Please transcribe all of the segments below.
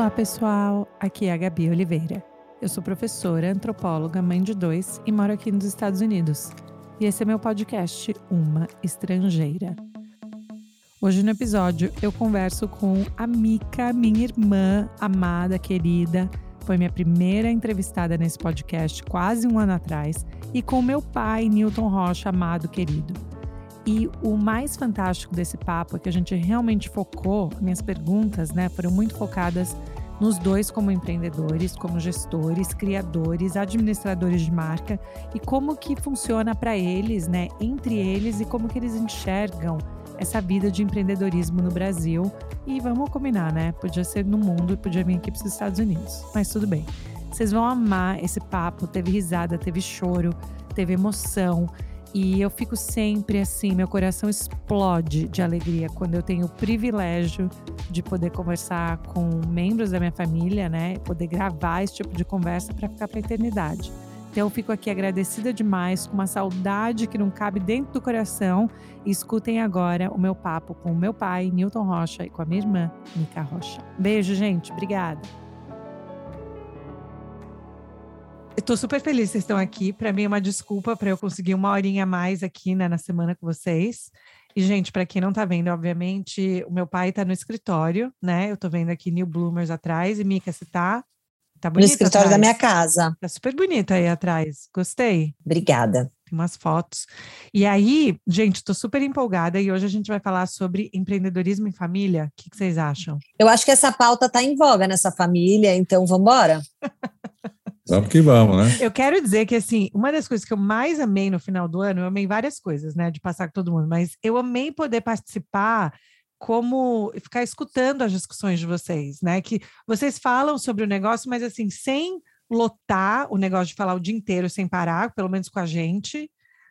Olá, pessoal. Aqui é a Gabi Oliveira. Eu sou professora, antropóloga, mãe de dois e moro aqui nos Estados Unidos. E esse é meu podcast Uma Estrangeira. Hoje no episódio eu converso com a Mica, minha irmã amada, querida. Foi minha primeira entrevistada nesse podcast quase um ano atrás. E com meu pai, Newton Rocha, amado, querido. E o mais fantástico desse papo é que a gente realmente focou, minhas perguntas, né, foram muito focadas nos dois como empreendedores, como gestores, criadores, administradores de marca e como que funciona para eles, né, entre eles e como que eles enxergam essa vida de empreendedorismo no Brasil. E vamos combinar, né? Podia ser no mundo podia vir aqui para os Estados Unidos, mas tudo bem. Vocês vão amar esse papo. Teve risada, teve choro, teve emoção. E eu fico sempre assim, meu coração explode de alegria quando eu tenho o privilégio de poder conversar com membros da minha família, né? Poder gravar esse tipo de conversa para ficar para a eternidade. Então eu fico aqui agradecida demais, com uma saudade que não cabe dentro do coração. E escutem agora o meu papo com o meu pai, Newton Rocha, e com a minha irmã, Mica Rocha. Beijo, gente. Obrigada. Estou super feliz que vocês estão aqui. Para mim é uma desculpa para eu conseguir uma horinha a mais aqui né, na semana com vocês. E, gente, para quem não está vendo, obviamente, o meu pai está no escritório, né? Eu estou vendo aqui New Bloomers atrás. E, Mica, você está Tá no escritório atrás. da minha casa. Tá super bonito aí atrás. Gostei. Obrigada. Tem umas fotos. E aí, gente, estou super empolgada e hoje a gente vai falar sobre empreendedorismo em família. O que, que vocês acham? Eu acho que essa pauta está em voga nessa família, então vamos embora? Vamos que vamos, né? Eu quero dizer que, assim, uma das coisas que eu mais amei no final do ano, eu amei várias coisas, né, de passar com todo mundo, mas eu amei poder participar como ficar escutando as discussões de vocês, né? Que vocês falam sobre o negócio, mas assim, sem lotar o negócio de falar o dia inteiro sem parar, pelo menos com a gente,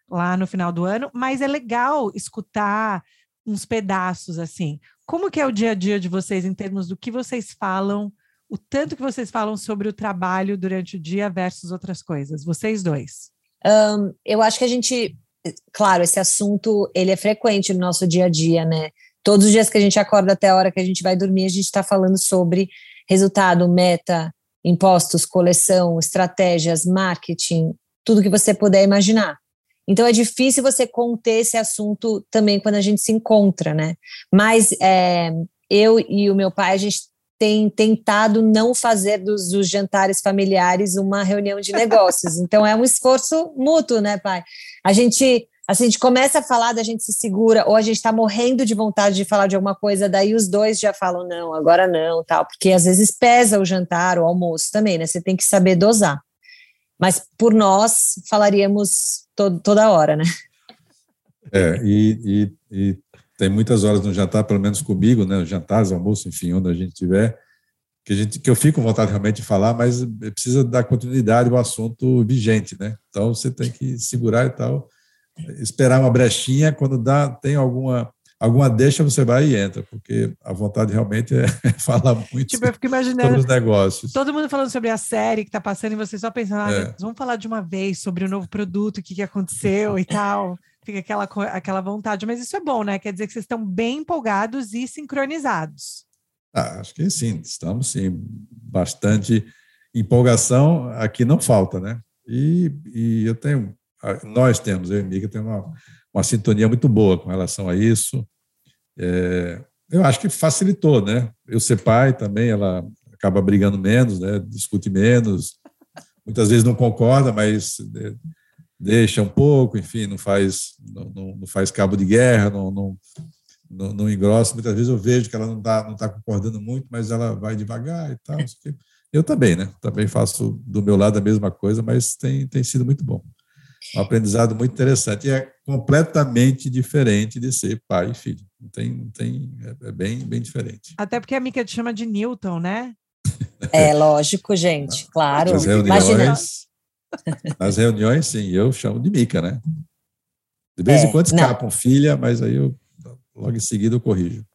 lá no final do ano, mas é legal escutar uns pedaços assim. Como que é o dia a dia de vocês em termos do que vocês falam o tanto que vocês falam sobre o trabalho durante o dia versus outras coisas, vocês dois? Um, eu acho que a gente, claro, esse assunto ele é frequente no nosso dia a dia, né? Todos os dias que a gente acorda até a hora que a gente vai dormir, a gente está falando sobre resultado, meta, impostos, coleção, estratégias, marketing, tudo que você puder imaginar. Então é difícil você conter esse assunto também quando a gente se encontra, né? Mas é, eu e o meu pai, a gente tem tentado não fazer dos, dos, jantares familiares uma reunião de negócios. Então é um esforço mútuo, né, pai? A gente, assim, a gente começa a falar, da gente se segura, ou a gente está morrendo de vontade de falar de alguma coisa, daí os dois já falam não, agora não, tal, porque às vezes pesa o jantar, o almoço também, né? Você tem que saber dosar. Mas por nós falaríamos to toda hora, né? É, e, e, e tem muitas horas no jantar, pelo menos comigo, né, jantares, almoço, enfim, onde a gente tiver, que, a gente, que eu fico com vontade realmente de falar, mas precisa dar continuidade ao assunto vigente, né? Então você tem que segurar e tal, esperar uma brechinha, quando dá, tem alguma alguma deixa, você vai e entra, porque a vontade realmente é falar muito tipo, eu fico imaginando sobre os negócios. Todo mundo falando sobre a série que está passando e você só pensando, ah, é. vamos falar de uma vez sobre o novo produto, o que, que aconteceu e tal fica aquela, aquela vontade. Mas isso é bom, né? Quer dizer que vocês estão bem empolgados e sincronizados. Ah, acho que sim, estamos sim. Bastante empolgação aqui não falta, né? E, e eu tenho, nós temos, eu e Mica, temos uma, uma sintonia muito boa com relação a isso. É, eu acho que facilitou, né? Eu ser pai também, ela acaba brigando menos, né? Discute menos, muitas vezes não concorda, mas é, deixa um pouco, enfim, não faz, não, não faz cabo de guerra, não, não, não, não engrossa. Muitas vezes eu vejo que ela não está não tá concordando muito, mas ela vai devagar e tal. Eu também, né? Também faço do meu lado a mesma coisa, mas tem, tem sido muito bom. Um aprendizado muito interessante. E é completamente diferente de ser pai e filho. Tem, tem, é, é bem, bem diferente. Até porque a Mica te chama de Newton, né? É lógico, gente, claro. As reuniões, Imagina. Nas reuniões, sim, eu chamo de Mica, né? De vez é, em quando escapam filha, mas aí eu logo em seguida eu corrijo.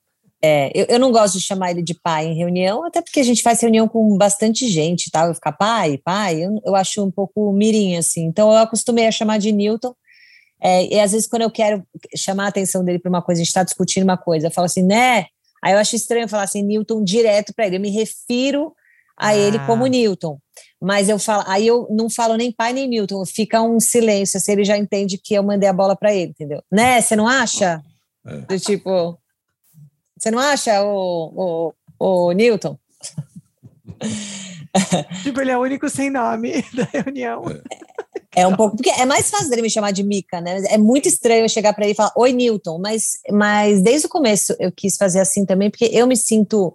É, eu, eu não gosto de chamar ele de pai em reunião, até porque a gente faz reunião com bastante gente, tal. Eu ficar pai, pai, eu, eu acho um pouco mirim, assim. Então eu acostumei a chamar de Newton. É, e às vezes, quando eu quero chamar a atenção dele para uma coisa, a gente está discutindo uma coisa, eu falo assim, né? Aí eu acho estranho falar assim, Newton direto para ele. Eu me refiro a ah. ele como Newton. Mas eu falo, aí eu não falo nem pai nem Newton, fica um silêncio, assim, ele já entende que eu mandei a bola para ele, entendeu? Né? Você não acha? É. Do tipo, você não acha, o, o, o Newton? tipo, ele é o único sem nome da reunião. É. é um pouco, porque é mais fácil dele me chamar de Mica, né? É muito estranho eu chegar para ele e falar, oi, Newton, mas, mas desde o começo eu quis fazer assim também, porque eu me sinto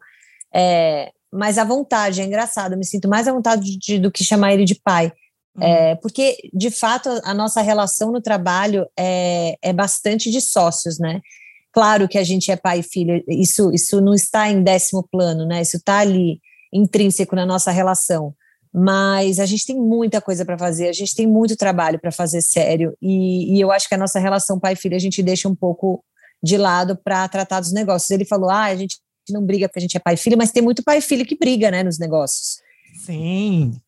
é, mais à vontade, é engraçado, eu me sinto mais à vontade de, do que chamar ele de pai. Uhum. É, porque, de fato, a nossa relação no trabalho é, é bastante de sócios, né? Claro que a gente é pai e filho, isso, isso não está em décimo plano, né? Isso está ali intrínseco na nossa relação. Mas a gente tem muita coisa para fazer, a gente tem muito trabalho para fazer sério, e, e, eu acho que a nossa relação pai-filho a gente deixa um pouco de lado para tratar dos negócios. Ele falou: ah, a gente não briga porque a gente é pai e filho, mas tem muito pai e filho que briga, né, nos negócios. Sim.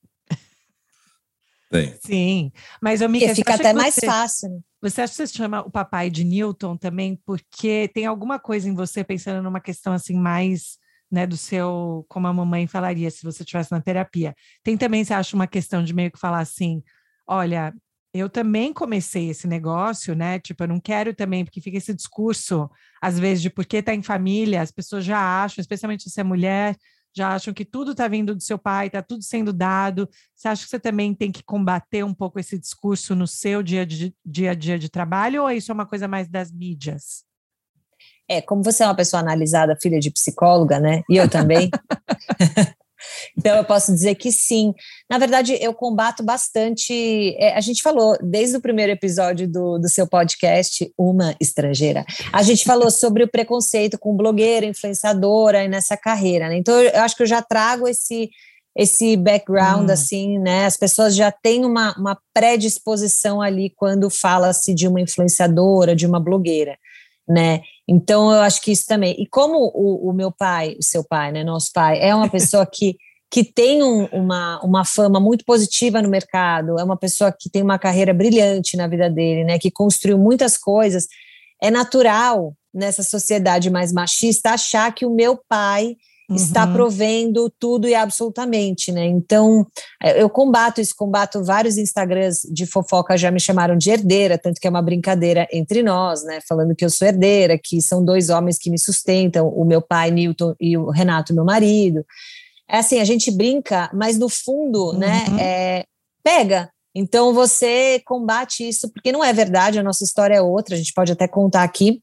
Tem. Sim, mas amiga, Porque fica até mais fácil. Né? Você acha que você chama o papai de Newton também porque tem alguma coisa em você pensando numa questão assim mais né, do seu, como a mamãe falaria se você estivesse na terapia. Tem também, você acha, uma questão de meio que falar assim, olha, eu também comecei esse negócio, né? Tipo, eu não quero também, porque fica esse discurso, às vezes, de porque tá em família, as pessoas já acham, especialmente se é mulher, já acham que tudo está vindo do seu pai, está tudo sendo dado. Você acha que você também tem que combater um pouco esse discurso no seu dia, de, dia a dia de trabalho, ou isso é uma coisa mais das mídias? É, como você é uma pessoa analisada, filha de psicóloga, né? E eu também. então eu posso dizer que sim. Na verdade, eu combato bastante. É, a gente falou desde o primeiro episódio do, do seu podcast, Uma Estrangeira. A gente falou sobre o preconceito com blogueira, influenciadora e nessa carreira, né? Então eu acho que eu já trago esse esse background, hum. assim, né? As pessoas já têm uma, uma predisposição ali quando fala-se de uma influenciadora, de uma blogueira, né? Então, eu acho que isso também. E como o, o meu pai, o seu pai, né, nosso pai, é uma pessoa que, que tem um, uma, uma fama muito positiva no mercado, é uma pessoa que tem uma carreira brilhante na vida dele, né, que construiu muitas coisas, é natural nessa sociedade mais machista achar que o meu pai está uhum. provendo tudo e absolutamente, né? Então, eu combato isso, combato vários Instagrams de fofoca já me chamaram de herdeira, tanto que é uma brincadeira entre nós, né? Falando que eu sou herdeira, que são dois homens que me sustentam, o meu pai, Newton, e o Renato, meu marido. É assim, a gente brinca, mas no fundo, né, uhum. né, é, pega. Então, você combate isso, porque não é verdade, a nossa história é outra, a gente pode até contar aqui,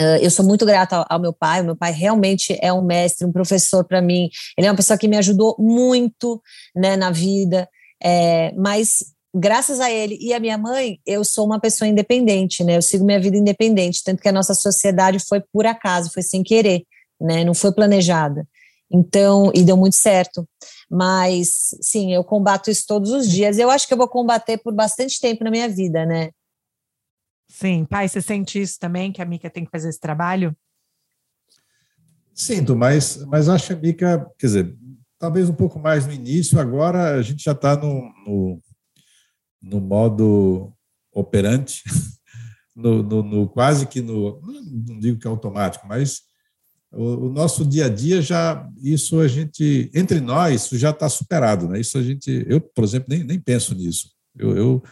Uh, eu sou muito grata ao, ao, meu pai. O meu pai realmente é um mestre, um professor para mim. Ele é uma pessoa que me ajudou muito né, na vida. É, mas graças a ele e a minha mãe, eu sou uma pessoa independente, né? Eu sigo minha vida independente, tanto que a nossa sociedade foi por acaso, foi sem querer, né? Não foi planejada. Então, e deu muito certo. Mas, sim, eu combato isso todos os dias. Eu acho que eu vou combater por bastante tempo na minha vida, né? Sim, pai, você sente isso também, que a Mica tem que fazer esse trabalho? Sinto, mas, mas acho que a Mica, quer dizer, talvez um pouco mais no início, agora a gente já está no, no, no, modo operante, no, no, no, quase que no, não digo que é automático, mas o, nosso dia a dia já, isso a gente, entre nós, isso já está superado, né? Isso a gente, eu, por exemplo, nem, nem penso nisso. Eu, eu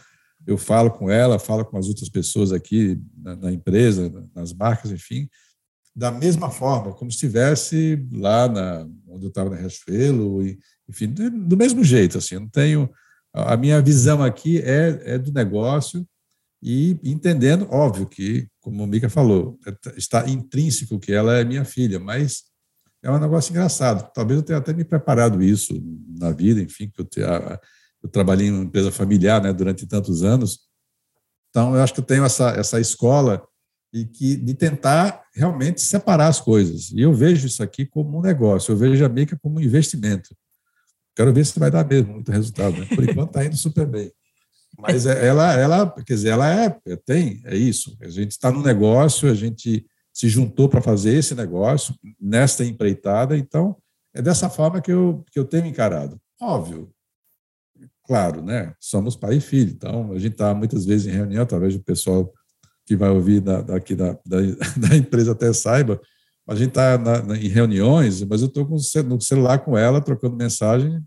eu falo com ela, falo com as outras pessoas aqui na, na empresa, nas marcas, enfim, da mesma forma, como se estivesse lá na, onde eu estava na Riachuelo, e, enfim, do mesmo jeito, assim, eu não tenho... A minha visão aqui é, é do negócio e entendendo, óbvio que, como o Mica falou, é, está intrínseco que ela é minha filha, mas é um negócio engraçado. Talvez eu tenha até me preparado isso na vida, enfim, que eu tenha, eu trabalhei em uma empresa familiar né, durante tantos anos. Então, eu acho que eu tenho essa, essa escola e que de tentar realmente separar as coisas. E eu vejo isso aqui como um negócio, eu vejo a Mica como um investimento. Quero ver se vai dar mesmo muito resultado. Né? Por enquanto está indo super bem. Mas é, ela, ela, quer dizer, ela é, tem, é isso. A gente está no negócio, a gente se juntou para fazer esse negócio nesta empreitada. Então, é dessa forma que eu, que eu tenho encarado. Óbvio, claro, né? Somos pai e filho, então a gente está muitas vezes em reunião, talvez o pessoal que vai ouvir da, daqui da, da, da, empresa até saiba, a gente está em reuniões, mas eu estou no celular com ela, trocando mensagem,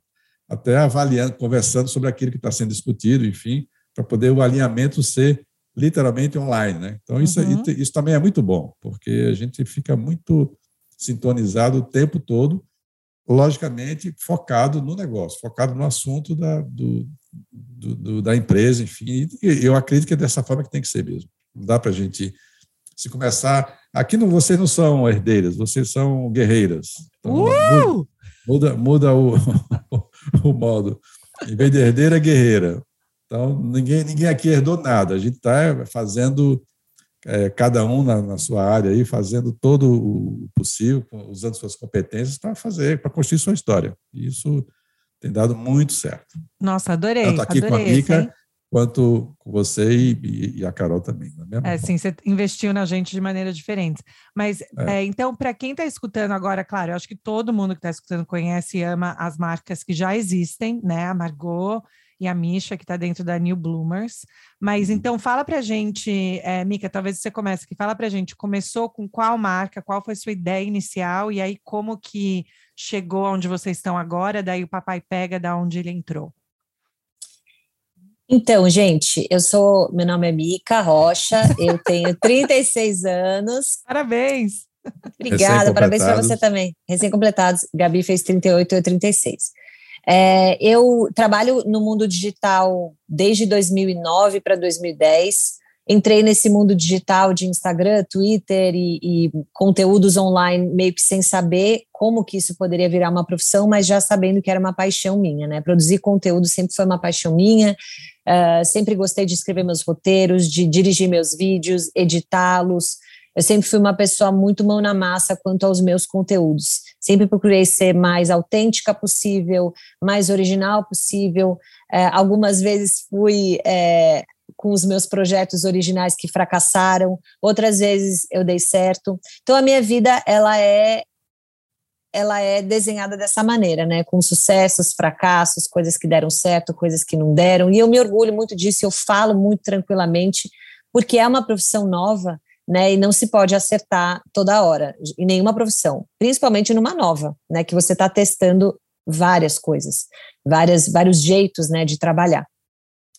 até avaliando, conversando sobre aquilo que está sendo discutido, enfim, para poder o alinhamento ser literalmente online. Né? Então, isso, uhum. isso também é muito bom, porque a gente fica muito sintonizado o tempo todo, logicamente focado no negócio, focado no assunto da, do, do, do, da empresa, enfim. E eu acredito que é dessa forma que tem que ser mesmo. Não dá para a gente se começar. Aqui não, vocês não são herdeiras, vocês são guerreiras. Então, uh! Muda, muda, o, o modo. Em vez de herdeira, guerreira. Então, ninguém, ninguém aqui herdou nada. A gente está fazendo, é, cada um na, na, sua área, aí, fazendo todo o possível, usando suas competências para fazer, para construir sua história. E isso tem dado muito certo. Nossa, adorei. Tanto aqui adorei com a Mica, quanto com você e, e, a Carol também. É, é sim, você investiu na gente de maneira diferente. Mas, é. É, então, para quem está escutando agora, claro, eu acho que todo mundo que está escutando conhece e ama as marcas que já existem, né? A Margot, e a Misha, que está dentro da New Bloomers. Mas uhum. então fala para a gente, é, Mica, talvez você comece aqui, fala para a gente, começou com qual marca, qual foi sua ideia inicial e aí como que chegou onde vocês estão agora, daí o papai pega da onde ele entrou. Então, gente, eu sou, meu nome é Mica Rocha, eu tenho 36 anos. Parabéns! Obrigada, parabéns para você também. Recém-completados, Gabi fez 38 e eu 36. É, eu trabalho no mundo digital desde 2009 para 2010. Entrei nesse mundo digital de Instagram, Twitter e, e, conteúdos online, meio que sem saber como que isso poderia virar uma profissão, mas já sabendo que era uma paixão minha, né? Produzir conteúdo sempre foi uma paixão minha. Uh, sempre gostei de escrever meus roteiros, de dirigir meus vídeos, editá-los. Eu sempre fui uma pessoa muito mão na massa quanto aos meus conteúdos. Sempre procurei ser mais autêntica possível, mais original possível. É, algumas vezes fui é, com os meus projetos originais que fracassaram, outras vezes eu dei certo. Então a minha vida ela é ela é desenhada dessa maneira, né? Com sucessos, fracassos, coisas que deram certo, coisas que não deram. E eu me orgulho muito disso, eu falo muito tranquilamente, porque é uma profissão nova né? E não se pode acertar toda hora, em nenhuma profissão, principalmente numa nova, né? Que você está testando várias coisas, várias, vários jeitos, né, de trabalhar.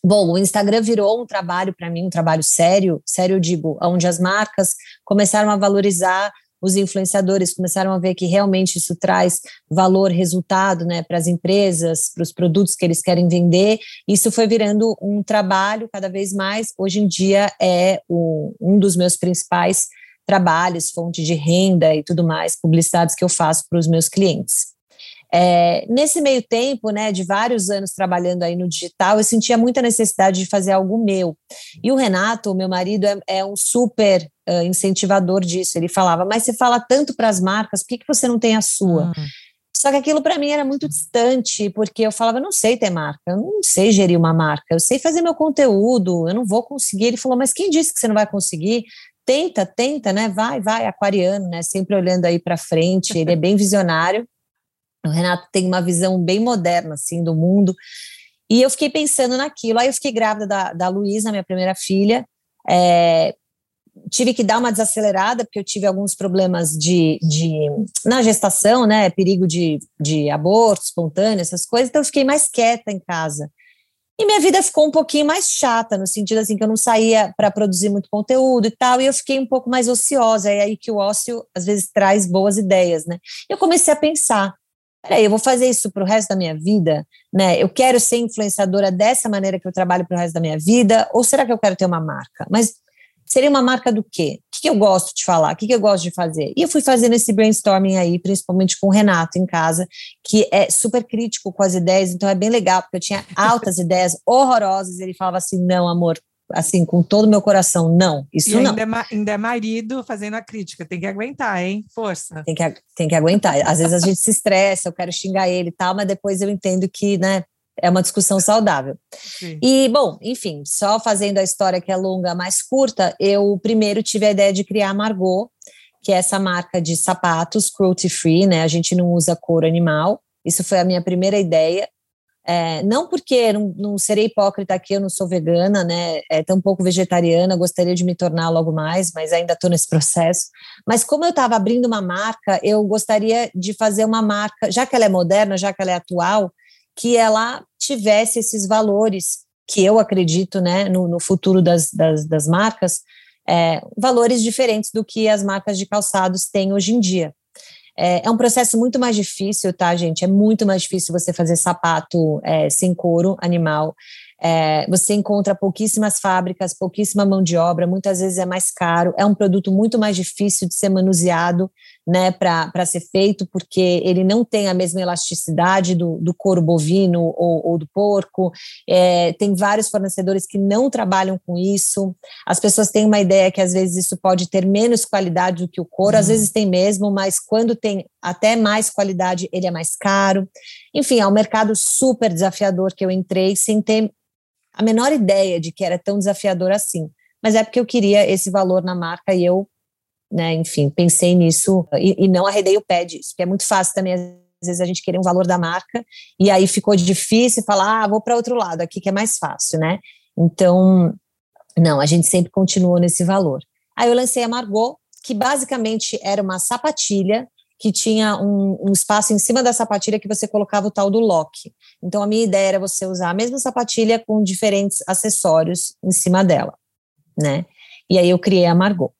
Bom, o Instagram virou um trabalho para mim, um trabalho sério, sério eu digo, onde as marcas começaram a valorizar os influenciadores começaram a ver que realmente isso traz valor, resultado né, para as empresas, para os produtos que eles querem vender. Isso foi virando um trabalho cada vez mais. Hoje em dia é o, um dos meus principais trabalhos, fonte de renda e tudo mais, publicidades que eu faço para os meus clientes. É, nesse meio tempo, né, de vários anos trabalhando aí no digital, eu sentia muita necessidade de fazer algo meu. E o Renato, meu marido, é, é um super uh, incentivador disso. Ele falava, mas você fala tanto para as marcas, por que, que você não tem a sua? Uhum. Só que aquilo para mim era muito distante, porque eu falava, eu não sei ter marca, eu não sei gerir uma marca, eu sei fazer meu conteúdo, eu não vou conseguir. Ele falou, mas quem disse que você não vai conseguir? Tenta, tenta, né? Vai, vai, aquariano, né? Sempre olhando aí para frente, ele é bem visionário. O Renato tem uma visão bem moderna, assim, do mundo. E eu fiquei pensando naquilo. Aí eu fiquei grávida da, da Luísa, minha primeira filha. É, tive que dar uma desacelerada, porque eu tive alguns problemas de, de na gestação, né? Perigo de, de aborto espontâneo, essas coisas. Então eu fiquei mais quieta em casa. E minha vida ficou um pouquinho mais chata, no sentido assim que eu não saía para produzir muito conteúdo e tal, e eu fiquei um pouco mais ociosa. É aí que o ócio às vezes traz boas ideias, né? Eu comecei a pensar, peraí, eu vou fazer isso para o resto da minha vida, né? Eu quero ser influenciadora dessa maneira que eu trabalho para o resto da minha vida, ou será que eu quero ter uma marca? Mas seria uma marca do quê? O que, eu gosto de falar? O que, eu gosto de fazer? E eu fui fazendo esse brainstorming aí, principalmente com o Renato em casa, que é super crítico com as ideias, então é bem legal, porque eu tinha altas ideias horrorosas, e ele falava assim: não, amor, assim, com todo o meu coração, não, isso e não. Ainda é, ainda é marido fazendo a crítica, tem que aguentar, hein? Força. Tem que, tem que aguentar. Às vezes a gente se estressa, eu quero xingar ele e tal, mas depois eu entendo que, né, é uma discussão saudável. Sim. E, bom, enfim, só fazendo a história que é longa, mais curta, eu primeiro tive a ideia de criar a Margot, que é essa marca de sapatos cruelty free, né? A gente não usa couro animal. Isso foi a minha primeira ideia É, não porque não, não, serei hipócrita aqui, eu não sou vegana, né? É, pouco vegetariana, gostaria de me tornar logo mais, mas ainda estou nesse processo. Mas como eu estava abrindo uma marca, eu gostaria de fazer uma marca, já que ela é moderna, já que ela é atual, que ela tivesse esses valores que eu acredito, né, no, no futuro das, das, das marcas, é, valores diferentes do que as marcas de calçados têm hoje em dia. É, é, um processo muito mais difícil, tá, gente? É muito mais difícil você fazer sapato é, sem couro animal. É, você encontra pouquíssimas fábricas, pouquíssima mão de obra, muitas vezes é mais caro, é um produto muito mais difícil de ser manuseado, né, para ser feito, porque ele não tem a mesma elasticidade do, do couro bovino ou, ou do porco. É, tem vários fornecedores que não trabalham com isso. As pessoas têm uma ideia que às vezes isso pode ter menos qualidade do que o couro, uhum. às vezes tem mesmo, mas quando tem até mais qualidade, ele é mais caro. Enfim, é um mercado super desafiador que eu entrei sem ter a menor ideia de que era tão desafiador assim. Mas é porque eu queria esse valor na marca e eu, né, enfim, pensei nisso e, e não arredei o pé disso, que é muito fácil também, às vezes, a gente querer um valor da marca e aí ficou difícil falar, ah, vou para outro lado aqui que é mais fácil, né? Então, não, a gente sempre continuou nesse valor. Aí eu lancei a Margot, que basicamente era uma sapatilha que tinha um, um, espaço em cima da sapatilha que você colocava o tal do lock. Então, a minha ideia era você usar a mesma sapatilha com diferentes acessórios em cima dela, né? E aí eu criei a Margot.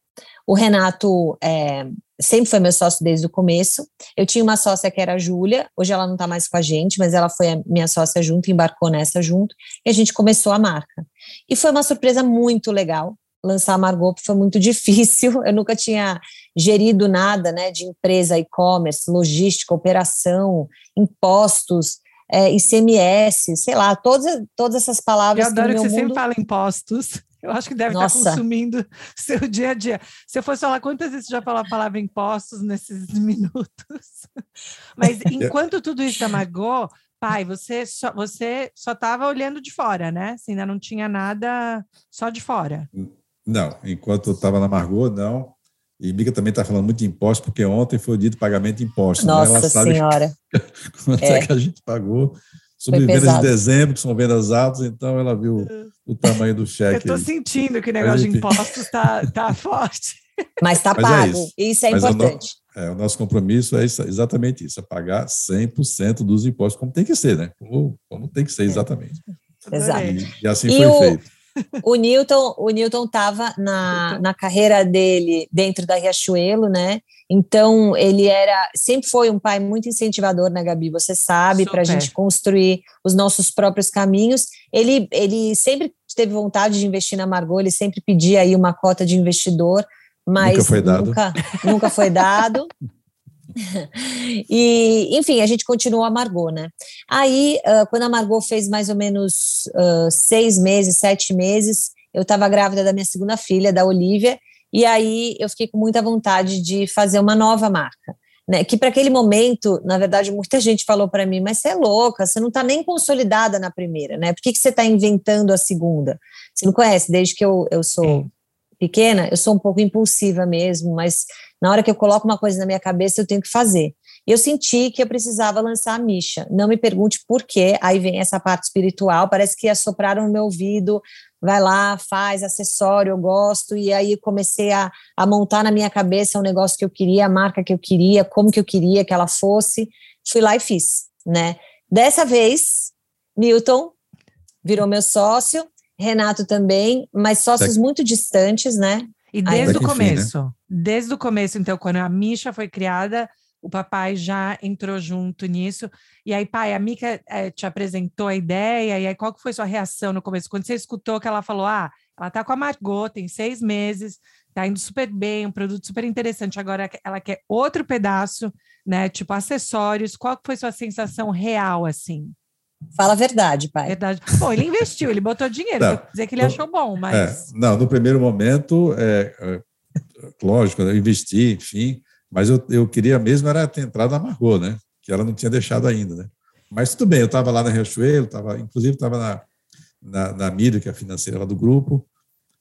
O Renato é, sempre foi meu sócio desde o começo. Eu tinha uma sócia que era a Júlia, hoje ela não está mais com a gente, mas ela foi a minha sócia junto, embarcou nessa junto, e a gente começou a marca. E foi uma surpresa muito legal, lançar a Margot foi muito difícil. Eu nunca tinha gerido nada, né, de empresa, e-commerce, logística, operação, impostos, é, ICMS, sei lá, todas, todas essas palavras. Eu adoro que, que você mundo... sempre fala impostos. Eu acho que deve Nossa. estar consumindo seu dia a dia. Se eu fosse falar quantas vezes você já falou a palavra impostos nesses minutos. Mas enquanto tudo isso da Margot, pai, você só você só estava olhando de fora, né? Você ainda não tinha nada só de fora. Não, enquanto eu estava na Margot, não. E Mica também está falando muito de imposto, porque ontem foi o dia do pagamento de impostos. Nossa né? Ela sabe Senhora! quanto é. é. que a gente pagou. Sobre vendas de dezembro, que são vendas altas, então ela viu o tamanho do cheque. Eu estou sentindo que o negócio gente... de impostos está tá forte. Mas está é pago, é isso. isso. é Mas importante. O, no... é, o nosso compromisso é isso, exatamente isso, é pagar 100% dos impostos, como tem que ser, né? Como, como tem que ser, exatamente. Exato. E, e assim e foi o... feito o Newton, o Newton estava na, na carreira dele dentro da Riachuelo, né? Então ele era, sempre foi um pai muito incentivador, né, Gabi? Você sabe, para a gente construir os nossos próprios caminhos. Ele, ele sempre teve vontade de investir na Margot, ele sempre pedia aí uma cota de investidor, mas nunca foi dado. Nunca, nunca foi dado. e, enfim, a gente continuou a Margot, né? Aí, uh, quando a Margot fez mais ou menos uh, seis meses, sete meses, eu estava grávida da minha segunda filha, da Olivia, e aí eu fiquei com muita vontade de fazer uma nova marca. Né, que para aquele momento, na verdade, muita gente falou para mim, mas você é louca, você não está nem consolidada na primeira, né? Por que, que você está inventando a segunda? Você não conhece, desde que eu, eu sou pequena, eu sou um pouco impulsiva mesmo, mas na hora que eu coloco uma coisa na minha cabeça, eu tenho que fazer. E eu senti que eu precisava lançar a Misha. Não me pergunte por quê, aí vem essa parte espiritual, parece que assopraram no meu ouvido, vai lá, faz acessório, eu gosto, e aí comecei a, a montar na minha cabeça um negócio que eu queria, a marca que eu queria, como que eu queria que ela fosse, fui lá e fiz, né? Dessa vez, Milton virou meu sócio, Renato também, mas sócios muito distantes, né? E desde o começo, né? desde o começo, então, quando a Misha foi criada, o papai já entrou junto nisso. E aí, pai, a Mica é, te apresentou a ideia, e aí qual que foi sua reação no começo? Quando você escutou que ela falou, ah, ela tá com a Margot, tem seis meses, tá indo super bem, um produto super interessante, agora ela quer outro pedaço, né, tipo acessórios, qual que foi sua sensação real, assim? Fala a verdade, pai. Verdade. Bom, ele investiu, ele botou dinheiro, não, dizer que ele achou bom, mas. É, não, no primeiro momento, é, é, lógico, eu investi, enfim, mas eu, eu queria mesmo era ter entrado na Margot, né? Que ela não tinha deixado ainda, né? Mas tudo bem, eu estava lá na Riachuelo, tava, inclusive estava na, na, na que é a financeira lá do grupo,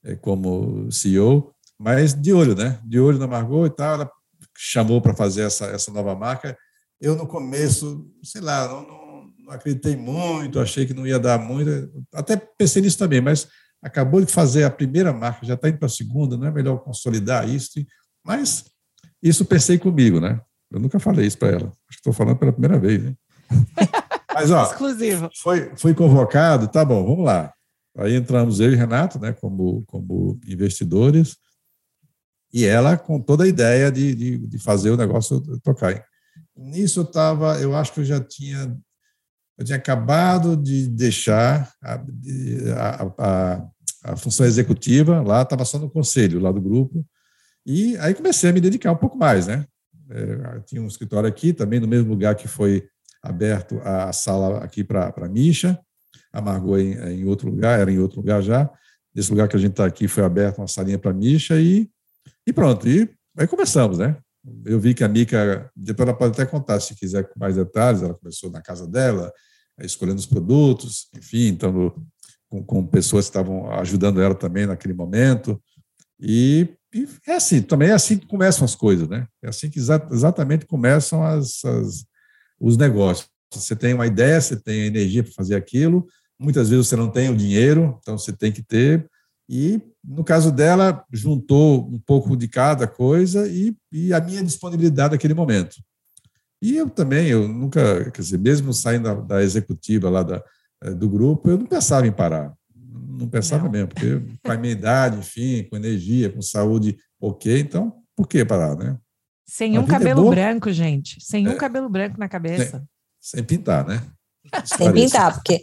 é, como CEO, mas de olho, né? De olho na Margot e tal, ela chamou para fazer essa, essa nova marca. Eu, no começo, sei lá, não, não não acreditei muito, achei que não ia dar muito, até pensei nisso também, mas acabou de fazer a primeira marca, já está indo para a segunda, não é melhor consolidar isso? Mas isso pensei comigo, né? Eu nunca falei isso para ela. Acho que estou falando pela primeira vez, né? Mas, ó, Exclusivo. Foi, foi convocado, tá bom, vamos lá. Aí entramos eu e Renato, né, como, como investidores, e ela com toda a ideia de, de, de fazer o negócio tocar. Nisso eu estava, eu acho que eu já tinha, eu tinha acabado de deixar a, a, a, a função executiva, lá estava só no conselho, lá do grupo, e aí comecei a me dedicar um pouco mais, né? É, tinha um escritório aqui, também no mesmo lugar que foi aberto a sala aqui para a Misha, a Margot em, em, outro lugar, era em outro lugar já. Nesse lugar que a gente está aqui foi aberto uma salinha para a Misha e, e pronto. E aí começamos, né? Eu vi que a Mica, depois ela pode até contar se quiser com mais detalhes, ela começou na casa dela, escolhendo os produtos, enfim, então com, com pessoas que estavam ajudando ela também naquele momento. E, e, é assim, também é assim que começam as coisas, né? É assim que exa exatamente começam as, as, os negócios. Você tem uma ideia, você tem a energia para fazer aquilo, muitas vezes você não tem o dinheiro, então você tem que ter. E, no caso dela, juntou um pouco de cada coisa e, e a minha disponibilidade naquele momento. E eu também, eu nunca, quer dizer, mesmo saindo da, da executiva lá da, eh, do grupo, eu não pensava em parar. Não pensava não. mesmo, porque com a minha idade, enfim, com energia, com saúde ok, então por que parar, né? Sem a um é cabelo é branco, gente. Sem é. um cabelo branco na cabeça. Sem, sem pintar, né? Sem pintar, porque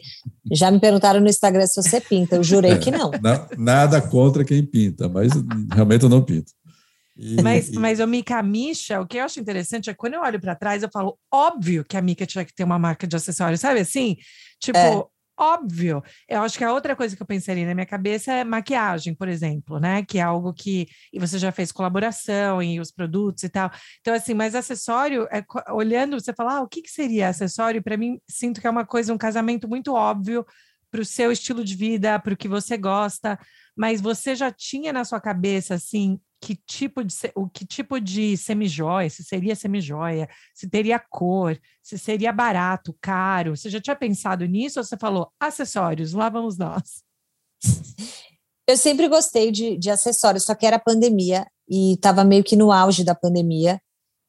já me perguntaram no Instagram se você pinta, eu jurei é, que não. Na, nada contra quem pinta, mas realmente eu não pinto. E, mas, e... mas o Mica Misha, o que eu acho interessante é quando eu olho para trás, eu falo, óbvio que a Mica tinha que ter uma marca de acessórios, sabe assim? Tipo, é óbvio. Eu acho que a outra coisa que eu pensaria na minha cabeça é maquiagem, por exemplo, né? Que é algo que. E você já fez colaboração e os produtos e tal. Então, assim, mas acessório, é, olhando, você fala, ah, o que, que seria acessório? Para mim, sinto que é uma coisa, um casamento muito óbvio para o seu estilo de vida, para o que você gosta. Mas você já tinha na sua cabeça, assim, que tipo de o que tipo de semijoia, se seria semijoia, se teria cor, se seria barato, caro. Você já tinha pensado nisso ou você falou acessórios, lá vamos nós? Eu sempre gostei de, de acessórios, só que era pandemia e estava meio que no auge da pandemia.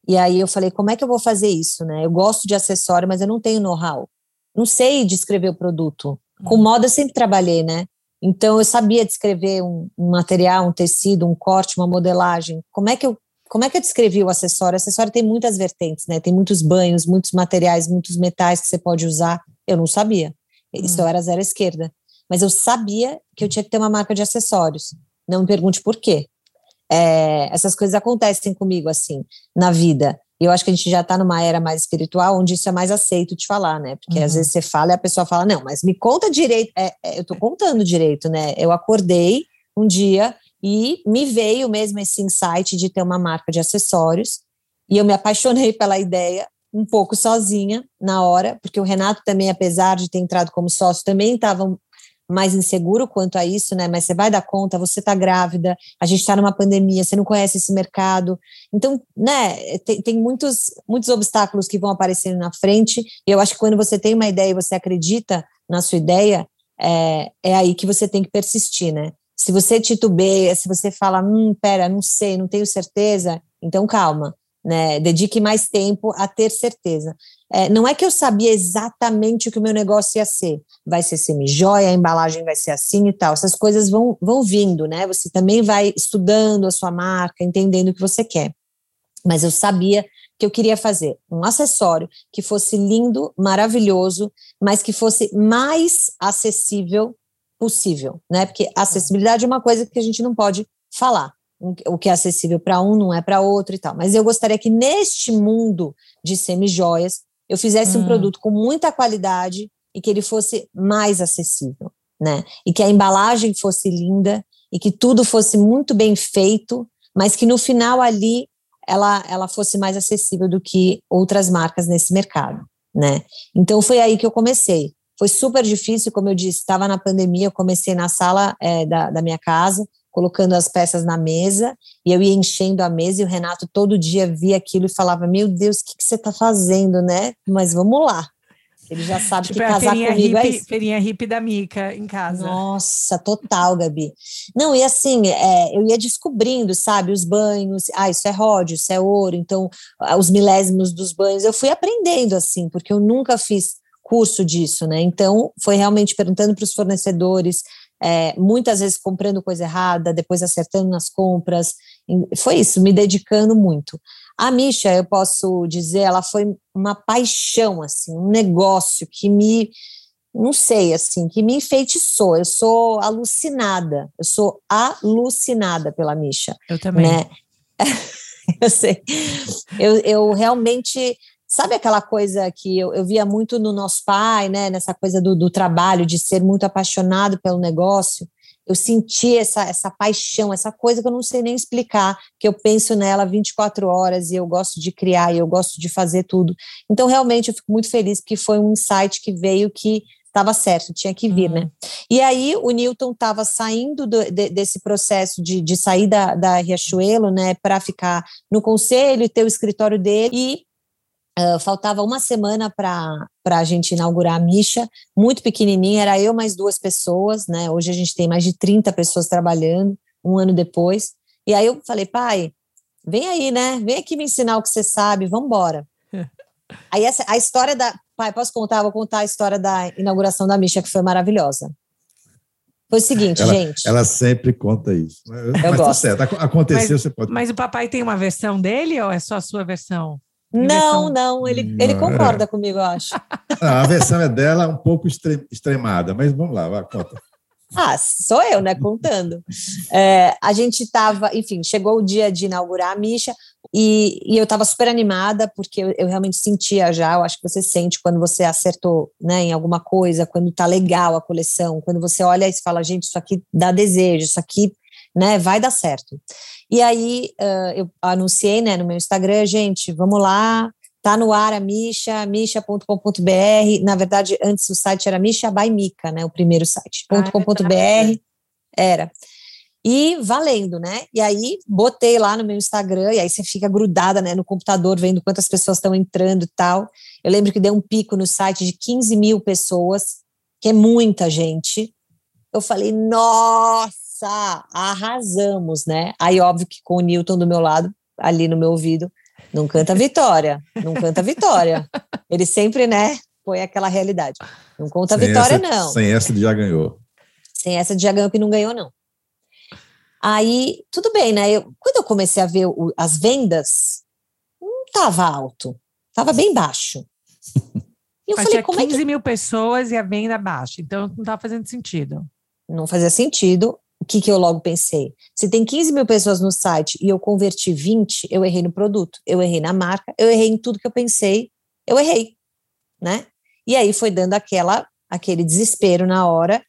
E aí eu falei, como é que eu vou fazer isso, né? Eu gosto de acessório, mas eu não tenho know-how. Não sei descrever o produto. Com uhum. moda eu sempre trabalhei, né? Então, eu sabia descrever um, um, material, um tecido, um corte, uma modelagem. Como é que eu como é que eu descrevi o acessório? O acessório tem muitas vertentes, né? Tem muitos banhos, muitos materiais, muitos metais que você pode usar. Eu não sabia. Isso hum. eu era zero esquerda. Mas eu sabia que eu tinha que ter uma marca de acessórios. Não me pergunte por quê. É, essas coisas acontecem comigo, assim, na vida. E eu acho que a gente já está numa era mais espiritual, onde isso é mais aceito de falar, né? Porque uhum. às vezes você fala e a pessoa fala, não, mas me conta direito. É, é, eu estou contando direito, né? Eu acordei um dia e me veio mesmo esse insight de ter uma marca de acessórios. E eu me apaixonei pela ideia, um pouco sozinha na hora, porque o Renato também, apesar de ter entrado como sócio, também estava mais inseguro quanto a isso, né? Mas você vai dar conta, você está grávida, a gente está numa pandemia, você não conhece esse mercado. Então, né, tem, tem, muitos, muitos obstáculos que vão aparecendo na frente. E eu acho que quando você tem uma ideia e você acredita na sua ideia, é, é aí que você tem que persistir, né? Se você titubeia, se você fala, hum, pera, não sei, não tenho certeza, então calma né? Dedique mais tempo a ter certeza. É, não é que eu sabia exatamente o que o meu negócio ia ser. Vai ser semi-joia, a embalagem vai ser assim e tal. Essas coisas vão, vão vindo, né? Você também vai estudando a sua marca, entendendo o que você quer. Mas eu sabia que eu queria fazer um acessório que fosse lindo, maravilhoso, mas que fosse mais acessível possível, né? Porque acessibilidade é uma coisa que a gente não pode falar o que é acessível para um não é para outro e tal. Mas eu gostaria que neste mundo de semi-joias eu fizesse hum. um produto com muita qualidade e que ele fosse mais acessível, né? E que a embalagem fosse linda e que tudo fosse muito bem feito, mas que no final ali ela, ela fosse mais acessível do que outras marcas nesse mercado, né? Então foi aí que eu comecei. Foi super difícil, como eu disse, estava na pandemia, eu comecei na sala é, da, da minha casa, colocando as peças na mesa, e eu ia enchendo a mesa, e o Renato todo dia via aquilo e falava: Meu Deus, o que, que você está fazendo, né? Mas vamos lá. Ele já sabe tipo, que é casar comigo é hippie, é isso. Feirinha hippie da Mica em casa. Nossa, total, Gabi. Não, e assim, é, eu ia descobrindo, sabe, os banhos, ah, isso é ródio, isso é ouro, então ah, os milésimos dos banhos, eu fui aprendendo assim, porque eu nunca fiz curso disso, né? Então, foi realmente perguntando para os fornecedores, é, muitas vezes comprando coisa errada, depois acertando nas compras. Foi isso, me dedicando muito. A Misha, eu posso dizer, ela foi uma paixão, assim, um negócio que me, não sei, assim, que me enfeitiçou. Eu sou alucinada, eu sou alucinada pela Misha. Eu também. Né? eu sei. Eu, eu realmente Sabe aquela coisa que eu, eu via muito no nosso pai, né? Nessa coisa do, do trabalho, de ser muito apaixonado pelo negócio eu senti essa, essa paixão, essa coisa que eu não sei nem explicar, que eu penso nela 24 horas e eu gosto de criar e eu gosto de fazer tudo. Então, realmente, eu fico muito feliz porque foi um insight que veio que estava certo, tinha que vir, né? uhum. né? E aí o Newton estava saindo do, de, desse processo de, de sair da, da Riachuelo, né, para ficar no conselho e ter o escritório dele, e Uh, faltava uma semana para a gente inaugurar a Misha, muito pequenininha, era eu mais duas pessoas, né? Hoje a gente tem mais de 30 pessoas trabalhando, um ano depois. E aí eu falei, pai, vem aí, né? Vem aqui me ensinar o que você sabe, vamos embora. aí essa, a história da. Pai, posso contar? Vou contar a história da inauguração da Misha, que foi maravilhosa. Foi o seguinte, ela, gente. Ela sempre conta isso. Eu mas tá gosto. Tá certo. Aconteceu, mas, você pode. Mas o papai tem uma versão dele ou é só a sua versão? Não, não, ele, não, ele concorda é. comigo, eu acho. Não, a versão é dela um pouco extremada, mas vamos lá, vai, conta. Ah, sou eu, né, contando. É, a gente estava, enfim, chegou o dia de inaugurar a Misha e, e eu estava super animada, porque eu, eu, realmente sentia já, eu acho que você sente quando você acertou né, em alguma coisa, quando tá legal a coleção, quando você olha e fala, gente, isso aqui dá desejo, isso aqui né, vai dar certo. E aí uh, eu anunciei né, no meu Instagram, gente, vamos lá, tá no ar a Misha, misha.com.br. Na verdade, antes o site era Misha by Mica, né? O primeiro site. Ah, .com.br era. E valendo, né? E aí botei lá no meu Instagram, e aí você fica grudada né, no computador, vendo quantas pessoas estão entrando e tal. Eu lembro que deu um pico no site de 15 mil pessoas, que é muita gente. Eu falei, nossa! Arrasamos, né? Aí, óbvio que com o Newton do meu lado, ali no meu ouvido, não canta vitória, não canta vitória. Ele sempre, né, põe aquela realidade. Não conta sem vitória, essa, não. Sem essa de já ganhou. Sem essa de já ganhou que não ganhou, não. Aí, tudo bem, né? Eu, quando eu comecei a ver o, as vendas, não estava alto, estava bem baixo. E eu Mas falei, como 15 é que... mil pessoas e a venda baixa, então não estava fazendo sentido. Não fazia sentido o que, que eu logo pensei? Se tem 15 mil pessoas no site e eu converti 20, eu errei no produto, eu errei na marca, eu errei em tudo que eu pensei, eu errei, né? E aí foi dando aquela, aquele desespero na hora.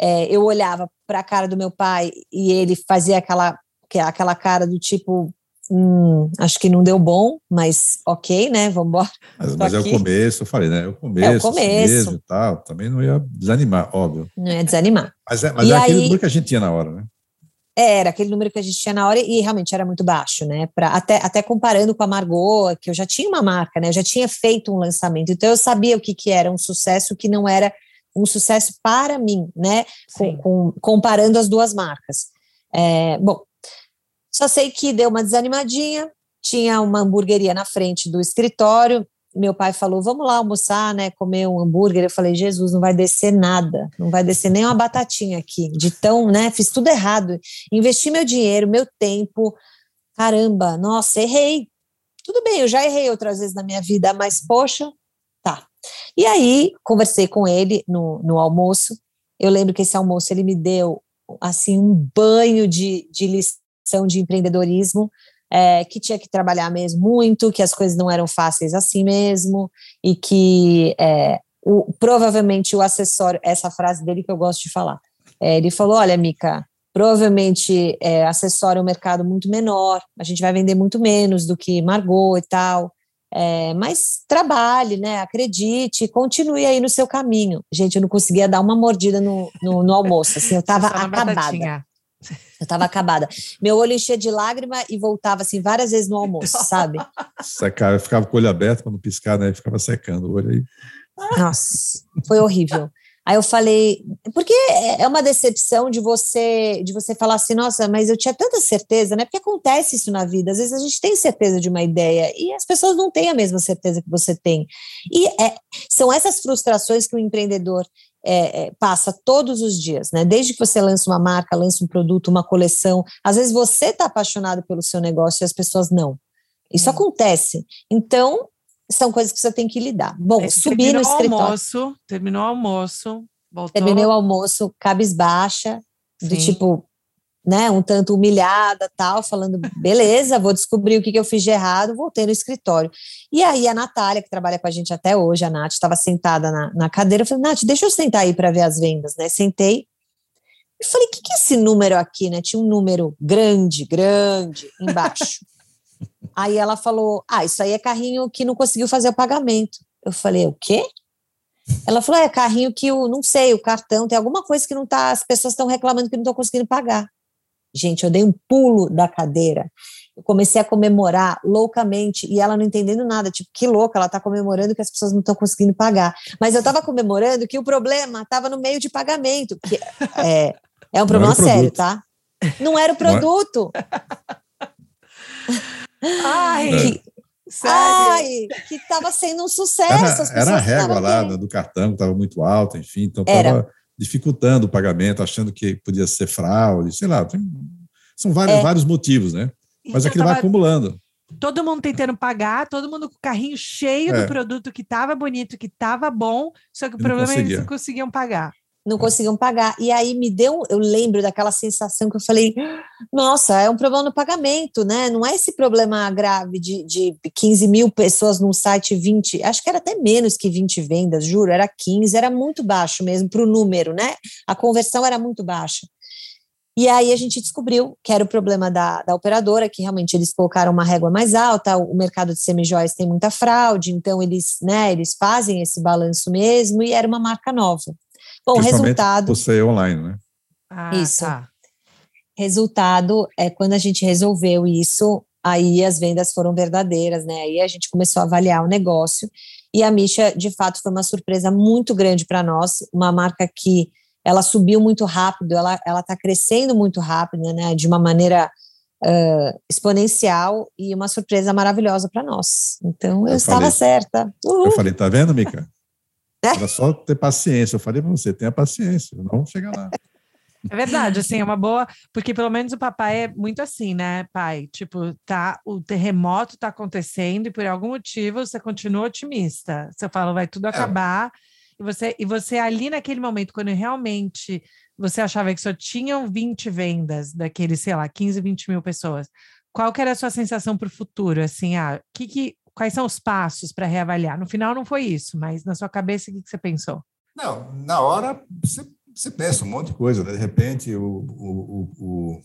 É, eu olhava para a cara do meu pai e ele fazia aquela, aquela cara do tipo, Hum, acho que não deu bom, mas ok, né? Vamos embora. Mas, mas é o começo, eu falei, né? É o começo, é o começo. e tal. Também não ia desanimar, óbvio. Não ia desanimar. Mas é, mas é aquele número que a gente tinha na hora, né? Era aquele número que a gente tinha na hora e realmente era muito baixo, né? Pra, até, até comparando com a Margot, que eu já tinha uma marca, né? Eu já tinha feito um lançamento, então eu sabia o que, que era um sucesso, o que não era um sucesso para mim, né? Com, com, comparando as duas marcas. É, bom, só sei que deu uma desanimadinha, tinha uma hamburgueria na frente do escritório. Meu pai falou: Vamos lá almoçar, né? Comer um hambúrguer. Eu falei: Jesus, não vai descer nada, não vai descer nem uma batatinha aqui. De tão, né? Fiz tudo errado. Investi meu dinheiro, meu tempo. Caramba, nossa, errei. Tudo bem, eu já errei outras vezes na minha vida, mas poxa, tá. E aí, conversei com ele no, no almoço. Eu lembro que esse almoço ele me deu assim um banho de, de lição de empreendedorismo, é, que tinha que trabalhar mesmo muito, que as coisas não eram fáceis assim mesmo, e que é, o, provavelmente o acessório, essa frase dele que eu gosto de falar, é, ele falou: Olha, Mica, provavelmente é, acessório é um mercado muito menor, a gente vai vender muito menos do que Margot e tal. É, mas trabalhe, né? Acredite, continue aí no seu caminho. Gente, eu não conseguia dar uma mordida no, no, no almoço, assim, eu estava acabada. Batatinha. Eu estava acabada. Meu olho enchia de lágrima e voltava assim várias vezes no almoço, sabe? Secava, eu ficava com o olho aberto para não piscar, né? Ficava secando o olho aí. Nossa, foi horrível. Aí eu falei, porque é uma decepção de você de você falar assim, nossa, mas eu tinha tanta certeza, né? Porque acontece isso na vida. Às vezes a gente tem certeza de uma ideia e as pessoas não têm a mesma certeza que você tem. E é, são essas frustrações que o empreendedor é, é, passa todos os dias, né? Desde que você lança uma marca, lança um produto, uma coleção, às vezes você está apaixonado pelo seu negócio e as pessoas não. Isso hum. acontece. Então, são coisas que você tem que lidar. Bom, é, subir no escritório. Almoço, terminou o almoço, voltou. Terminei o almoço cabisbaixa, Sim. do tipo, né, um tanto humilhada, tal, falando, beleza, vou descobrir o que, que eu fiz de errado, voltei no escritório. E aí a Natália, que trabalha com a gente até hoje, a Nath, estava sentada na, na cadeira, eu falei, Nath, deixa eu sentar aí para ver as vendas, né? Sentei, e falei, o que, que é esse número aqui, né? Tinha um número grande, grande, embaixo. Aí ela falou: Ah, isso aí é carrinho que não conseguiu fazer o pagamento. Eu falei: O quê? Ela falou: É carrinho que o, não sei, o cartão tem alguma coisa que não tá, as pessoas estão reclamando que não estão conseguindo pagar. Gente, eu dei um pulo da cadeira. Eu comecei a comemorar loucamente e ela não entendendo nada, tipo, que louca, ela tá comemorando que as pessoas não estão conseguindo pagar. Mas eu estava comemorando que o problema estava no meio de pagamento, que é, é um problema sério, tá? Não era o produto. Ai, que, ai, que estava sendo um sucesso. Era, era a régua lá do cartão, que estava muito alta, enfim, então estava dificultando o pagamento, achando que podia ser fraude, sei lá. Tem, são vários, é. vários motivos, né? Mas então, aquilo vai acumulando. Todo mundo tentando pagar, todo mundo com o carrinho cheio é. do produto que estava bonito, que estava bom, só que o problema é que eles não conseguiam pagar não conseguiam pagar. E aí me deu, eu lembro daquela sensação que eu falei, nossa, é um problema no pagamento, né? Não é esse problema grave de, de 15 mil pessoas num site, 20, acho que era até menos que 20 vendas, juro, era 15, era muito baixo mesmo para o número, né? A conversão era muito baixa. E aí a gente descobriu que era o problema da, da operadora, que realmente eles colocaram uma régua mais alta, o mercado de semijóias tem muita fraude, então eles, né, eles fazem esse balanço mesmo, e era uma marca nova. Bom, resultado. Você online, né? Ah, isso. Tá. Resultado é quando a gente resolveu isso, aí as vendas foram verdadeiras, né? Aí a gente começou a avaliar o negócio e a Misha, de fato, foi uma surpresa muito grande para nós, uma marca que ela subiu muito rápido, ela ela está crescendo muito rápido, né? De uma maneira uh, exponencial e uma surpresa maravilhosa para nós. Então eu, eu estava falei, certa. Uhul. Eu falei, tá vendo, Mica? Era só ter paciência. Eu falei para você, tenha paciência, não chega lá. É verdade, assim, é uma boa, porque pelo menos o papai é muito assim, né, pai? Tipo, tá, o terremoto tá acontecendo e por algum motivo você continua otimista. Você fala, vai tudo é. acabar. É. E você, e você ali naquele momento, quando realmente você achava que só tinham 20 vendas daqueles, sei lá, 15, 20 mil pessoas, qual que era a sua sensação para o futuro? Assim, ah, que, que, quais são os passos para reavaliar? No final não foi isso, mas na sua cabeça o que, você pensou? Não, na hora você, você pensa um monte de coisa, né? de repente o, o, o, o,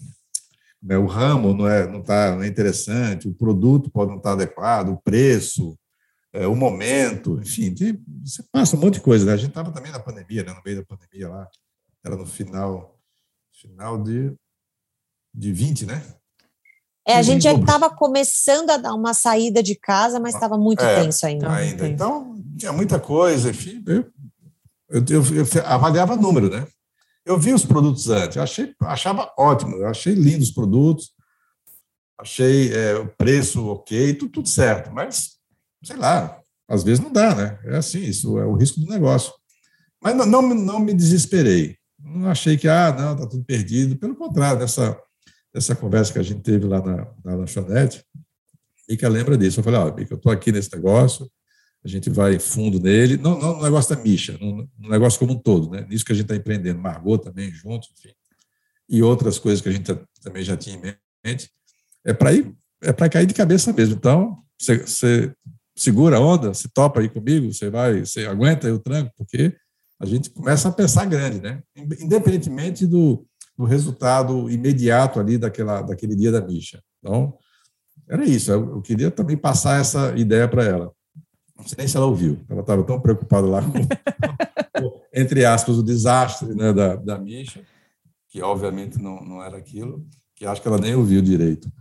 né, o ramo não é não está não é interessante, o produto pode não estar tá adequado, o preço, é, o momento, enfim, de, você passa um monte de coisa. Né? A gente estava também na pandemia, né? no meio da pandemia lá, era no final, final de, de 20, né? É, a gente já estava começando a dar uma saída de casa, mas estava muito é, tenso ainda. ainda. Então, tinha muita coisa, enfim. Eu, eu, eu, eu, avaliava número, né? Eu vi os produtos antes, eu achei, achava ótimo, eu achei lindos os produtos, achei é, o preço ok, tudo, tudo certo, mas, sei lá, às vezes não dá, né? É assim, isso é o risco do negócio. Mas não, não, não me desesperei. Não achei que, ah, não, está tudo perdido. Pelo contrário, nessa dessa conversa que a gente teve lá na, na lanchonete, Mica lembra disso. Eu falei, ó, oh, Mica, eu estou aqui nesse negócio, a gente vai fundo nele, não, não no negócio da Misha, no, no negócio como um todo, né? Nisso que a gente está empreendendo, Margot também junto, enfim, e outras coisas que a gente também já tinha em mente, é para ir, é para cair de cabeça mesmo. Então, você segura a onda, se topa aí comigo, você vai, você aguenta aí o tranco, porque a gente começa a pensar grande, né? Independentemente do, no resultado imediato ali daquela, daquele dia da bicha. Então, era isso. Eu, queria também passar essa ideia para ela. Não sei nem se ela ouviu. Ela estava tão preocupada lá com, entre aspas, o desastre né, da, da Misha, que obviamente não, não era aquilo, que acho que ela nem ouviu direito.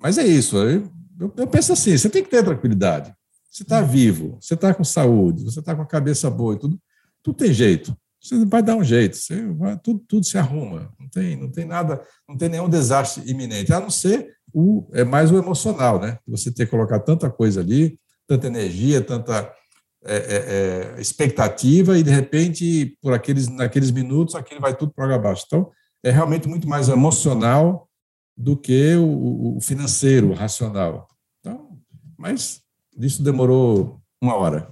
Mas é isso. Eu, eu penso assim: você tem que ter tranquilidade. você está vivo, você está com saúde, você está com a cabeça boa e tudo, tudo tem jeito. Você vai dar um jeito, você vai, tudo, tudo se arruma. Não tem, não tem nada, não tem nenhum desastre iminente, a não ser o é mais o emocional, né? Você ter que colocar tanta coisa ali, tanta energia, tanta é, é, é expectativa e de repente por aqueles naqueles minutos aquilo vai tudo para água abaixo. Então é realmente muito mais emocional do que o, o financeiro, o racional. Então, mas isso demorou uma hora,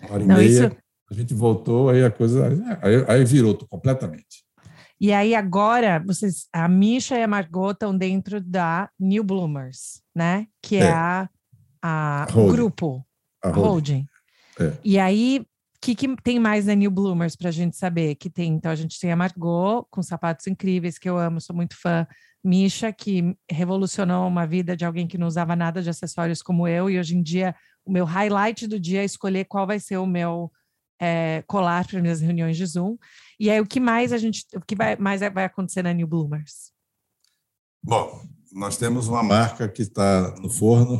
uma hora e Não, meia. Isso... A gente voltou, aí a coisa aí, aí virou completamente. E aí agora vocês, a Misha e a Margot estão dentro da New Bloomers, né? Que é, é a, a o grupo, a holding. É. E aí, o que, que tem mais na New Bloomers para a gente saber? Que tem, então a gente tem a Margot com sapatos incríveis que eu amo, sou muito fã. Misha, que revolucionou uma vida de alguém que não usava nada de acessórios como eu, e hoje em dia o meu highlight do dia é escolher qual vai ser o meu é, colar para minhas reuniões de Zoom. E aí, o que mais a gente, o que vai, mais vai acontecer na New Bloomers? Bom, nós temos uma marca que está no forno,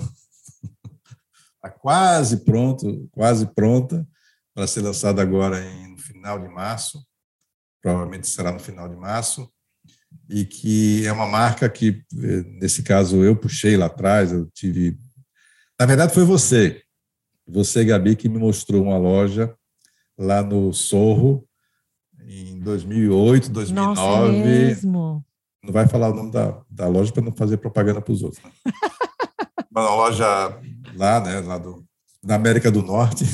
está quase pronto, quase pronta para ser lançada agora em, no final de março, provavelmente será no final de março, e que é uma marca que, nesse caso, eu puxei lá atrás, eu tive... Na verdade, foi você, você, Gabi, que me mostrou uma loja lá no Sorro, em 2008, 2009. Nossa, mesmo? Não vai falar o nome da, da loja para não fazer propaganda para os outros. Né? Uma loja lá, né, lá do, da América do Norte.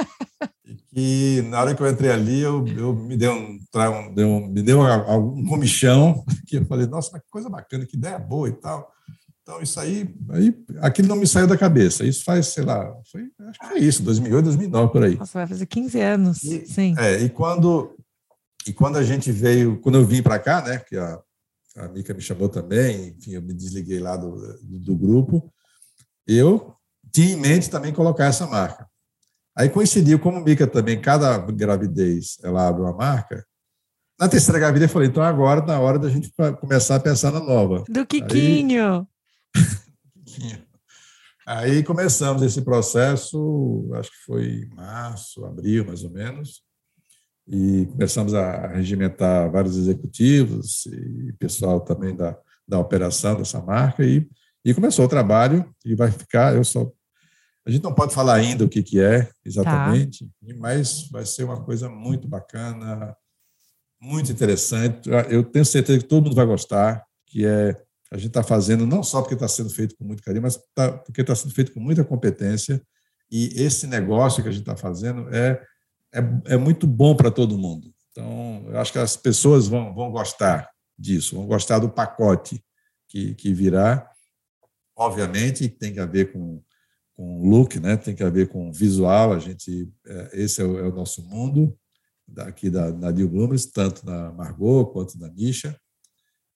e na hora que eu entrei ali, eu, eu me deu um, um, deu um, me deu um, um comichão, que eu falei, nossa, que coisa bacana, que ideia boa e tal. Então, isso aí, aí, aquilo não me saiu da cabeça. Isso faz, sei lá, foi, acho que foi isso, 2008, 2009, por aí. Nossa, vai fazer 15 anos, e, sim. É, e quando, e quando a gente veio, quando eu vim para cá, né, que a, a Mica me chamou também, enfim, eu me desliguei lá do, do, do grupo, eu tinha em mente também colocar essa marca. Aí coincidiu, como Mica também, cada gravidez ela abre uma marca, na terceira gravidez eu falei, então agora na hora da gente começar a pensar na nova. Do Quiquinho! Aí começamos esse processo, acho que foi março, abril, mais ou menos, e começamos a regimentar vários executivos e pessoal também da, da operação dessa marca, e, e começou o trabalho, e vai ficar, eu só... A gente não pode falar ainda o que, que é exatamente, tá. mas vai ser uma coisa muito bacana, muito interessante. Eu tenho certeza que todo mundo vai gostar, que é a gente está fazendo não só porque está sendo feito com muito carinho, mas tá, porque está sendo feito com muita competência. E esse negócio que a gente está fazendo é, é, é, muito bom para todo mundo. Então, eu acho que as pessoas vão, vão gostar disso, vão gostar do pacote que, que virá. Obviamente, tem a ver com, com look, né? tem que ver com visual. A gente, é, esse é o, é o nosso mundo daqui da, da New Bloomers, tanto na Margot quanto na Misha.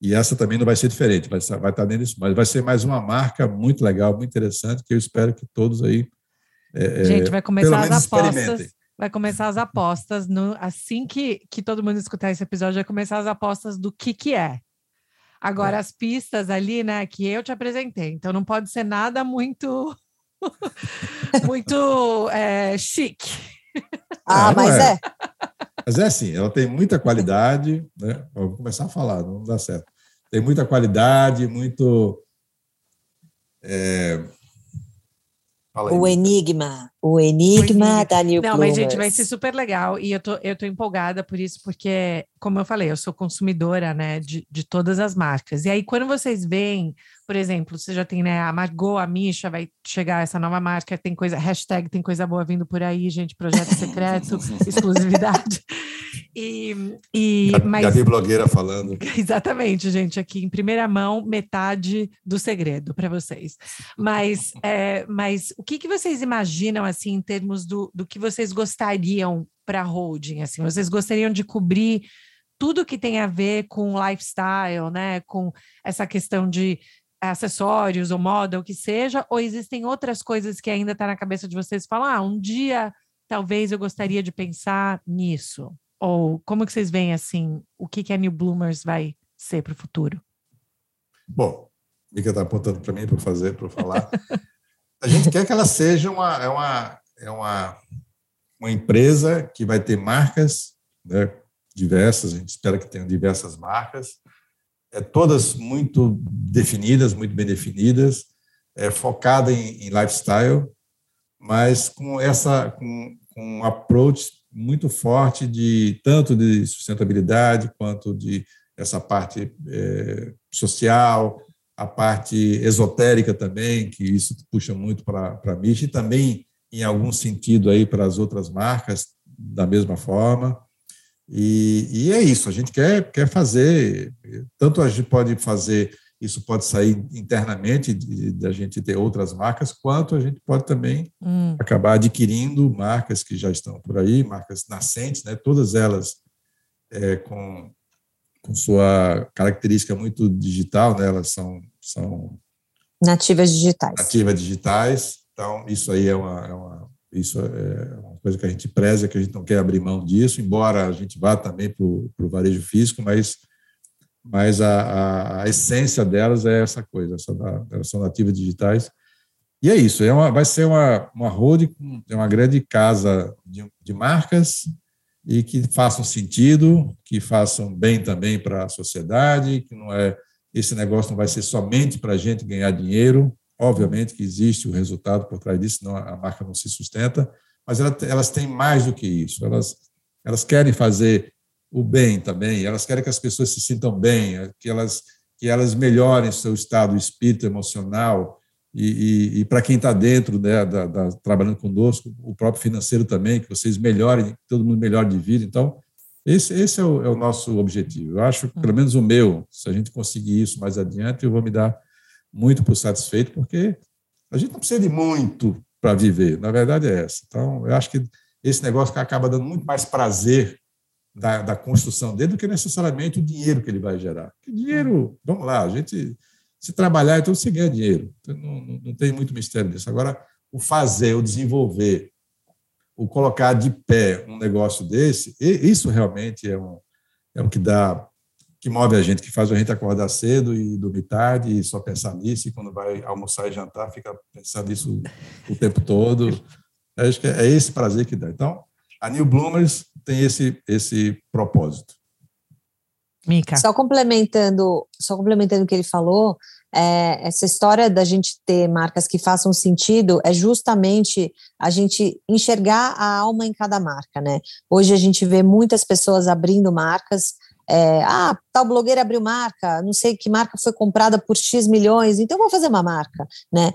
E essa também não vai ser diferente, vai, vai estar dentro disso, mas vai ser mais uma marca muito legal, muito interessante, que eu espero que todos aí. É, é Gente, vai começar as apostas. Vai começar as apostas no, assim que, que todo mundo escutar esse episódio, vai começar as apostas do que, que é. Agora, é. as pistas ali, né, que eu te apresentei, então não pode ser nada muito muito é, chique. Ah, mas é. É. Mas é assim, ela tem muita qualidade, né? Vou começar a falar, não dá certo. Tem muita qualidade, muito. É... O enigma, o enigma, da New Não, mas gente, vai ser super legal e eu tô, eu tô empolgada por isso, porque, como eu falei, eu sou consumidora, né, de, de todas as marcas. E aí, quando vocês veem por exemplo, você já tem né, a Margot, a Misha, vai chegar essa nova marca, tem coisa, hashtag tem coisa boa vindo por aí, gente, projeto secreto, exclusividade. E, e, mas, Gabi blogueira falando. Exatamente, gente, aqui em primeira mão, metade do segredo para vocês. Mas, é, mas o que, que vocês imaginam, assim, em termos do, do que vocês gostariam para a holding? Assim, vocês gostariam de cobrir tudo que tem a ver com lifestyle, né? Com essa questão de acessórios ou moda, o que seja, ou existem outras coisas que ainda está na cabeça de vocês falar, ah, um dia talvez eu gostaria de pensar nisso? Ou como que vocês veem assim, o que, que a New Bloomers vai ser para o futuro? Bom, Mica está apontando para mim para fazer, para falar. A gente quer que ela seja uma, é uma, é uma, uma empresa que vai ter marcas né, diversas, a gente espera que tenha diversas marcas, é, todas muito definidas, muito bem definidas, é, focada em, em lifestyle, mas com essa com, com um approach muito forte de tanto de sustentabilidade quanto de essa parte é, social, a parte esotérica também, que isso puxa muito para a Mish, e também, em algum sentido, aí para as outras marcas, da mesma forma. E, e, é isso, a gente quer, quer fazer, tanto a gente pode fazer, isso pode sair internamente, da gente ter outras marcas, quanto a gente pode também hum. acabar adquirindo marcas que já estão por aí, marcas nascentes, né, todas elas é, com com sua característica muito digital, né? elas são, são nativas digitais. Nativas digitais. Então, isso aí é uma, é uma, isso é uma coisa que a gente preza, que a gente não quer abrir mão disso, embora a gente vá também para o varejo físico, mas, mas a, a, essência delas é essa coisa, essa, elas são nativas digitais. E é isso, é uma, vai ser uma, uma é uma grande casa de, de marcas, e que façam sentido, que façam bem também para a sociedade, que não é esse negócio não vai ser somente para a gente ganhar dinheiro. Obviamente que existe o resultado por trás disso, senão a marca não se sustenta, mas elas têm mais do que isso. Elas, elas querem fazer o bem também, elas querem que as pessoas se sintam bem, que elas, que elas melhorem seu estado espírito, emocional, e, e, e para quem está dentro né, da, da, trabalhando conosco, o próprio financeiro também, que vocês melhorem, que todo mundo melhore de vida. Então, esse, esse é, o, é, o, nosso objetivo. Eu acho, pelo menos o meu, se a gente conseguir isso mais adiante, eu vou me dar muito por satisfeito, porque a gente não precisa de muito para viver, na verdade é essa. Então, eu acho que esse negócio acaba dando muito mais prazer da, da construção dele do que necessariamente o dinheiro que ele vai gerar. Porque dinheiro, vamos lá, a gente se trabalhar, então você ganha dinheiro. Então, não, não, não tem muito mistério nisso. Agora, o fazer, o desenvolver, o colocar de pé um negócio desse, isso realmente é um, é um que dá, que move a gente, que faz a gente acordar cedo e dormir tarde e só pensar nisso, e quando vai almoçar e jantar, fica pensando nisso o tempo todo. Acho que é esse prazer que dá. Então, a New Bloomers tem esse, esse propósito. Mica. Só complementando, só complementando o que ele falou, é, essa história da gente ter marcas que façam sentido é justamente a gente enxergar a alma em cada marca, né? Hoje a gente vê muitas pessoas abrindo marcas. É, ah, tal blogueira abriu marca, não sei que marca foi comprada por X milhões, então vou fazer uma marca, né?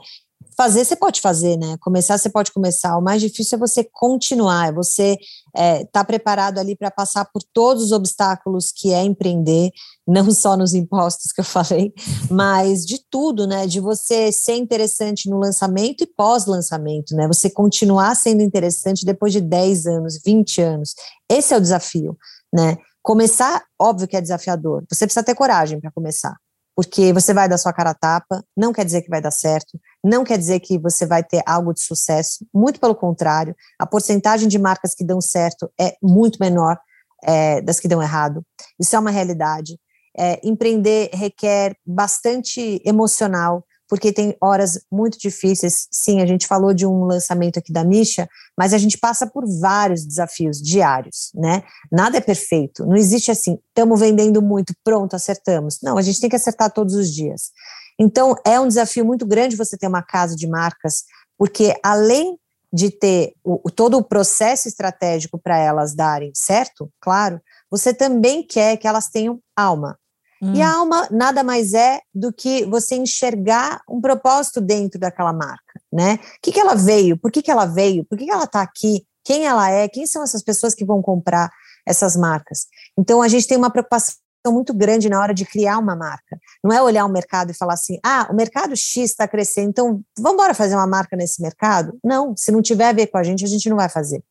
Fazer você pode fazer, né? Começar você pode começar. O mais difícil é você continuar, é você estar é, tá preparado ali para passar por todos os obstáculos que é empreender, não só nos impostos que eu falei, mas de tudo, né? De você ser interessante no lançamento e pós-lançamento, né? Você continuar sendo interessante depois de 10 anos, 20 anos. Esse é o desafio, né? Começar, óbvio que é desafiador. Você precisa ter coragem para começar porque você vai dar sua cara a tapa, não quer dizer que vai dar certo, não quer dizer que você vai ter algo de sucesso, muito pelo contrário, a porcentagem de marcas que dão certo é muito menor é, das que dão errado. Isso é uma realidade. É, empreender requer bastante emocional, porque tem horas muito difíceis. Sim, a gente falou de um lançamento aqui da Misha, mas a gente passa por vários desafios diários, né? Nada é perfeito. Não existe assim, estamos vendendo muito, pronto, acertamos. Não, a gente tem que acertar todos os dias. Então, é um desafio muito grande você ter uma casa de marcas, porque além de ter o, todo o processo estratégico para elas darem certo, claro, você também quer que elas tenham alma, Hum. E a alma nada mais é do que você enxergar um propósito dentro daquela marca, né? O que, que ela veio? Por que, que ela veio? Por que, que ela está aqui? Quem ela é? Quem são essas pessoas que vão comprar essas marcas? Então, a gente tem uma preocupação muito grande na hora de criar uma marca. Não é olhar o mercado e falar assim, ah, o mercado X está crescendo, então vamos embora fazer uma marca nesse mercado? Não, se não tiver a ver com a gente, a gente não vai fazer.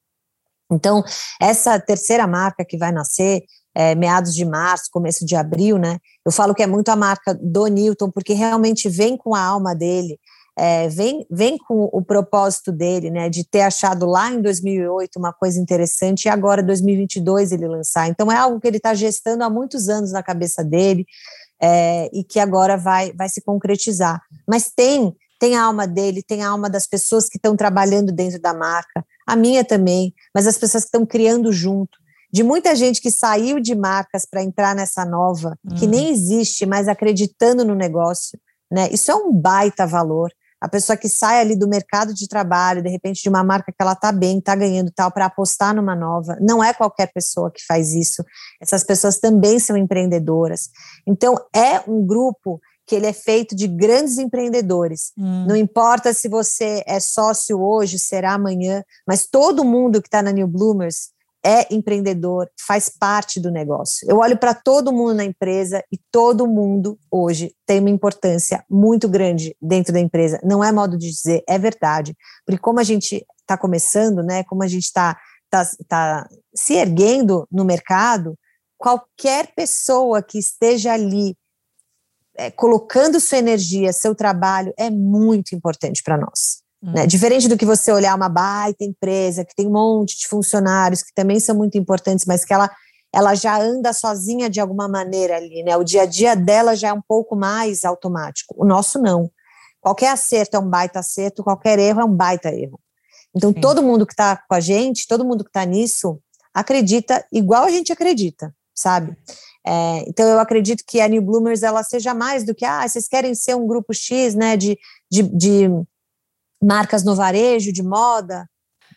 Então, essa terceira marca que vai nascer, é, meados de março, começo de abril, né? Eu falo que é muito a marca do Newton, porque realmente vem com a alma dele, é, vem, vem com o propósito dele, né? De ter achado lá em 2008 uma coisa interessante e agora, 2022, ele lançar. Então, é algo que ele está gestando há muitos anos na cabeça dele é, e que agora vai, vai se concretizar. Mas tem tem a alma dele, tem a alma das pessoas que estão trabalhando dentro da marca, a minha também, mas as pessoas que estão criando junto. De muita gente que saiu de marcas para entrar nessa nova, uhum. que nem existe, mas acreditando no negócio, né? Isso é um baita valor. A pessoa que sai ali do mercado de trabalho, de repente, de uma marca que ela está bem, está ganhando tal, para apostar numa nova. Não é qualquer pessoa que faz isso. Essas pessoas também são empreendedoras. Então, é um grupo que ele é feito de grandes empreendedores. Hum. Não importa se você é sócio hoje, será amanhã, mas todo mundo que está na New Bloomers é empreendedor, faz parte do negócio. Eu olho para todo mundo na empresa e todo mundo hoje tem uma importância muito grande dentro da empresa. Não é modo de dizer, é verdade. Porque como a gente está começando, né, como a gente está tá, tá se erguendo no mercado, qualquer pessoa que esteja ali é, colocando sua energia, seu trabalho, é muito importante para nós. Hum. Né? Diferente do que você olhar uma baita empresa que tem um monte de funcionários que também são muito importantes, mas que ela, ela já anda sozinha de alguma maneira ali, né? O dia a dia dela já é um pouco mais automático. O nosso não. Qualquer acerto é um baita acerto, qualquer erro é um baita erro. Então, Sim. todo mundo que está com a gente, todo mundo que está nisso, acredita igual a gente acredita, sabe? É, então eu acredito que a New Bloomers ela seja mais do que ah, vocês querem ser um grupo X, né, de, de, de marcas no varejo, de moda.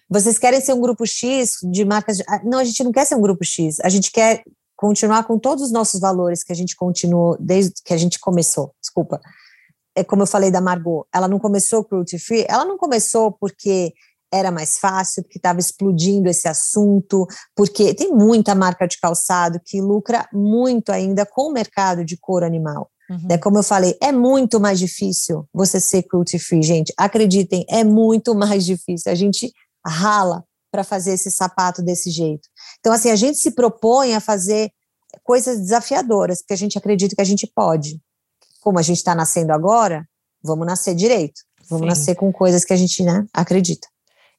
Vocês querem ser um grupo X de marcas? De, ah, não, a gente não quer ser um grupo X. A gente quer continuar com todos os nossos valores que a gente continuou desde que a gente começou. Desculpa. É como eu falei da Margot, ela não começou cruelty free, ela não começou porque era mais fácil, porque estava explodindo esse assunto, porque tem muita marca de calçado que lucra muito ainda com o mercado de couro animal. Uhum. É como eu falei, é muito mais difícil você ser cruelty free, gente. Acreditem, é muito mais difícil. A gente rala para fazer esse sapato desse jeito. Então, assim, a gente se propõe a fazer coisas desafiadoras, porque a gente acredita que a gente pode. Como a gente está nascendo agora, vamos nascer direito. Vamos Sim. nascer com coisas que a gente né, acredita.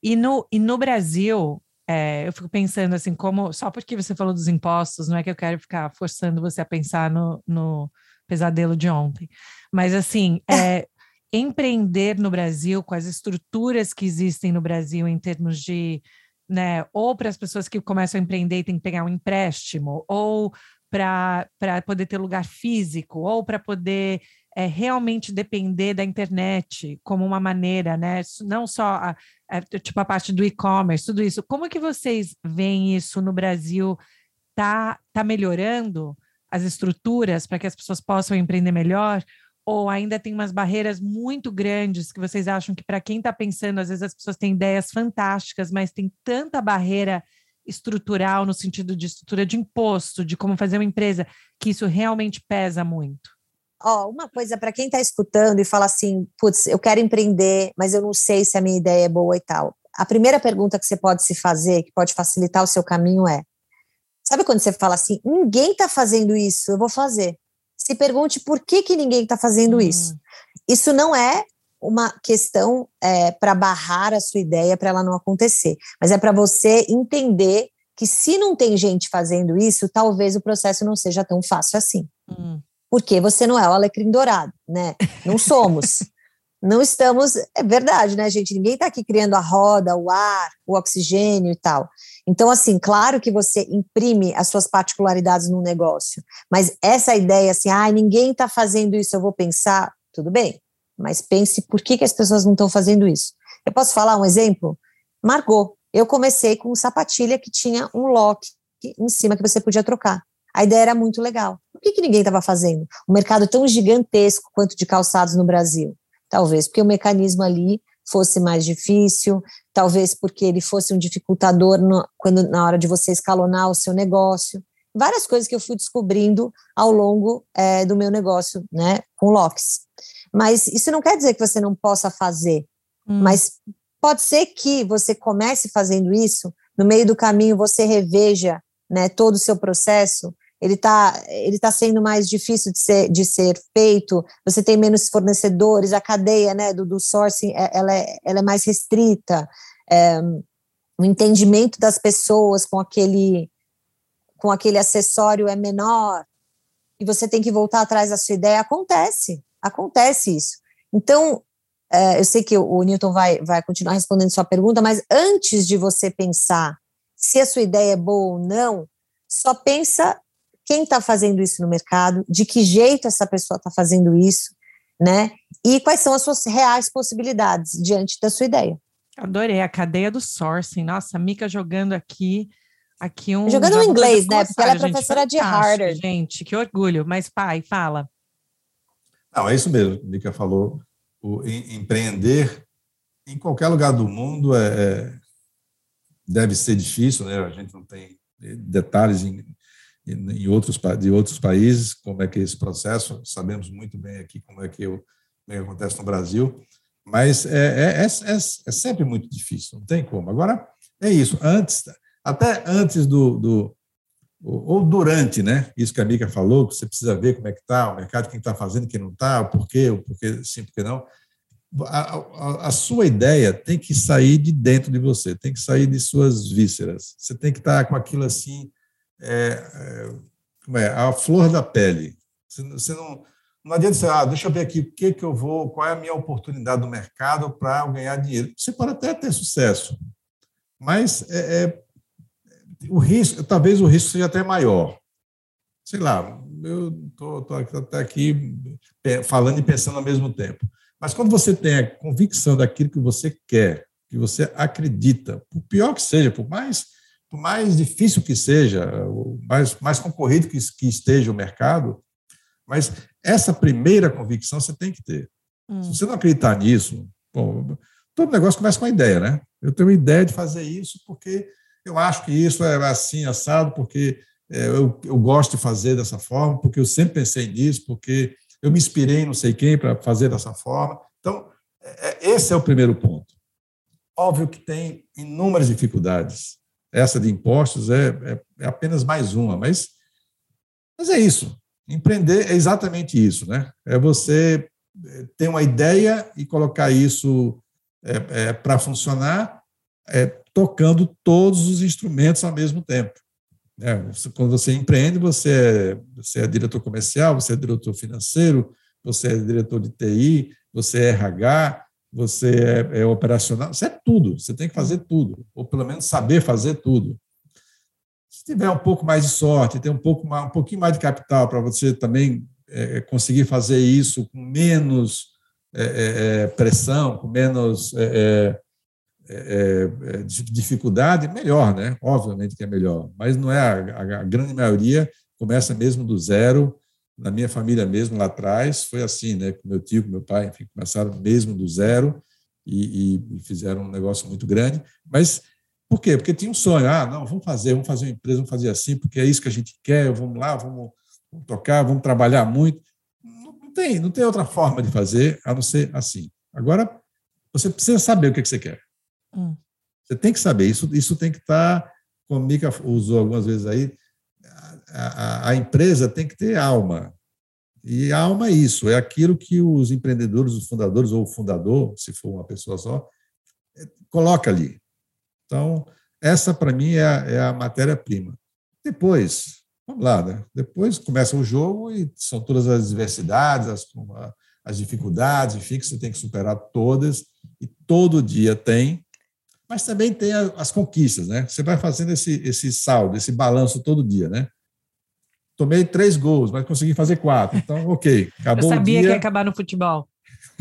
E no, e no Brasil, é, eu fico pensando assim, como só porque você falou dos impostos, não é que eu quero ficar forçando você a pensar no, no pesadelo de ontem, mas assim, é, empreender no Brasil com as estruturas que existem no Brasil em termos de, né, ou para as pessoas que começam a empreender e têm que pegar um empréstimo, ou para poder ter lugar físico, ou para poder é, realmente depender da internet como uma maneira, né? Não só a, a tipo a parte do e-commerce, tudo isso. Como que vocês veem isso no Brasil? Tá, tá melhorando as estruturas para que as pessoas possam empreender melhor? Ou ainda tem umas barreiras muito grandes que vocês acham que para quem está pensando, às vezes as pessoas têm ideias fantásticas, mas tem tanta barreira estrutural no sentido de estrutura de imposto, de como fazer uma empresa, que isso realmente pesa muito? Ó, uma coisa para quem está escutando e fala assim, putz, eu quero empreender, mas eu não sei se a minha ideia é boa e tal. A primeira pergunta que você pode se fazer, que pode facilitar o seu caminho é: sabe quando você fala assim, ninguém está fazendo isso, eu vou fazer. Se pergunte por que, que ninguém está fazendo hum. isso. Isso não é uma questão é, para barrar a sua ideia para ela não acontecer, mas é para você entender que se não tem gente fazendo isso, talvez o processo não seja tão fácil assim. Hum porque você não é o alecrim dourado, né? Não somos. não estamos, é verdade, né, gente? Ninguém está aqui criando a roda, o ar, o oxigênio e tal. Então, assim, claro que você imprime as suas particularidades no negócio, mas essa ideia assim, ah, ninguém está fazendo isso, eu vou pensar, tudo bem, mas pense por que, que as pessoas não estão fazendo isso. Eu posso falar um exemplo? Margot, eu comecei com sapatilha que tinha um lock em cima que você podia trocar. A ideia era muito legal. Por que, que ninguém estava fazendo? Um mercado tão gigantesco quanto de calçados no Brasil. Talvez porque o mecanismo ali fosse mais difícil, talvez porque ele fosse um dificultador no, quando na hora de você escalonar o seu negócio. Várias coisas que eu fui descobrindo ao longo é, do meu negócio, né, com locks. Mas isso não quer dizer que você não possa fazer. Hum. Mas pode ser que você comece fazendo isso, no meio do caminho você reveja né, todo o seu processo ele está ele tá sendo mais difícil de ser, de ser feito, você tem menos fornecedores, a cadeia né, do, do sourcing é, ela é, ela é mais restrita, é, o entendimento das pessoas com aquele, com aquele acessório é menor, e você tem que voltar atrás da sua ideia, acontece, acontece isso. Então, é, eu sei que o, Newton vai, vai continuar respondendo sua pergunta, mas antes de você pensar se a sua ideia é boa ou não, só pensa quem está fazendo isso no mercado, de que jeito essa pessoa está fazendo isso, né? E quais são as suas reais possibilidades diante da sua ideia. Adorei a cadeia do sourcing. Nossa, a Mica jogando aqui. Aqui um. Jogando em inglês, né? Porque ela é professora gente, de Harvard. Gente, que orgulho. Mas, pai, fala. Não, é isso mesmo. A Mica falou o empreender em qualquer lugar do mundo é, é, deve ser difícil, né? A gente não tem detalhes em, em outros de outros países como é que é esse processo. Sabemos muito bem aqui como é que, eu, como é que acontece no Brasil, mas é, é, é, é, é sempre muito difícil. Não tem como. Agora é isso. Antes, até antes do, do ou durante, né? Isso que a Mica falou, que você precisa ver como é que está o mercado, quem está fazendo, quem não está, o porquê, o porquê sim, porquê não. A, a, a, sua ideia tem que sair de dentro de você, tem que sair de suas vísceras. Você tem que estar tá com aquilo assim, é, é, é, a flor da pele. Você, não, não adianta você, ah, deixa eu ver aqui o que, que eu vou, qual é a minha oportunidade no mercado para ganhar dinheiro. Você pode até ter sucesso, mas é, é o risco, talvez o risco seja até maior. Sei lá, eu estou até aqui falando e pensando ao mesmo tempo. Mas quando você tem a convicção daquilo que você quer, que você acredita, por pior que seja, por mais, por mais difícil que seja, mais, mais concorrido que, que esteja o mercado, mas essa primeira convicção você tem que ter. Hum. Se você não acreditar nisso, bom, todo negócio começa com a ideia, né? Eu tenho uma ideia de fazer isso porque eu acho que isso é assim, assado, porque é, eu, eu gosto de fazer dessa forma, porque eu sempre pensei nisso, porque eu me inspirei em não sei quem para fazer dessa forma. Então, é, é, esse é o primeiro ponto. Óbvio que tem inúmeras dificuldades. Essa de impostos é, é, é apenas mais uma, mas, mas é isso. Empreender é exatamente isso, né? É você é, ter uma ideia e colocar isso é, é, para funcionar, é, tocando todos os instrumentos ao mesmo tempo. É, quando você empreende, você é, você é diretor comercial, você é diretor financeiro, você é diretor de TI, você é RH, você é, é, operacional, você é tudo, você tem que fazer tudo, ou pelo menos saber fazer tudo. Se tiver um pouco mais de sorte, ter um, pouco mais, um pouquinho mais de capital para você também é, conseguir fazer isso com menos é, é, pressão, com menos é, é, é dificuldade, melhor, né? Obviamente que é melhor, mas não é a, a, grande maioria começa mesmo do zero. Na minha família mesmo lá atrás foi assim, né? Com meu tio, com meu pai, enfim, começaram mesmo do zero e, e, fizeram um negócio muito grande. Mas por quê? Porque tinha um sonho. Ah, não, vamos fazer, vamos fazer uma empresa, vamos fazer assim, porque é isso que a gente quer. Vamos lá, vamos, vamos tocar, vamos trabalhar muito. Não, não tem, não tem outra forma de fazer a não ser assim. Agora você precisa saber o que, que você quer. Hum. Você tem que saber, isso, isso tem que estar, tá, como a Mica usou algumas vezes aí, a, a, empresa tem que ter alma. E alma é isso, é aquilo que os empreendedores, os fundadores, ou o fundador, se for uma pessoa só, coloca ali. Então, essa, para mim, é a, é a matéria-prima. Depois, vamos lá, né? depois começa o jogo e são todas as diversidades, as, as dificuldades, enfim, que você tem que superar todas, e todo dia tem, mas também tem as conquistas, né? Você vai fazendo esse, esse saldo, esse balanço todo dia, né? Tomei três gols, mas consegui fazer quatro. Então, ok. Acabou eu sabia que ia acabar no futebol.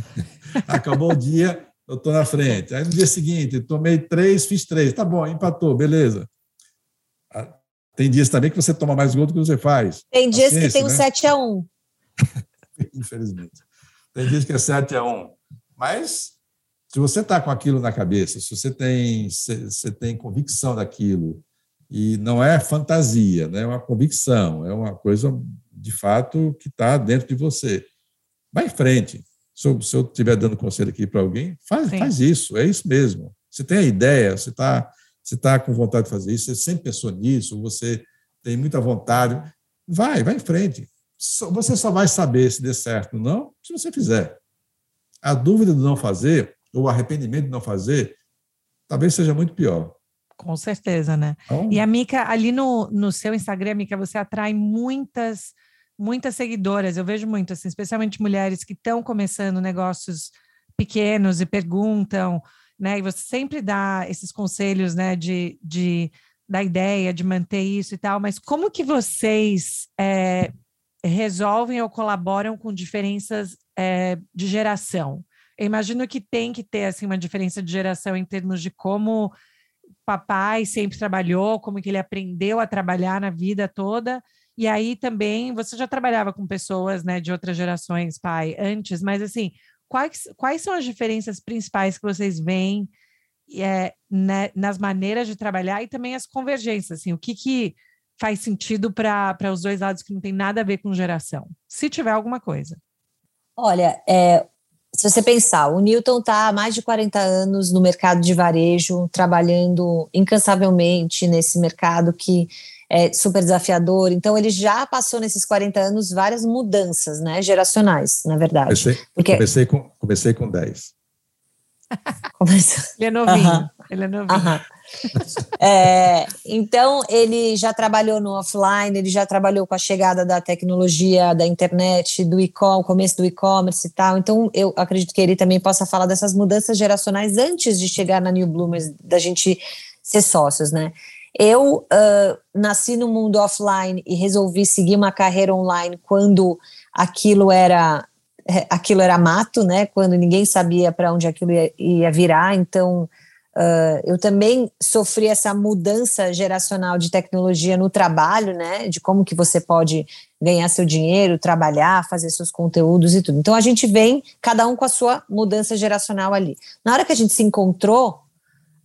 acabou o dia, eu estou na frente. Aí no dia seguinte, tomei três, fiz três. Tá bom, empatou, beleza. Ah, tem dias também que você toma mais gol do que você faz. Tem dias que tem um né? 7 a 1 Infelizmente. Tem dias que é 7 a 1 Mas se você está com aquilo na cabeça, se você tem, se, você tem convicção daquilo, e não é fantasia, né? é uma convicção, é uma coisa de fato que está dentro de você. Vai em frente. Se eu estiver dando conselho aqui para alguém, faz, faz isso, é isso mesmo. Você tem a ideia, você está você tá com vontade de fazer isso, você sempre pensou nisso, você tem muita vontade, vai, vai em frente. Você só vai saber se der certo ou não se você fizer. A dúvida de não fazer ou arrependimento de não fazer, talvez seja muito pior. Com certeza, né? Então, e a Mica, ali no, no seu Instagram, Mica, você atrai muitas, muitas seguidoras. Eu vejo muito, assim, especialmente mulheres que estão começando negócios pequenos e perguntam, né? E você sempre dá esses conselhos, né? De, de da ideia de manter isso e tal. Mas como que vocês é, resolvem ou colaboram com diferenças é, de geração? Eu imagino que tem que ter assim uma diferença de geração em termos de como papai sempre trabalhou, como que ele aprendeu a trabalhar na vida toda. E aí também você já trabalhava com pessoas, né, de outras gerações, pai, antes, mas assim, quais, quais são as diferenças principais que vocês veem é, né, nas maneiras de trabalhar e também as convergências, assim, o que que faz sentido para os dois lados que não tem nada a ver com geração, se tiver alguma coisa. Olha, é, se você pensar, o Newton está há mais de 40 anos no mercado de varejo, trabalhando incansavelmente nesse mercado que é super desafiador. Então, ele já passou nesses 40 anos várias mudanças, né, geracionais, na verdade. Comecei, Porque... comecei, com, comecei com 10. Ele é novinho. Ele é novinho. É, então, ele já trabalhou no offline, ele já trabalhou com a chegada da tecnologia, da internet, do e-commerce, começo do e-commerce e tal. Então, eu acredito que ele também possa falar dessas mudanças geracionais antes de chegar na New Bloomers, da gente ser sócios, né? Eu uh, nasci no mundo offline e resolvi seguir uma carreira online quando aquilo era é, aquilo era mato, né? Quando ninguém sabia para onde aquilo ia, ia virar. Então, Uh, eu também sofri essa mudança geracional de tecnologia no trabalho, né? De como que você pode ganhar seu dinheiro, trabalhar, fazer seus conteúdos e tudo. Então a gente vem, cada um com a sua mudança geracional ali. Na hora que a gente se encontrou,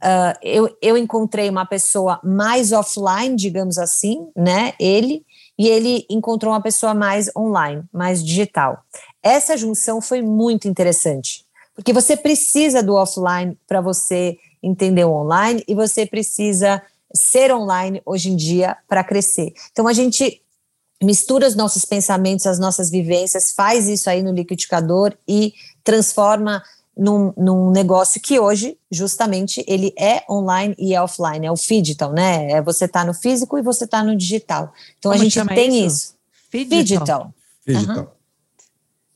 uh, eu, eu encontrei uma pessoa mais offline, digamos assim, né? Ele, e ele encontrou uma pessoa mais online, mais digital. Essa junção foi muito interessante, porque você precisa do offline para você entender o online e você precisa ser online hoje em dia para crescer. Então a gente mistura os nossos pensamentos, as nossas vivências, faz isso aí no liquidificador e transforma num, num, negócio que hoje, justamente, ele é online e é offline, é o digital, né? É você tá no físico e você tá no digital. Então Como a gente tem isso. isso. Digital. Digital. Uhum.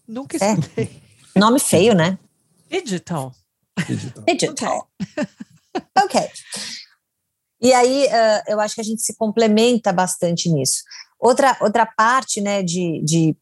Nunca escutei. É. Nome feio, né? Digital. Digital. Digital. ok. E aí, uh, eu acho que a gente se complementa bastante nisso. Outra, outra parte né, de, de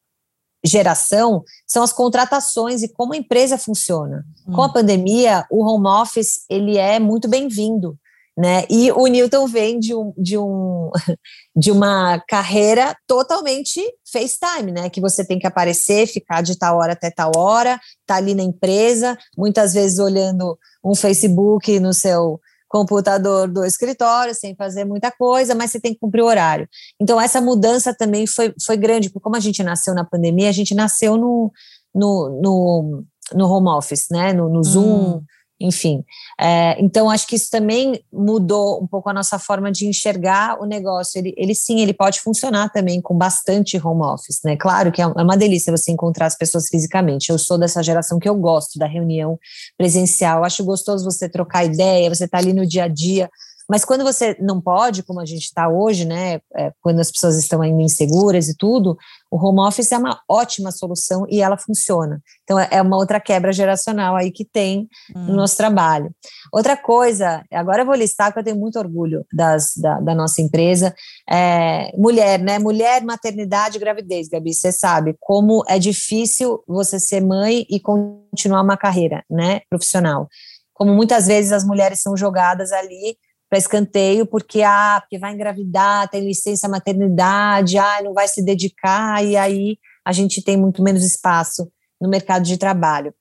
geração são as contratações e como a empresa funciona. Hum. Com a pandemia, o home office ele é muito bem-vindo. Né? E o Newton vem de, um, de, um, de uma carreira totalmente FaceTime, né? Que você tem que aparecer, ficar de tal hora até tal hora, tá ali na empresa, muitas vezes olhando um Facebook no seu computador do escritório, sem fazer muita coisa, mas você tem que cumprir o horário. Então, essa mudança também foi, foi grande, porque como a gente nasceu na pandemia, a gente nasceu no, no, no, no home office, né? No, no Zoom. Hum enfim. É, então, acho que isso também mudou um pouco a nossa forma de enxergar o negócio. Ele, ele sim, ele pode funcionar também com bastante home office, né? Claro que é, é uma delícia você encontrar as pessoas fisicamente. Eu sou dessa geração que eu gosto da reunião presencial. Acho gostoso você trocar ideia, você tá ali no dia a dia. Mas quando você não pode, como a gente está hoje, né, é, quando as pessoas estão ainda inseguras e tudo, o home office é uma ótima solução e ela funciona. Então, é, é uma outra quebra geracional aí que tem hum. no nosso trabalho. Outra coisa, agora eu vou listar, que eu tenho muito orgulho das, da, da nossa empresa, é, mulher, né? Mulher, maternidade e gravidez, Gabi, você sabe como é difícil você ser mãe e continuar uma carreira, né, profissional. Como muitas vezes as mulheres são jogadas ali para escanteio, porque, ah, porque vai engravidar, tem licença maternidade, ah, não vai se dedicar, e aí a gente tem muito menos espaço no mercado de trabalho.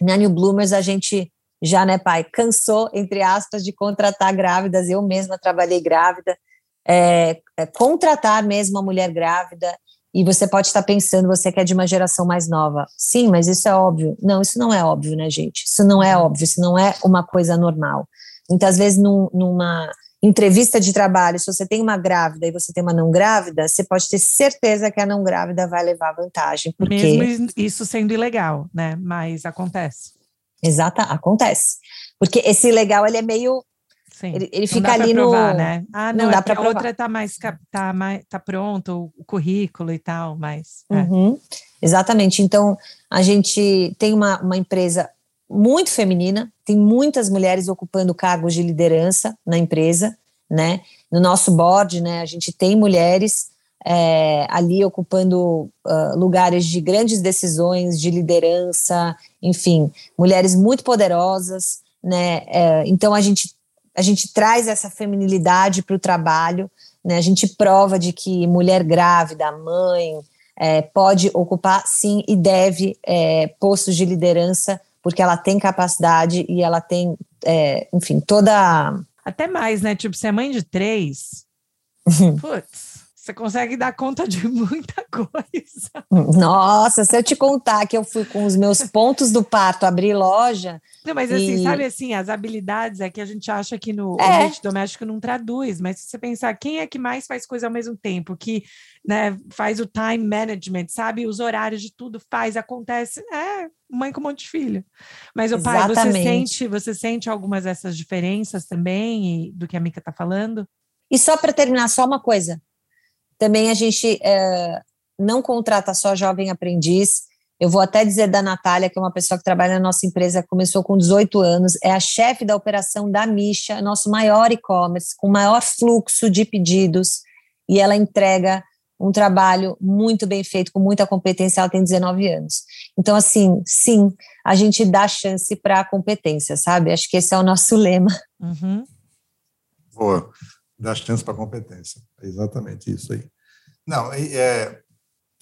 Na New Bloomers, a gente já, né, pai, cansou, entre aspas, de contratar grávidas, eu mesma trabalhei grávida, é, é, contratar mesmo uma mulher grávida, e você pode estar pensando, você que é de uma geração mais nova. Sim, mas isso é óbvio. Não, isso não é óbvio, né, gente? Isso não é óbvio, isso não é uma coisa normal. Muitas vezes, num, numa entrevista de trabalho, se você tem uma grávida e você tem uma não grávida, você pode ter certeza que a não grávida vai levar vantagem. Porque... Mesmo isso sendo ilegal, né? Mas acontece. Exata, acontece. Porque esse ilegal, ele é meio Sim. Ele, ele fica ali provar, no. Né? Ah, não, não dá é para provar. A outra está mais, tá mais tá pronto, o currículo e tal, mas. É. Uhum, exatamente. Então, a gente tem uma, uma empresa muito feminina, tem muitas mulheres ocupando cargos de liderança na empresa, né? No nosso board, né, a gente tem mulheres é, ali ocupando uh, lugares de grandes decisões, de liderança, enfim, mulheres muito poderosas, né? É, então a gente a gente traz essa feminilidade para o trabalho, né? A gente prova de que mulher grávida, mãe, é, pode ocupar sim e deve postos de liderança porque ela tem capacidade e ela tem, é, enfim, toda. Até mais, né? Tipo, você é mãe de três. Putz. Você consegue dar conta de muita coisa. Nossa, se eu te contar que eu fui com os meus pontos do parto abrir loja. Não, mas assim, e... sabe assim, as habilidades é que a gente acha que no é. ambiente doméstico não traduz, mas se você pensar quem é que mais faz coisa ao mesmo tempo, que né, faz o time management, sabe? Os horários de tudo faz, acontece. É, mãe com um monte de filho. Mas o pai, você sente, você sente algumas dessas diferenças também do que a Mica está falando? E só para terminar, só uma coisa. Também a gente é, não contrata só jovem aprendiz. Eu vou até dizer da Natália, que é uma pessoa que trabalha na nossa empresa, começou com 18 anos, é a chefe da operação da Misha, nosso maior e-commerce, com maior fluxo de pedidos, e ela entrega um trabalho muito bem feito, com muita competência, ela tem 19 anos. Então, assim, sim, a gente dá chance para a competência, sabe? Acho que esse é o nosso lema. Uhum. Boa dar chance para competência. É exatamente isso aí. Não, é,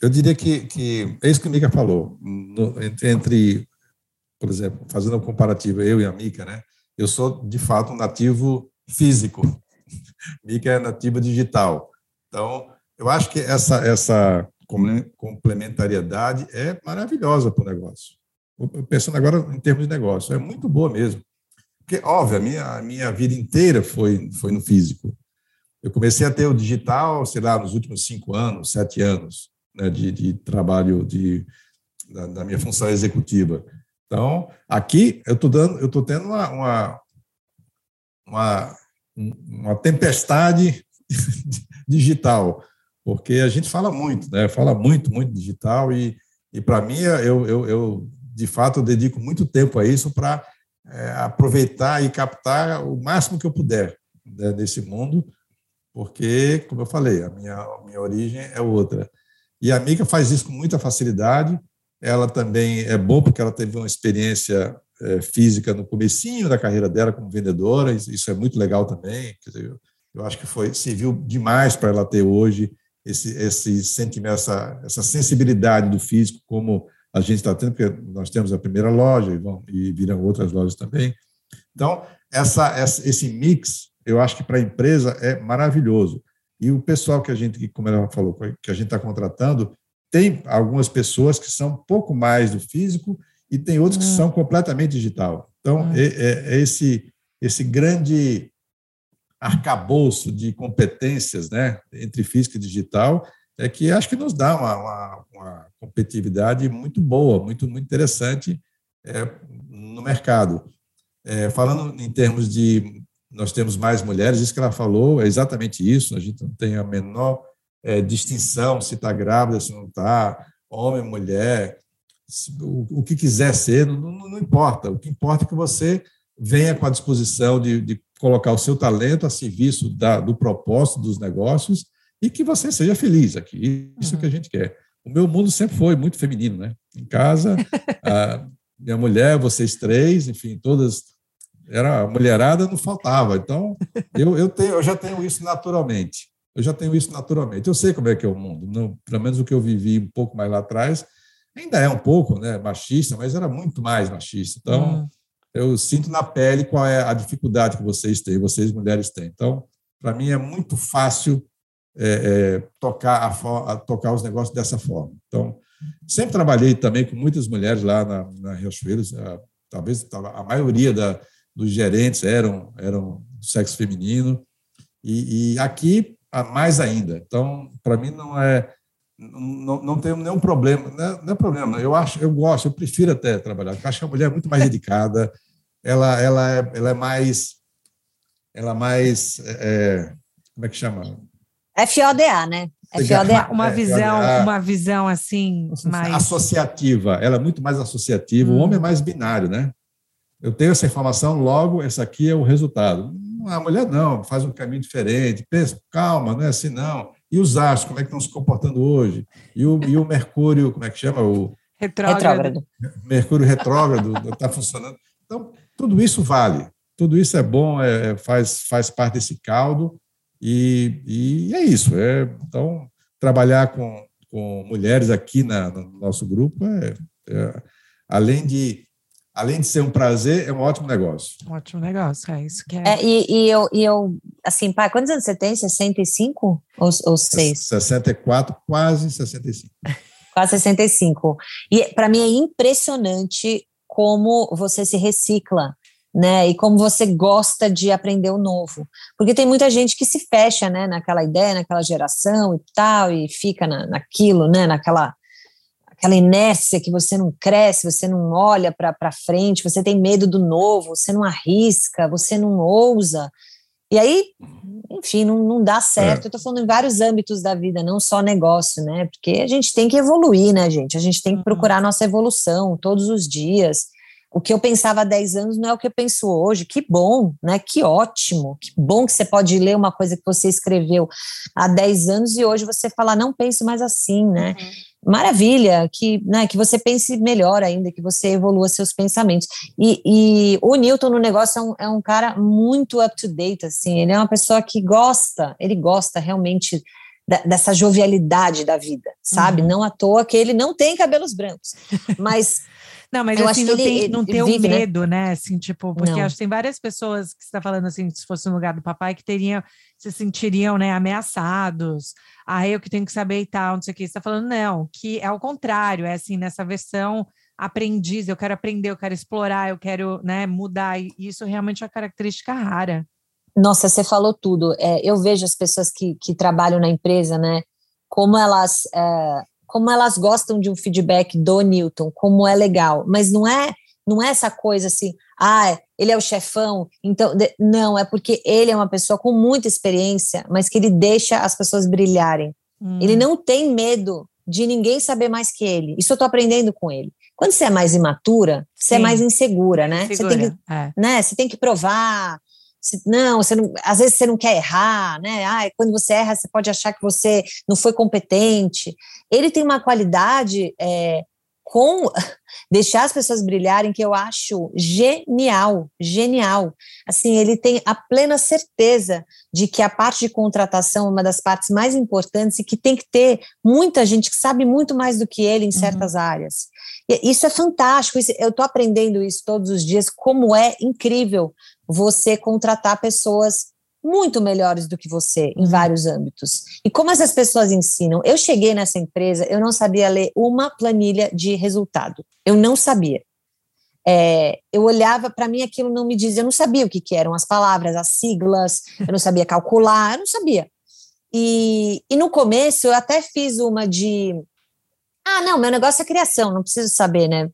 eu diria que, que é isso que a Mica falou. No, entre, entre, por exemplo, fazendo um comparativo, eu e a Mica, né? Eu sou, de fato, um nativo físico. Mica é nativa digital. Então, eu acho que essa, essa complementariedade é maravilhosa para o negócio. Pensando agora em termos de negócio, é muito boa mesmo. Porque, óbvio, a minha, a minha vida inteira foi, foi no físico. Eu comecei a ter o digital, sei lá, nos últimos cinco anos, sete anos né, de, de, trabalho de, da, da, minha função executiva. Então, aqui eu estou dando, eu tendo uma, uma, uma, uma tempestade digital, porque a gente fala muito, né? Fala muito, muito digital e, e para mim eu, eu, eu de fato eu dedico muito tempo a isso para é, aproveitar e captar o máximo que eu puder né, desse mundo porque, como eu falei, a minha, a minha origem é outra. E a Mica faz isso com muita facilidade. Ela também é boa porque ela teve uma experiência é, física no comecinho da carreira dela como vendedora. Isso é muito legal também. Dizer, eu, eu acho que foi serviu demais para ela ter hoje esse, esse sentimento, essa, essa sensibilidade do físico, como a gente está tendo, porque nós temos a primeira loja e, vão, e viram outras lojas também. Então, essa, essa, esse mix eu acho que para a empresa é maravilhoso. E o pessoal que a gente, como ela falou, que a gente está contratando, tem algumas pessoas que são um pouco mais do físico e tem outros que hum. são completamente digital. Então, hum. é, é, é, esse, esse grande arcabouço de competências né, entre físico e digital é que acho que nos dá uma, uma, uma competitividade muito boa, muito, muito interessante é, no mercado. É, falando em termos de nós temos mais mulheres, isso que ela falou é exatamente isso, a gente não tem a menor é, distinção se está grávida, se não está, homem, mulher, o, o, que quiser ser, não, não, não, importa, o que importa é que você venha com a disposição de, de colocar o seu talento a serviço da, do propósito dos negócios e que você seja feliz aqui, isso uhum. que a gente quer. O meu mundo sempre foi muito feminino, né? Em casa, minha mulher, vocês três, enfim, todas era mulherada não faltava. Então, eu, eu, tenho, eu já tenho isso naturalmente. Eu já tenho isso naturalmente. Eu sei como é que é o mundo. Não, pelo menos o que eu vivi um pouco mais lá atrás, ainda é um pouco né, machista, mas era muito mais machista. Então, hum. eu sinto na pele qual é a dificuldade que vocês têm, vocês mulheres têm. Então, para mim é muito fácil é, é, tocar, a, a, tocar os negócios dessa forma. Então, sempre trabalhei também com muitas mulheres lá na, na Riachuelos, talvez a maioria da, dos gerentes eram, eram do sexo feminino, e, e aqui mais ainda. Então, para mim, não é. Não, não tenho nenhum problema, não é, não é, problema. Eu acho, eu gosto, eu prefiro até trabalhar. Eu acho que a mulher é muito mais dedicada, ela, ela, é, ela é mais, ela é mais, é, como é que chama? FODA, né? FODA. Uma, visão, uma visão assim mais associativa. Ela é muito mais associativa. Hum. O homem é mais binário, né? Eu tenho essa informação, logo, esse aqui é o resultado. A mulher não, faz um caminho diferente, pensa, calma, não é assim não. E os astros, como é que estão se comportando hoje? E o, e o Mercúrio, como é que chama? O retrógrado. Mercúrio retrógrado está funcionando. Então, tudo isso vale. Tudo isso é bom, é, é, faz, faz parte desse caldo e, e é isso. É, então, trabalhar com, com mulheres aqui na, no nosso grupo é, é além de além de ser um prazer, é um ótimo negócio. Um ótimo negócio, é isso que é. é e, e, eu, e eu, assim, pai, quantos anos você tem? 65 ou, ou 6? 64, quase 65. Quase 65. E para mim é impressionante como você se recicla. Né, e como você gosta de aprender o novo. Porque tem muita gente que se fecha, né, naquela ideia, naquela geração e tal, e fica na, naquilo, né, naquela aquela inércia que você não cresce, você não olha para frente, você tem medo do novo, você não arrisca, você não ousa. E aí, enfim, não, não dá certo. É. Eu estou falando em vários âmbitos da vida, não só negócio, né? Porque a gente tem que evoluir, né, gente? A gente tem que uhum. procurar a nossa evolução todos os dias. O que eu pensava há 10 anos não é o que eu penso hoje. Que bom, né? Que ótimo. Que bom que você pode ler uma coisa que você escreveu há 10 anos e hoje você fala, não penso mais assim, né? Uhum maravilha, que, né, que você pense melhor ainda, que você evolua seus pensamentos. E, e o Newton no negócio é um, é um, cara muito up to date, assim, ele é uma pessoa que gosta, ele gosta realmente da, dessa jovialidade da vida, sabe? Uhum. Não à toa que ele não tem cabelos brancos, mas não, mas eu assim, não, ele, tem, não ter o um né? medo, né? Assim, tipo, porque acho que tem várias pessoas que você está falando assim, se fosse no lugar do papai, que teriam, se sentiriam, né, ameaçados. Ah, eu que tenho que saber e tal, não sei o que. Você está falando, não, que é o contrário, é assim, nessa versão aprendiz, eu quero aprender, eu quero explorar, eu quero, né, mudar. E isso realmente é uma característica rara. Nossa, você falou tudo. É, eu vejo as pessoas que, que trabalham na empresa, né, como elas. É como elas gostam de um feedback do Newton, como é legal, mas não é não é essa coisa assim, ah, ele é o chefão, então de, não, é porque ele é uma pessoa com muita experiência, mas que ele deixa as pessoas brilharem. Hum. Ele não tem medo de ninguém saber mais que ele. Isso eu tô aprendendo com ele. Quando você é mais imatura, você é Sim. é mais insegura, né? Você tem que, é. né? Você tem que provar, não, você não, às vezes você não quer errar, né? Ah, quando você erra, você pode achar que você não foi competente. Ele tem uma qualidade é, com deixar as pessoas brilharem que eu acho genial, genial. Assim, ele tem a plena certeza de que a parte de contratação é uma das partes mais importantes e que tem que ter muita gente que sabe muito mais do que ele em uhum. certas uhum. áreas. E isso é fantástico, isso, eu estou aprendendo isso todos os dias, como é incrível você contratar pessoas muito melhores do que você em uhum. vários âmbitos. E como essas pessoas ensinam? Eu cheguei nessa empresa, eu não sabia ler uma planilha de resultado. Eu não sabia. É, eu olhava, para mim aquilo não me dizia, eu não sabia o que, que, eram as palavras, as siglas, eu não sabia calcular, eu não sabia. E, e no começo eu até fiz uma de, ah, não, meu negócio é criação, não preciso saber, né?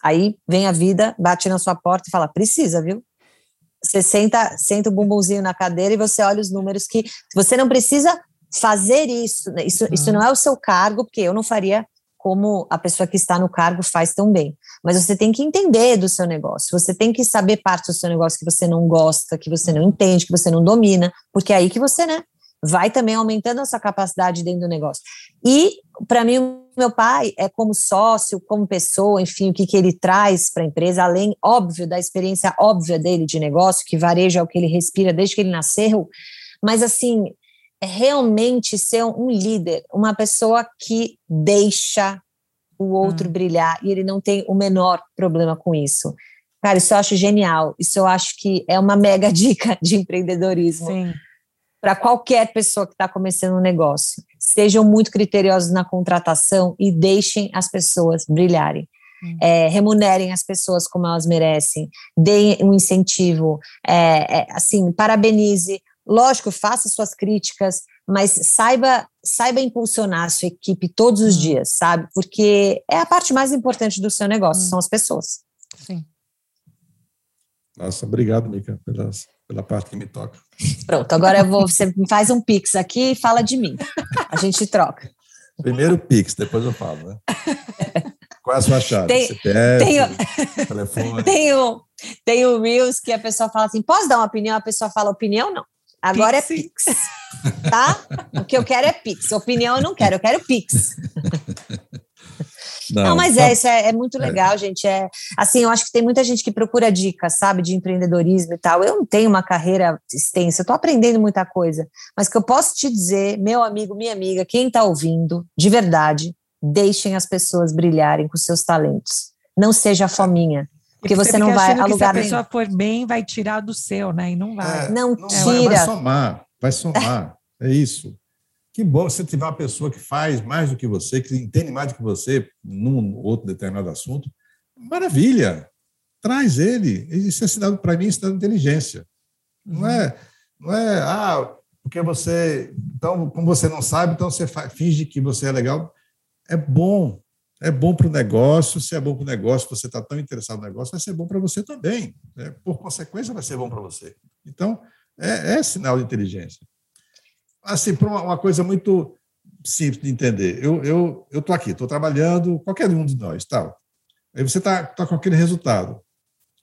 Aí vem a vida, bate na sua porta e fala, precisa, viu? Você senta, senta o bumbumzinho na cadeira e você olha os números que você não precisa fazer isso, né? isso, uhum. isso não é o seu cargo, porque eu não faria como a pessoa que está no cargo faz tão bem. Mas você tem que entender do seu negócio, você tem que saber parte do seu negócio que você não gosta, que você não uhum. entende, que você não domina, porque é aí que você, né, vai também aumentando a sua capacidade dentro do negócio. E, para mim, meu pai é como sócio, como pessoa, enfim, o que, que ele traz para a empresa, além, óbvio, da experiência óbvia dele de negócio, que varejo é o que ele respira desde que ele nasceu, mas, assim, é realmente ser um líder, uma pessoa que deixa o outro hum. brilhar e ele não tem o menor problema com isso. Cara, isso eu acho genial. Isso eu acho que é uma mega dica de empreendedorismo. Sim para qualquer pessoa que está começando um negócio. Sejam muito criteriosos na contratação e deixem as pessoas brilharem. Hum. É, remunerem as pessoas como elas merecem, deem um incentivo, é, é, assim, parabenize. Lógico, faça suas críticas, mas saiba saiba impulsionar a sua equipe todos os hum. dias, sabe? Porque é a parte mais importante do seu negócio, hum. são as pessoas. Sim. Nossa, obrigado, Mica, pelas pela parte que me toca. Pronto, agora eu vou, você faz um pix aqui e fala de mim. A gente troca. Primeiro pix, depois eu falo, né? Qual é a sua chave? Tem, CPF, tenho, telefone? Tenho, Tem o Reels que a pessoa fala assim: posso dar uma opinião? A pessoa fala opinião? Não. Agora Pix. é Pix. Tá? O que eu quero é Pix. Opinião eu não quero, eu quero Pix. Não, não, mas é, isso é, é muito é. legal, é. gente. É assim, eu acho que tem muita gente que procura dicas, sabe, de empreendedorismo e tal. Eu não tenho uma carreira extensa, eu tô aprendendo muita coisa. Mas que eu posso te dizer, meu amigo, minha amiga, quem está ouvindo, de verdade, deixem as pessoas brilharem com seus talentos. Não seja fominha. Porque você, você não vai a lugar nenhum. Se a pessoa for bem, vai tirar do seu, né? E não vai. É, não, não tira. Vai, vai somar, vai somar. é isso. Que bom se tiver uma pessoa que faz mais do que você, que entende mais do que você num outro determinado assunto. Maravilha! Traz ele. Isso é sinal, para mim, é sinal de inteligência. Não é, não é, ah, porque você. Então, como você não sabe, então você finge que você é legal. É bom. É bom para o negócio. Se é bom para o negócio, você está tão interessado no negócio, vai ser bom para você também. Né? Por consequência, vai ser bom para você. Então, é, é sinal de inteligência assim, para uma, uma, coisa muito simples de entender. Eu eu eu tô aqui, estou trabalhando, qualquer um de nós, tal. Aí você está tá com aquele resultado.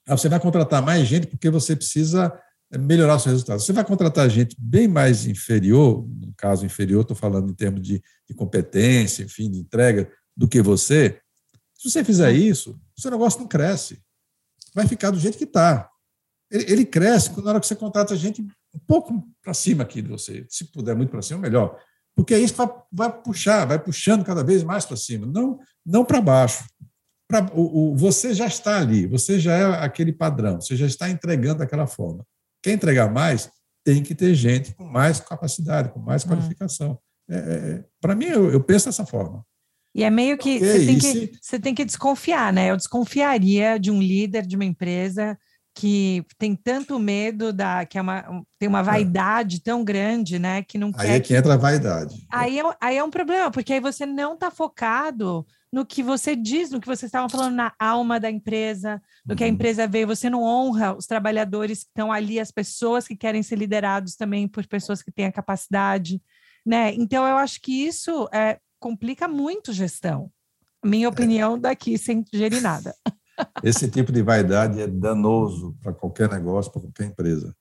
Aí você vai contratar mais gente porque você precisa melhorar o seu resultado. Você vai contratar gente bem mais inferior, no caso inferior, estou falando em termos de, de competência, enfim, de entrega, do que você. Se você fizer isso, o seu negócio não cresce. Vai ficar do jeito que está. Ele, ele, cresce na hora que você contrata gente um pouco para cima aqui de você. Se puder muito para cima, melhor. Porque isso vai, vai puxar, vai puxando cada vez mais para cima, não, não para baixo. Pra, o, o, você já está ali, você já é aquele padrão, você já está entregando daquela forma. Quer entregar mais, tem que ter gente com mais capacidade, com mais hum. qualificação. É, é, é para mim, eu, eu, penso dessa forma. E é meio que, okay, você, tem que você tem que desconfiar, né? Eu desconfiaria de um líder de uma empresa que tem tanto medo da que é uma, tem uma é. vaidade tão grande, né, que não aí quer é que entra a vaidade. Aí é, aí é um problema, porque aí você não está focado no que você diz, no que vocês estavam falando na alma da empresa, no que a uhum. empresa veio, você não honra os trabalhadores que estão ali, as pessoas que querem ser liderados também por pessoas que têm a capacidade, né? Então eu acho que isso é, complica muito gestão. Minha é. opinião daqui sem gerir nada. Esse tipo de vaidade é danoso para qualquer negócio, para qualquer empresa.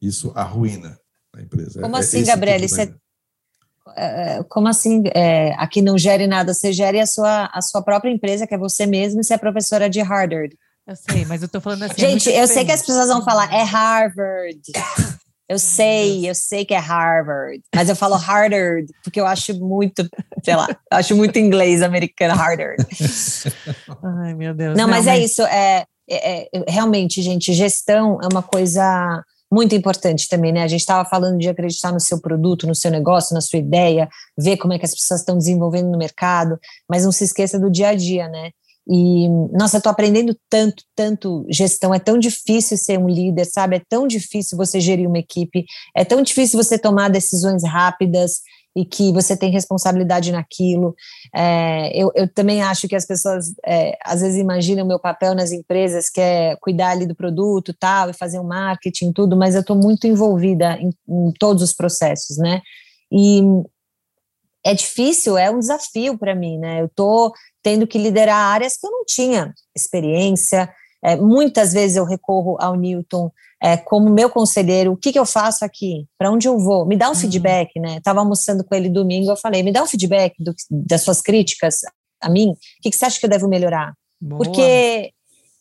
Isso arruína a empresa. Como é, assim, Gabriele? Tipo você... É, como assim? É, aqui não gere nada, você gere a sua, a sua própria empresa, que é você mesmo, e você é professora de Harvard. Eu sei, mas eu estou falando assim. É Gente, eu sei que as pessoas vão falar, é Harvard. Eu sei, eu sei que é Harvard, mas eu falo Harvard porque eu acho muito, sei lá, acho muito inglês americano, Harvard. Ai, meu Deus. Não, Não mas, é mas, é isso, é, é, é, realmente, gente, gestão é uma coisa muito importante também, né? A gente estava falando de acreditar no seu produto, no seu negócio, na sua ideia, ver como é que as pessoas estão desenvolvendo no mercado, mas não se esqueça do dia a dia, né? E, nossa, tô aprendendo tanto, tanto gestão. É tão difícil ser um líder, sabe? É tão difícil você gerir uma equipe, é tão difícil você tomar decisões rápidas e que você tem responsabilidade naquilo. É, eu, eu, também acho que as pessoas é, às vezes imaginam o meu papel nas empresas, que é cuidar ali do produto tal, e fazer o um marketing, tudo, mas eu estou muito envolvida em, em todos os processos, né? E é difícil, é um desafio para mim, né? Eu estou tendo que liderar áreas que eu não tinha experiência. É, muitas vezes eu recorro ao Newton é, como meu conselheiro. O que, que eu faço aqui? Para onde eu vou? Me dá um uhum. feedback, né? Estava almoçando com ele domingo, eu falei: me dá um feedback do, das suas críticas a mim. O que, que você acha que eu devo melhorar? Boa. Porque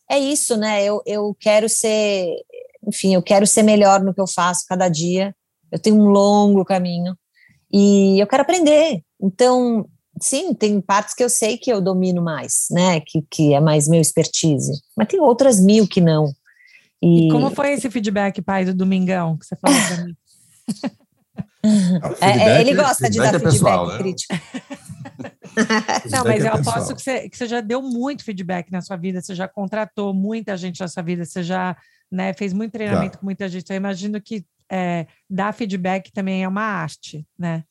é isso, né? Eu, eu quero ser, enfim, eu quero ser melhor no que eu faço cada dia. Eu tenho um longo caminho e eu quero aprender. Então, sim, tem partes que eu sei que eu domino mais, né? Que, que é mais meu expertise. Mas tem outras mil que não. E, e como foi esse feedback, pai, do Domingão, que você falou para mim? É, ele gosta de dar é feedback pessoal, né? crítico. Não, mas é eu aposto que você, que você já deu muito feedback na sua vida, você já contratou muita gente na sua vida, você já né, fez muito treinamento com muita gente. Eu imagino que é, dar feedback também é uma arte, né?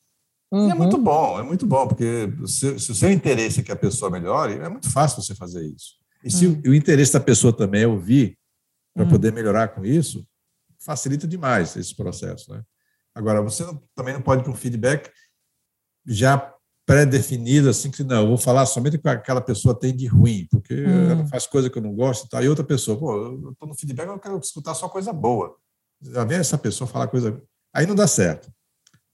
Uhum. é muito bom, é muito bom, porque se, se, o seu interesse é que a pessoa melhore, é muito fácil você fazer isso. E se uhum. o, o, interesse da pessoa também é ouvir, para uhum. poder melhorar com isso, facilita demais esse processo. Né? Agora, você não, também não pode, com feedback, já pré-definido, assim, que não, eu vou falar somente o que aquela pessoa tem de ruim, porque hum. ela faz coisa que eu não gosto e tal. E outra pessoa, pô, eu estou no feedback, eu quero escutar só coisa boa. Já vem essa pessoa falar coisa. Aí não dá certo.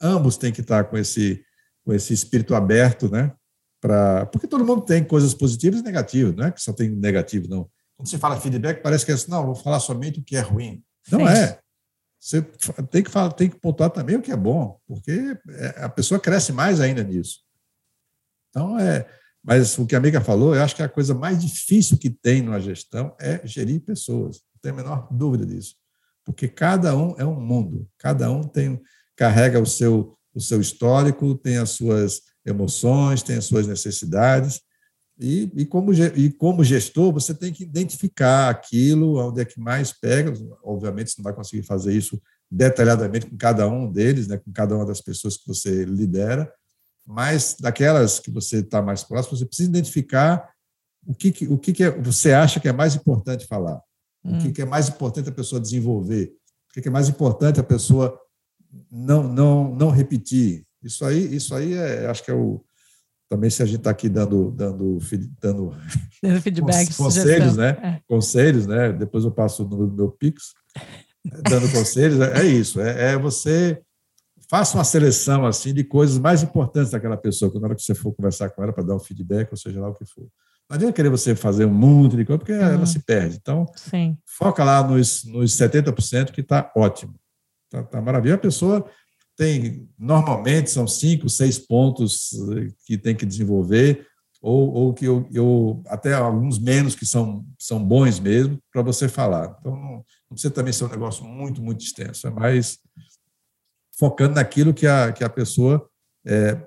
Ambos têm que estar com esse, com esse espírito aberto, né? Pra... Porque todo mundo tem coisas positivas e negativas, não é que só tem negativo, não. Quando você fala feedback, parece que é assim, não, vou falar somente o que é ruim. Não Sim. é. Você tem que, falar, tem que pontuar também o que é bom, porque é, a pessoa cresce mais ainda nisso. Então, é. Mas o que a amiga falou, eu acho que a coisa mais difícil que tem numa gestão é gerir pessoas. Não tenho a menor dúvida disso. Porque cada um é um mundo, cada um tem carrega o seu, o seu histórico, tem as suas emoções, tem as suas necessidades. E, e, como, e como gestor, você tem que identificar aquilo, onde é que mais pega. Obviamente, você não vai conseguir fazer isso detalhadamente com cada um deles, né, com cada uma das pessoas que você lidera, mas daquelas que você está mais próximo, você precisa identificar o que, o que, que é, você acha que é mais importante falar, hum. o que, hum. que é mais importante a pessoa desenvolver, o que, que é mais importante a pessoa não, não, não repetir. Isso aí, isso aí é, acho que é o, também se a gente está aqui dando, dando, dando, feedback, conselhos, né? É. Conselhos, né? Depois eu passo o número do meu Pix, dando conselhos, é, é isso, é, é, você faça uma seleção assim de coisas mais importantes daquela pessoa, que na hora que você for conversar com ela para dar um feedback, ou seja lá o que for. Não adianta querer você fazer um monte de coisa, porque uhum. ela se perde. Então, Sim. foca lá nos, nos 70% que está ótimo. Está tá maravilha. A pessoa tem, normalmente, são cinco, seis pontos eh, que tem que desenvolver, ou, ou que eu, eu, até alguns menos que são, são bons mesmo, para você falar. Então, não, não, precisa também ser um negócio muito, muito extenso, é mais focando naquilo que a, que a pessoa, é,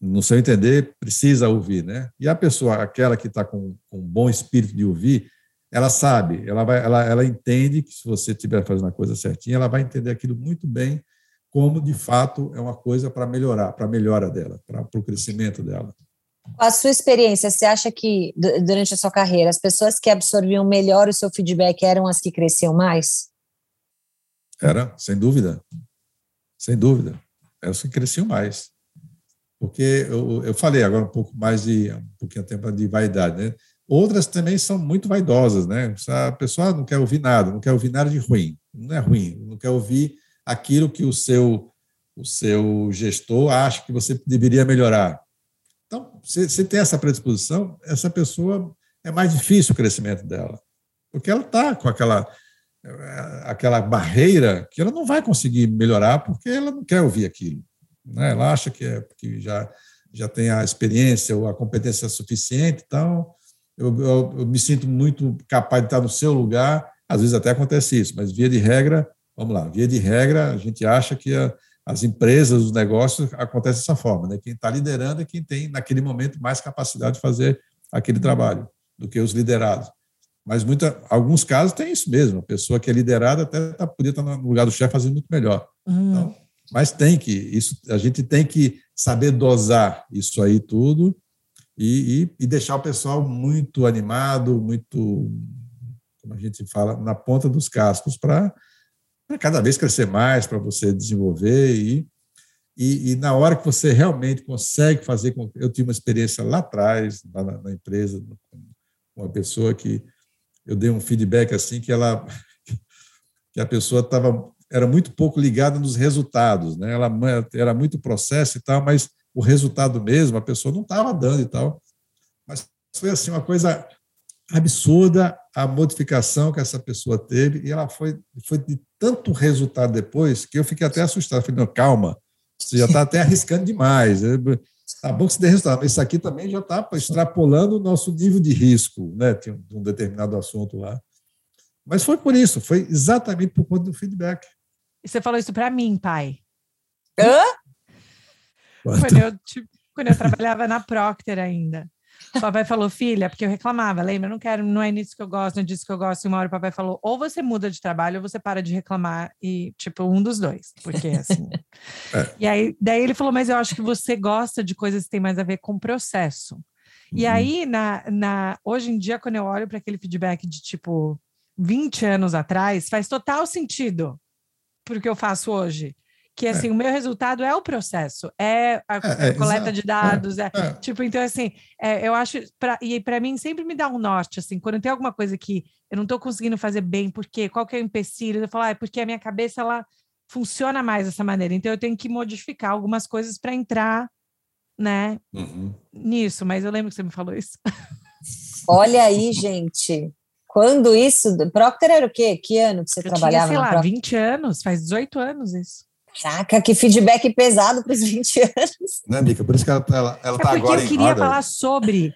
no seu entender, precisa ouvir. Né? E a pessoa, aquela que está com, com um bom espírito de ouvir, ela sabe, ela, vai, ela, ela entende que se você estiver fazendo a coisa certinha, ela vai entender aquilo muito bem como de fato é uma coisa para melhorar, para a melhora dela, para o crescimento dela. A sua experiência, você acha que durante a sua carreira as pessoas que absorviam melhor o seu feedback eram as que cresciam mais? Era, sem dúvida. Sem dúvida. Eram as que cresciam mais. Porque eu, eu falei agora um pouco mais de um pouquinho tempo de vaidade, né? Outras também são muito vaidosas, né? A pessoa não quer ouvir nada, não quer ouvir nada de ruim. Não é ruim, não quer ouvir aquilo que o seu, o seu gestor acha que você deveria melhorar. Então, se, se tem essa predisposição, essa pessoa é mais difícil o crescimento dela, porque ela está com aquela aquela barreira que ela não vai conseguir melhorar porque ela não quer ouvir aquilo. Né? Ela acha que, é, que já, já tem a experiência ou a competência suficiente, então eu, eu, eu me sinto muito capaz de estar no seu lugar. Às vezes até acontece isso, mas via de regra Vamos lá, via de regra, a gente acha que a, as empresas, os negócios acontecem dessa forma, né? Quem está liderando é quem tem, naquele momento, mais capacidade de fazer aquele trabalho do que os liderados. Mas muita, alguns casos tem isso mesmo, a pessoa que é liderada até tá, podia estar tá no lugar do chefe fazendo muito melhor. Uhum. Então, mas tem que, isso, a gente tem que saber dosar isso aí tudo e, e, e deixar o pessoal muito animado, muito, como a gente fala, na ponta dos cascos para cada vez crescer mais, para você desenvolver e, e, e, na hora que você realmente consegue fazer com eu tive uma experiência lá atrás na, na empresa com uma pessoa que eu dei um feedback assim que ela que a pessoa estava era muito pouco ligada nos resultados, né? Ela era muito processo e tal, mas o resultado mesmo a pessoa não estava dando e tal. Mas foi assim uma coisa absurda a modificação que essa pessoa teve e ela foi, foi de tanto resultado depois que eu fiquei até assustado. Falei, não, calma, você já está até arriscando demais. Tá bom que você dê resultado, mas isso aqui também já está extrapolando o nosso nível de risco, né? Tinha um determinado assunto lá. Mas foi por isso, foi exatamente por conta do feedback. E você falou isso para mim, pai. Hã? Quando eu, tipo, quando eu trabalhava na Procter ainda. O papai falou, filha, porque eu reclamava, lembra? Eu não quero, não é nisso que eu gosto, não é disso que eu gosto. E uma hora o papai falou, ou você muda de trabalho, ou você para de reclamar, e tipo, um dos dois, porque assim. é. E aí, daí ele falou, mas eu acho que você gosta de coisas que têm mais a ver com processo. Uhum. E aí, na, na, hoje em dia, quando eu olho para aquele feedback de tipo 20 anos atrás, faz total sentido porque eu faço hoje que assim, é. o meu resultado é o processo, é a, é, é coleta de dados, é, é, tipo, então assim, é, eu acho, pra, e para mim sempre me dá um norte, assim, quando tem alguma coisa que eu não estou conseguindo fazer bem, porque qual que é o empecilho? Eu falo, ah, é porque a minha cabeça, ela funciona mais dessa maneira, então eu tenho que modificar algumas coisas para entrar, né, uhum. nisso, mas eu lembro que você me falou isso. Olha aí, gente, quando isso, Procter era o quê? Que ano que você eu trabalhava? Tinha, sei lá, Procter? 20 anos, faz 18 anos isso. Caraca, que feedback pesado para os 20 anos. Né, Mica? Por isso que ela, ela, ela é tá agora eu queria falar sobre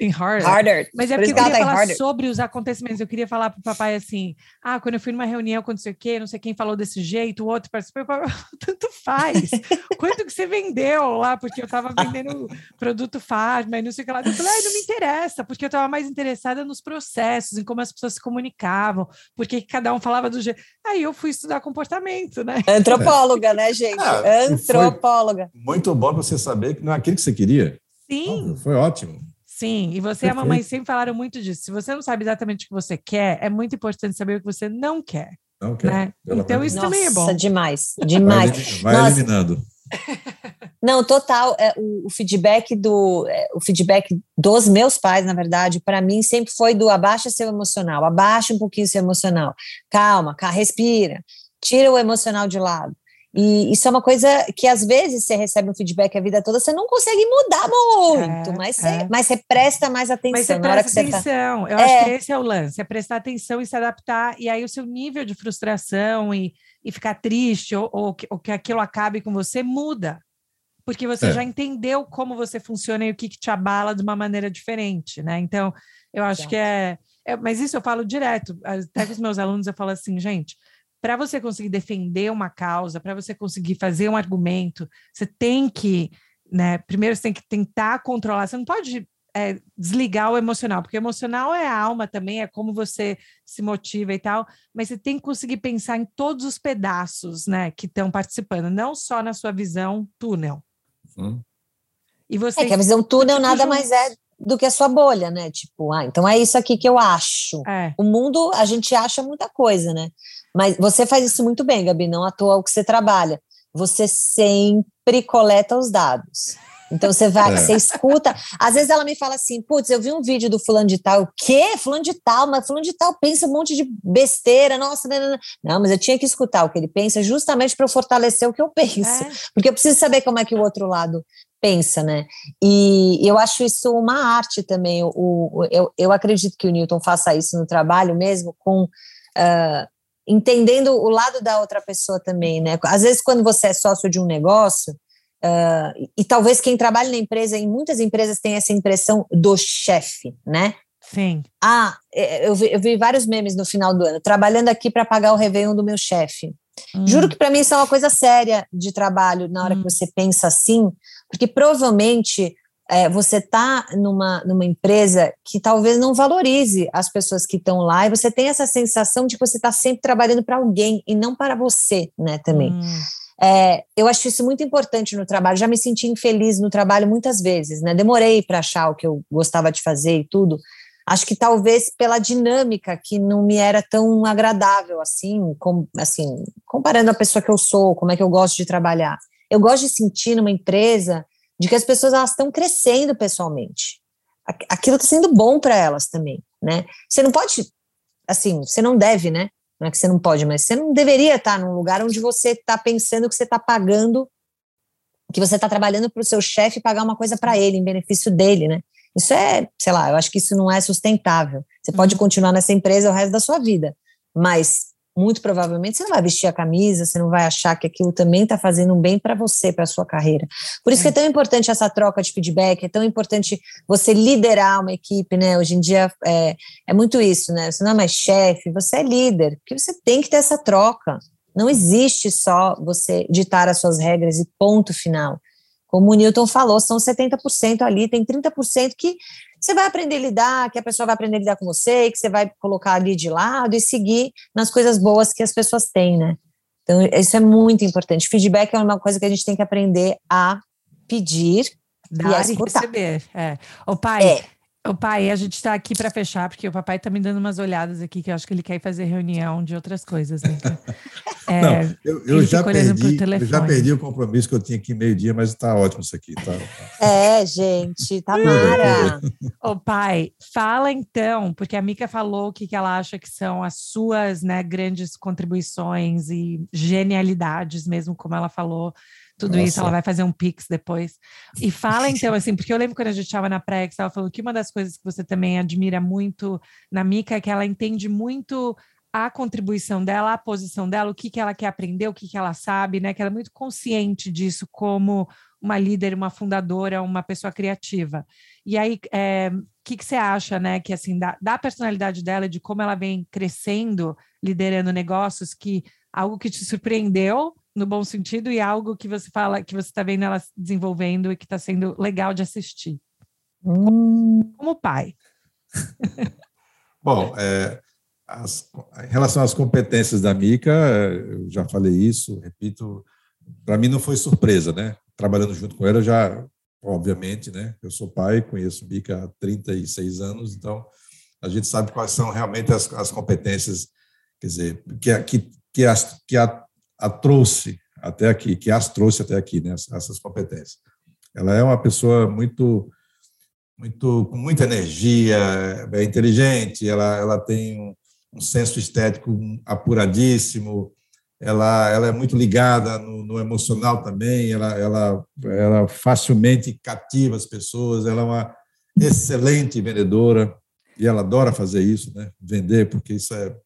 em Harder. Harder. Mas é porque eu queria tá falar sobre os acontecimentos. Eu queria falar para o papai assim: ah, quando eu fui numa reunião com não sei o quê, não sei quem falou desse jeito, o outro participou. Tanto faz. Quanto que você vendeu lá? Porque eu estava vendendo produto farma e não sei o que lá. Eu falei, ah, não me interessa, porque eu estava mais interessada nos processos, em como as pessoas se comunicavam, porque cada um falava do jeito. Aí eu fui estudar comportamento, né? Antropóloga, né, gente? Ah, Antropóloga. Muito bom você saber que não é aquilo que você queria. Sim. Foi ótimo. Sim, e você e a mamãe sempre falaram muito disso. Se você não sabe exatamente o que você quer, é muito importante saber o que você não quer. Não quer. Né? Então, isso Nossa, também é bom. demais, demais. Vai, vai eliminando. Não, total. É, o, o, feedback do é, o feedback dos meus pais, na verdade, para mim sempre foi do abaixa seu emocional, abaixa um pouquinho seu emocional, calma, calma respira, tira o emocional de lado. E isso é uma coisa que às vezes você recebe um feedback a vida toda, você não consegue mudar muito, é, mas, você, é. mas você presta mais atenção. Mas você na hora que você tá atenção. Tá... Eu é. acho que esse é o lance, é prestar atenção e se adaptar, e aí o seu nível de frustração e, e ficar triste, ou, ou, que, ou que aquilo acabe com você, muda. Porque você é. já entendeu como você funciona e o que, que te abala de uma maneira diferente, né? Então, eu acho que é, é. Mas isso eu falo direto, até com os meus alunos, eu falo assim, gente para você conseguir defender uma causa, para você conseguir fazer um argumento, você tem que, né? Primeiro você tem que tentar controlar, você não pode é, desligar o emocional, porque o emocional é a alma também, é como você se motiva e tal, mas você tem que conseguir pensar em todos os pedaços, né, que estão participando, não só na sua visão túnel. Uhum. E você. É que a visão túnel nada juntos. mais é do que a sua bolha, né? Tipo, ah, então é isso aqui que eu acho. É. O mundo, a gente acha muita coisa, né? Mas você faz isso muito bem, Gabi, não à toa o que você trabalha. Você sempre coleta os dados. Então você vai, é. você escuta. Às vezes ela me fala assim: putz, eu vi um vídeo do fulano de tal. O quê? Fulano de tal, mas fulano de tal pensa um monte de besteira. Nossa, não, não, não. não mas eu tinha que escutar o que ele pensa justamente para eu fortalecer o que eu penso. É. Porque eu preciso saber como é que o outro lado pensa, né? E eu acho isso uma arte também. O, o eu, eu acredito que o Newton faça isso no trabalho mesmo com. Uh, entendendo o lado da outra pessoa também, né? Às vezes, quando você é sócio de um negócio, uh, e talvez quem trabalha na empresa, em muitas empresas tem essa impressão do chefe, né? Sim. Ah, é, eu vi, eu vi vários memes no final do ano, trabalhando aqui para pagar o Réveillon do meu chefe. Hum. Juro que para mim isso é uma coisa séria de trabalho na hora hum. que você pensa assim, porque provavelmente é, você está numa, numa empresa que talvez não valorize as pessoas que estão lá e você tem essa sensação de que você está sempre trabalhando para alguém e não para você, né, também. Hum. É, eu acho isso muito importante no trabalho. Já me senti infeliz no trabalho muitas vezes, né? Demorei para achar o que eu gostava de fazer e tudo. Acho que talvez pela dinâmica que não me era tão agradável assim, com, assim, comparando a pessoa que eu sou, como é que eu gosto de trabalhar. Eu gosto de sentir numa empresa de que as pessoas elas estão crescendo pessoalmente. Aquilo está sendo bom para elas também, né? Você não pode, assim, você não deve, né? Não é que você não pode, mas você não deveria estar num lugar onde você está pensando que você está pagando, que você está trabalhando para o seu chefe pagar uma coisa para ele, em benefício dele, né? Isso é, sei lá, eu acho que isso não é sustentável. Você pode uhum. continuar nessa empresa o resto da sua vida, mas muito provavelmente você não vai vestir a camisa, você não vai achar que aquilo também está fazendo um bem para você, para a sua carreira. Por isso é. que é tão importante essa troca de feedback, é tão importante você liderar uma equipe, né? Hoje em dia é, é muito isso, né? Você não é mais chefe, você é líder, porque você tem que ter essa troca. Não existe só você ditar as suas regras e ponto final. Como o Newton falou, são 70% ali, tem 30% que você vai aprender a lidar, que a pessoa vai aprender a lidar com você, que você vai colocar ali de lado e seguir nas coisas boas que as pessoas têm, né? Então, isso é muito importante. Feedback é uma coisa que a gente tem que aprender a pedir Dar e, e receber. É. O pai, é. O pai, a gente está aqui para fechar, porque o papai está me dando umas olhadas aqui que eu acho que ele quer fazer reunião de outras coisas. Né? É, não, eu, eu já perdi, eu já perdi o compromisso que eu tinha aqui meio-dia, mas está ótimo isso aqui. Tá, tá. É, gente, tá mara. Ô, pai, fala então, porque a Mica falou o que, que ela acha que são as suas né, grandes contribuições e genialidades, mesmo como ela falou tudo Nossa. isso, ela vai fazer um pix depois. E fala então, assim, porque eu lembro quando a gente estava na que você falando que uma das coisas que você também admira muito na Mica é que ela entende muito a contribuição dela, a posição dela, o que, que ela quer aprender, o que, que ela sabe, né? Que ela é muito consciente disso como uma líder, uma fundadora, uma pessoa criativa. E aí, é, o que, que você acha, né? Que assim, da, da personalidade dela, de como ela vem crescendo, liderando negócios, que algo que te surpreendeu no bom sentido e algo que você fala que você está vendo ela desenvolvendo e que está sendo legal de assistir. Hum. Como pai. bom, é, as, em relação às competências da Mica, eu já falei isso, repito, para mim não foi surpresa, né? Trabalhando junto com ela, já, obviamente, né? Eu sou pai, conheço Mica há 36 anos, então a gente sabe quais são realmente as, as competências, quer dizer, que, que, que, as, que a, a trouxe até aqui, que as trouxe até aqui, né? Essas competências. Ela é uma pessoa muito muito com muita energia, é inteligente, ela, ela tem um, um senso estético apuradíssimo, ela, ela é muito ligada no, no, emocional também, ela, ela, ela facilmente cativa as pessoas, ela é uma excelente vendedora e ela adora fazer isso, né? vender, porque isso é,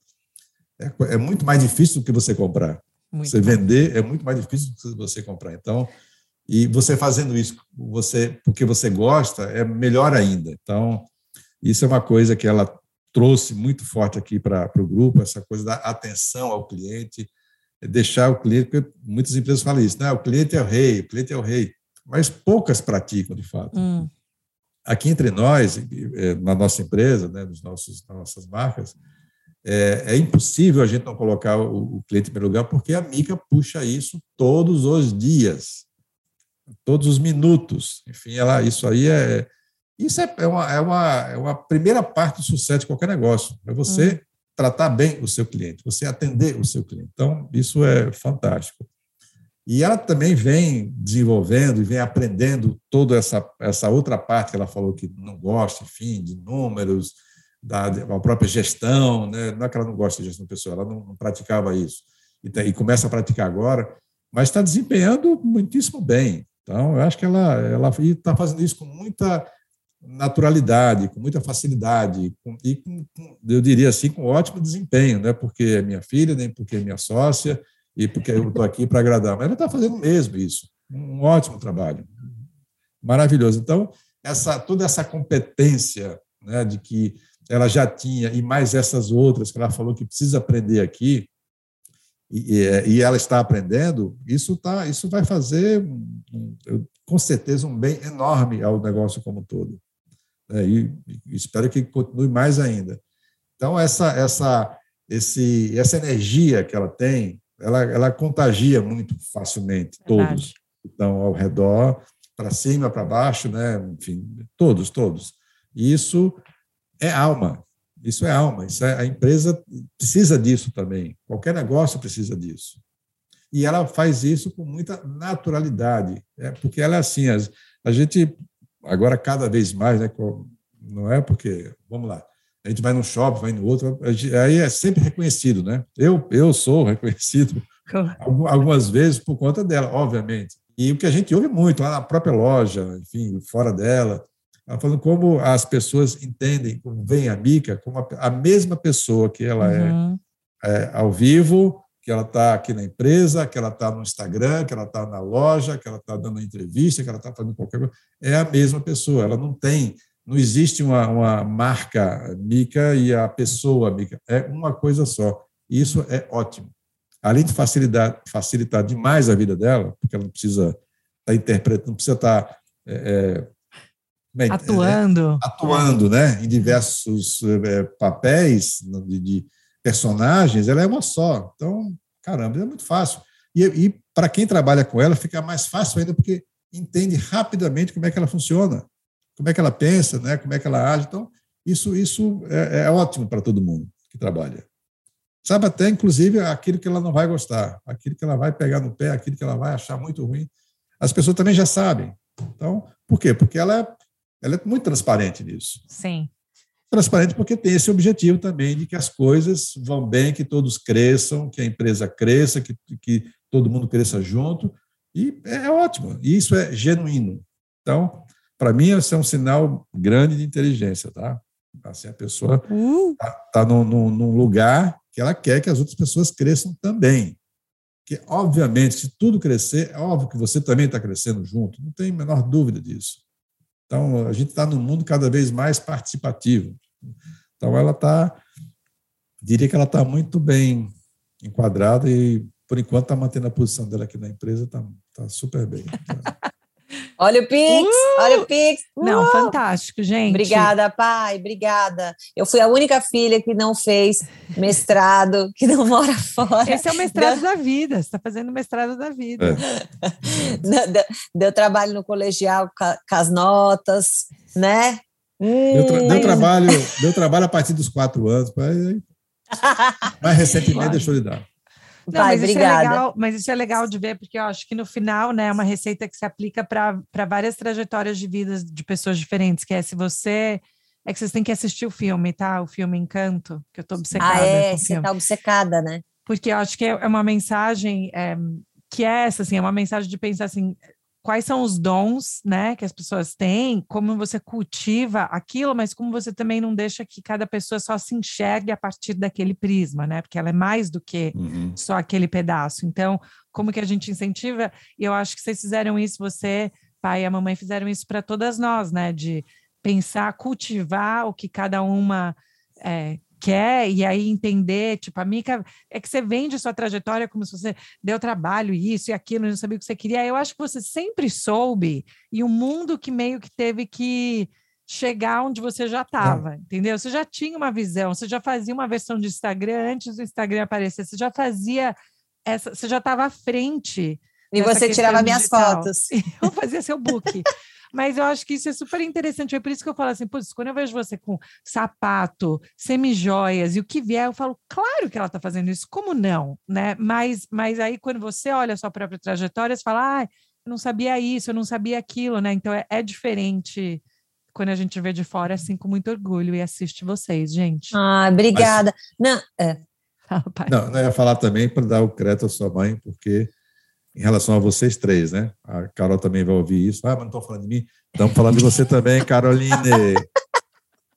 é, é muito mais difícil do que você comprar. Muito você vender é muito mais difícil do que você comprar. Então, e você fazendo isso você porque você gosta é melhor ainda. Então, isso é uma coisa que ela trouxe muito forte aqui para o grupo, essa coisa da atenção ao cliente, é deixar o cliente, porque muitas empresas falam isso, né? o cliente é o rei, o cliente é o rei, mas poucas praticam de fato. Hum. Aqui entre nós, é, na nossa empresa, né, nos nossos, nas nossas marcas, é, é, impossível a gente não colocar o, o cliente em primeiro lugar, porque a Mica puxa isso todos os dias, todos os minutos. Enfim, ela, isso aí é, isso é, é, uma, é, uma, é uma primeira parte do sucesso de qualquer negócio. É você uhum. tratar bem o seu cliente, você atender o seu cliente. Então, isso é fantástico. E ela também vem desenvolvendo e vem aprendendo toda essa, essa outra parte que ela falou que não gosta, enfim, de números, da, da própria gestão. Né? Não é que ela não gosta de gestão pessoal, ela não, não praticava isso. E, e começa a praticar agora, mas está desempenhando muitíssimo bem. Então, eu acho que ela está fazendo isso com muita naturalidade, com muita facilidade, com, e com, eu diria assim, com ótimo desempenho, não é porque é minha filha, nem porque é minha sócia, e porque eu estou aqui para agradar, mas ela está fazendo mesmo isso, um ótimo trabalho, maravilhoso. Então, essa, toda essa competência né, de que ela já tinha, e mais essas outras que ela falou que precisa aprender aqui, e, e ela está aprendendo, isso, tá, isso vai fazer, com certeza, um bem enorme ao negócio como um todo né, e, e espero que continue mais ainda. Então, essa, essa, esse, essa energia que ela tem, ela, ela contagia muito facilmente todos. Então, ao redor, para cima, para baixo, né? enfim, todos, todos. E isso é alma, isso é alma, isso é, a empresa precisa disso também, qualquer negócio precisa disso. E ela faz isso com muita naturalidade, é, porque ela é assim, a, a gente agora cada vez mais, né, não é porque, vamos lá, a gente vai num shopping, vai no outro, aí é sempre reconhecido, né? Eu, eu sou reconhecido algumas vezes por conta dela, obviamente. E o que a gente ouve muito lá na própria loja, enfim, fora dela, ela falando como as pessoas entendem, como vem a Mica, como a, a mesma pessoa que ela é, uhum. é, é ao vivo, que ela está aqui na empresa, que ela está no Instagram, que ela está na loja, que ela está dando entrevista, que ela está fazendo qualquer coisa, é a mesma pessoa. Ela não tem, não existe uma, uma marca Mica e a pessoa Mica, é uma coisa só. Isso é ótimo. Além de facilitar, facilitar demais a vida dela, porque ela não precisa estar tá interpretando, não precisa estar tá, é, é, atuando, é, atuando, né, em diversos é, papéis de, de personagens, ela é uma só. Então, caramba, é muito fácil. E, e para quem trabalha com ela, fica mais fácil ainda, porque entende rapidamente como é que ela funciona, como é que ela pensa, né? como é que ela age. Então, isso, isso é, é ótimo para todo mundo que trabalha. Sabe até, inclusive, aquilo que ela não vai gostar, aquilo que ela vai pegar no pé, aquilo que ela vai achar muito ruim. As pessoas também já sabem. Então, por quê? Porque ela, é, ela é muito transparente nisso. Sim. Transparente porque tem esse objetivo também de que as coisas vão bem, que todos cresçam, que a empresa cresça, que, que todo mundo cresça junto. E é ótimo. E isso é genuíno. Então, para mim, isso é um sinal grande de inteligência, tá? Assim, a pessoa está uh. tá, tá num, num, lugar que ela quer que as outras pessoas cresçam também. Porque, obviamente, se tudo crescer, é óbvio que você também está crescendo junto, não tem a menor dúvida disso. Então, a gente está num mundo cada vez mais participativo. Então, ela está, diria que ela está muito bem enquadrada e, por enquanto, está mantendo a posição dela aqui na empresa, está tá super bem. Olha o Pix, uh! olha o Pix. Uh! Não, fantástico, gente. Obrigada, pai, obrigada. Eu fui a única filha que não fez mestrado, que não mora fora. Esse é o mestrado deu... da vida, você está fazendo o mestrado da vida. É. deu, deu, trabalho no colegial com as notas, né? Deu, tra deu, trabalho, deu trabalho a partir dos quatro anos, mas, mais recentemente deixou de dar. Não, Vai, mas obrigada. Isso é legal, mas isso é legal de ver, porque eu acho que no final, né, é uma receita que se aplica para várias trajetórias de vida de pessoas diferentes, que é se você. É que vocês têm que assistir o filme, tá? O filme Encanto, que eu tô obcecada. Ah, é, você tá obcecada, né? Porque eu acho que é uma mensagem é, que é essa, assim, é uma mensagem de pensar assim, quais são os dons, né, que as pessoas têm, como você cultiva aquilo, mas como você também não deixa que cada pessoa só se enxergue a partir daquele prisma, né, porque ela é mais do que uhum. só aquele pedaço. Então, como que a gente incentiva? E eu acho que vocês fizeram isso, você, pai e a mamãe fizeram isso para todas nós, né, de pensar, cultivar o que cada uma é, quer e aí entender, tipo, a Mica, é que você vende sua trajetória como se você deu trabalho, isso e aquilo, não sabia o que você queria. Eu acho que você sempre soube e o mundo que meio que teve que chegar onde você já estava, é. entendeu? Você já tinha uma visão, você já fazia uma versão de Instagram antes do Instagram aparecer, você já fazia essa, você já estava à frente. E você tirava minhas fotos. Eu fazia seu book. Mas eu acho que isso é super interessante. É por isso que eu falo assim, putz, quando eu vejo você com sapato, semijoias e o que vier, eu falo, claro que ela está fazendo isso, como não? Né? Mas, mas aí, quando você olha a sua própria trajetória, você fala, ah, eu não sabia isso, eu não sabia aquilo, né? Então é, é diferente quando a gente vê de fora, assim, com muito orgulho e assiste vocês, gente. Ah, obrigada. Mas... Não, é. Não, não, eu ia falar também para dar o crédito à sua mãe, porque em relação a vocês três, né? A Carol também vai ouvir isso. Ah, mas não estou falando de mim. Estamos falando de você também, Caroline.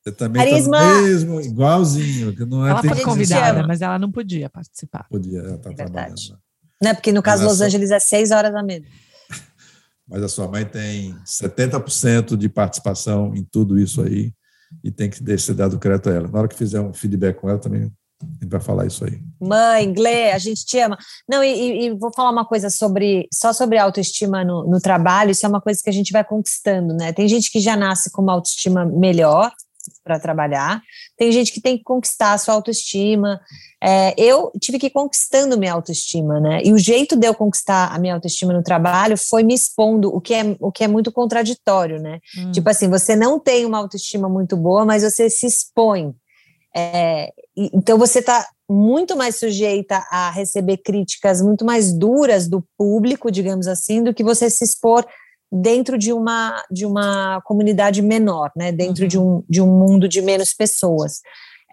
Você também está mesmo, igualzinho. Que não é ela foi convidada, mas ela não podia participar. Podia, ela está é trabalhando. Não, é porque no caso de Los Angeles é seis horas a menos. Mas a sua mãe tem 70% de participação em tudo isso aí e tem que ser dado crédito a ela. Na hora que fizer um feedback com ela, também gente vai falar isso aí. Mãe, Glê, a gente te ama. Não, e, e, vou falar uma coisa sobre só sobre autoestima no, no, trabalho, isso é uma coisa que a gente vai conquistando, né? Tem gente que já nasce com uma autoestima melhor para trabalhar, tem gente que tem que conquistar a sua autoestima. É, eu tive que ir conquistando minha autoestima, né? E o jeito de eu conquistar a minha autoestima no trabalho foi me expondo, o que é, o que é muito contraditório, né? Hum. Tipo assim, você não tem uma autoestima muito boa, mas você se expõe é, então você está muito mais sujeita a receber críticas muito mais duras do público, digamos assim, do que você se expor dentro de uma, de uma comunidade menor, né? dentro uhum. de, um, de um mundo de menos pessoas.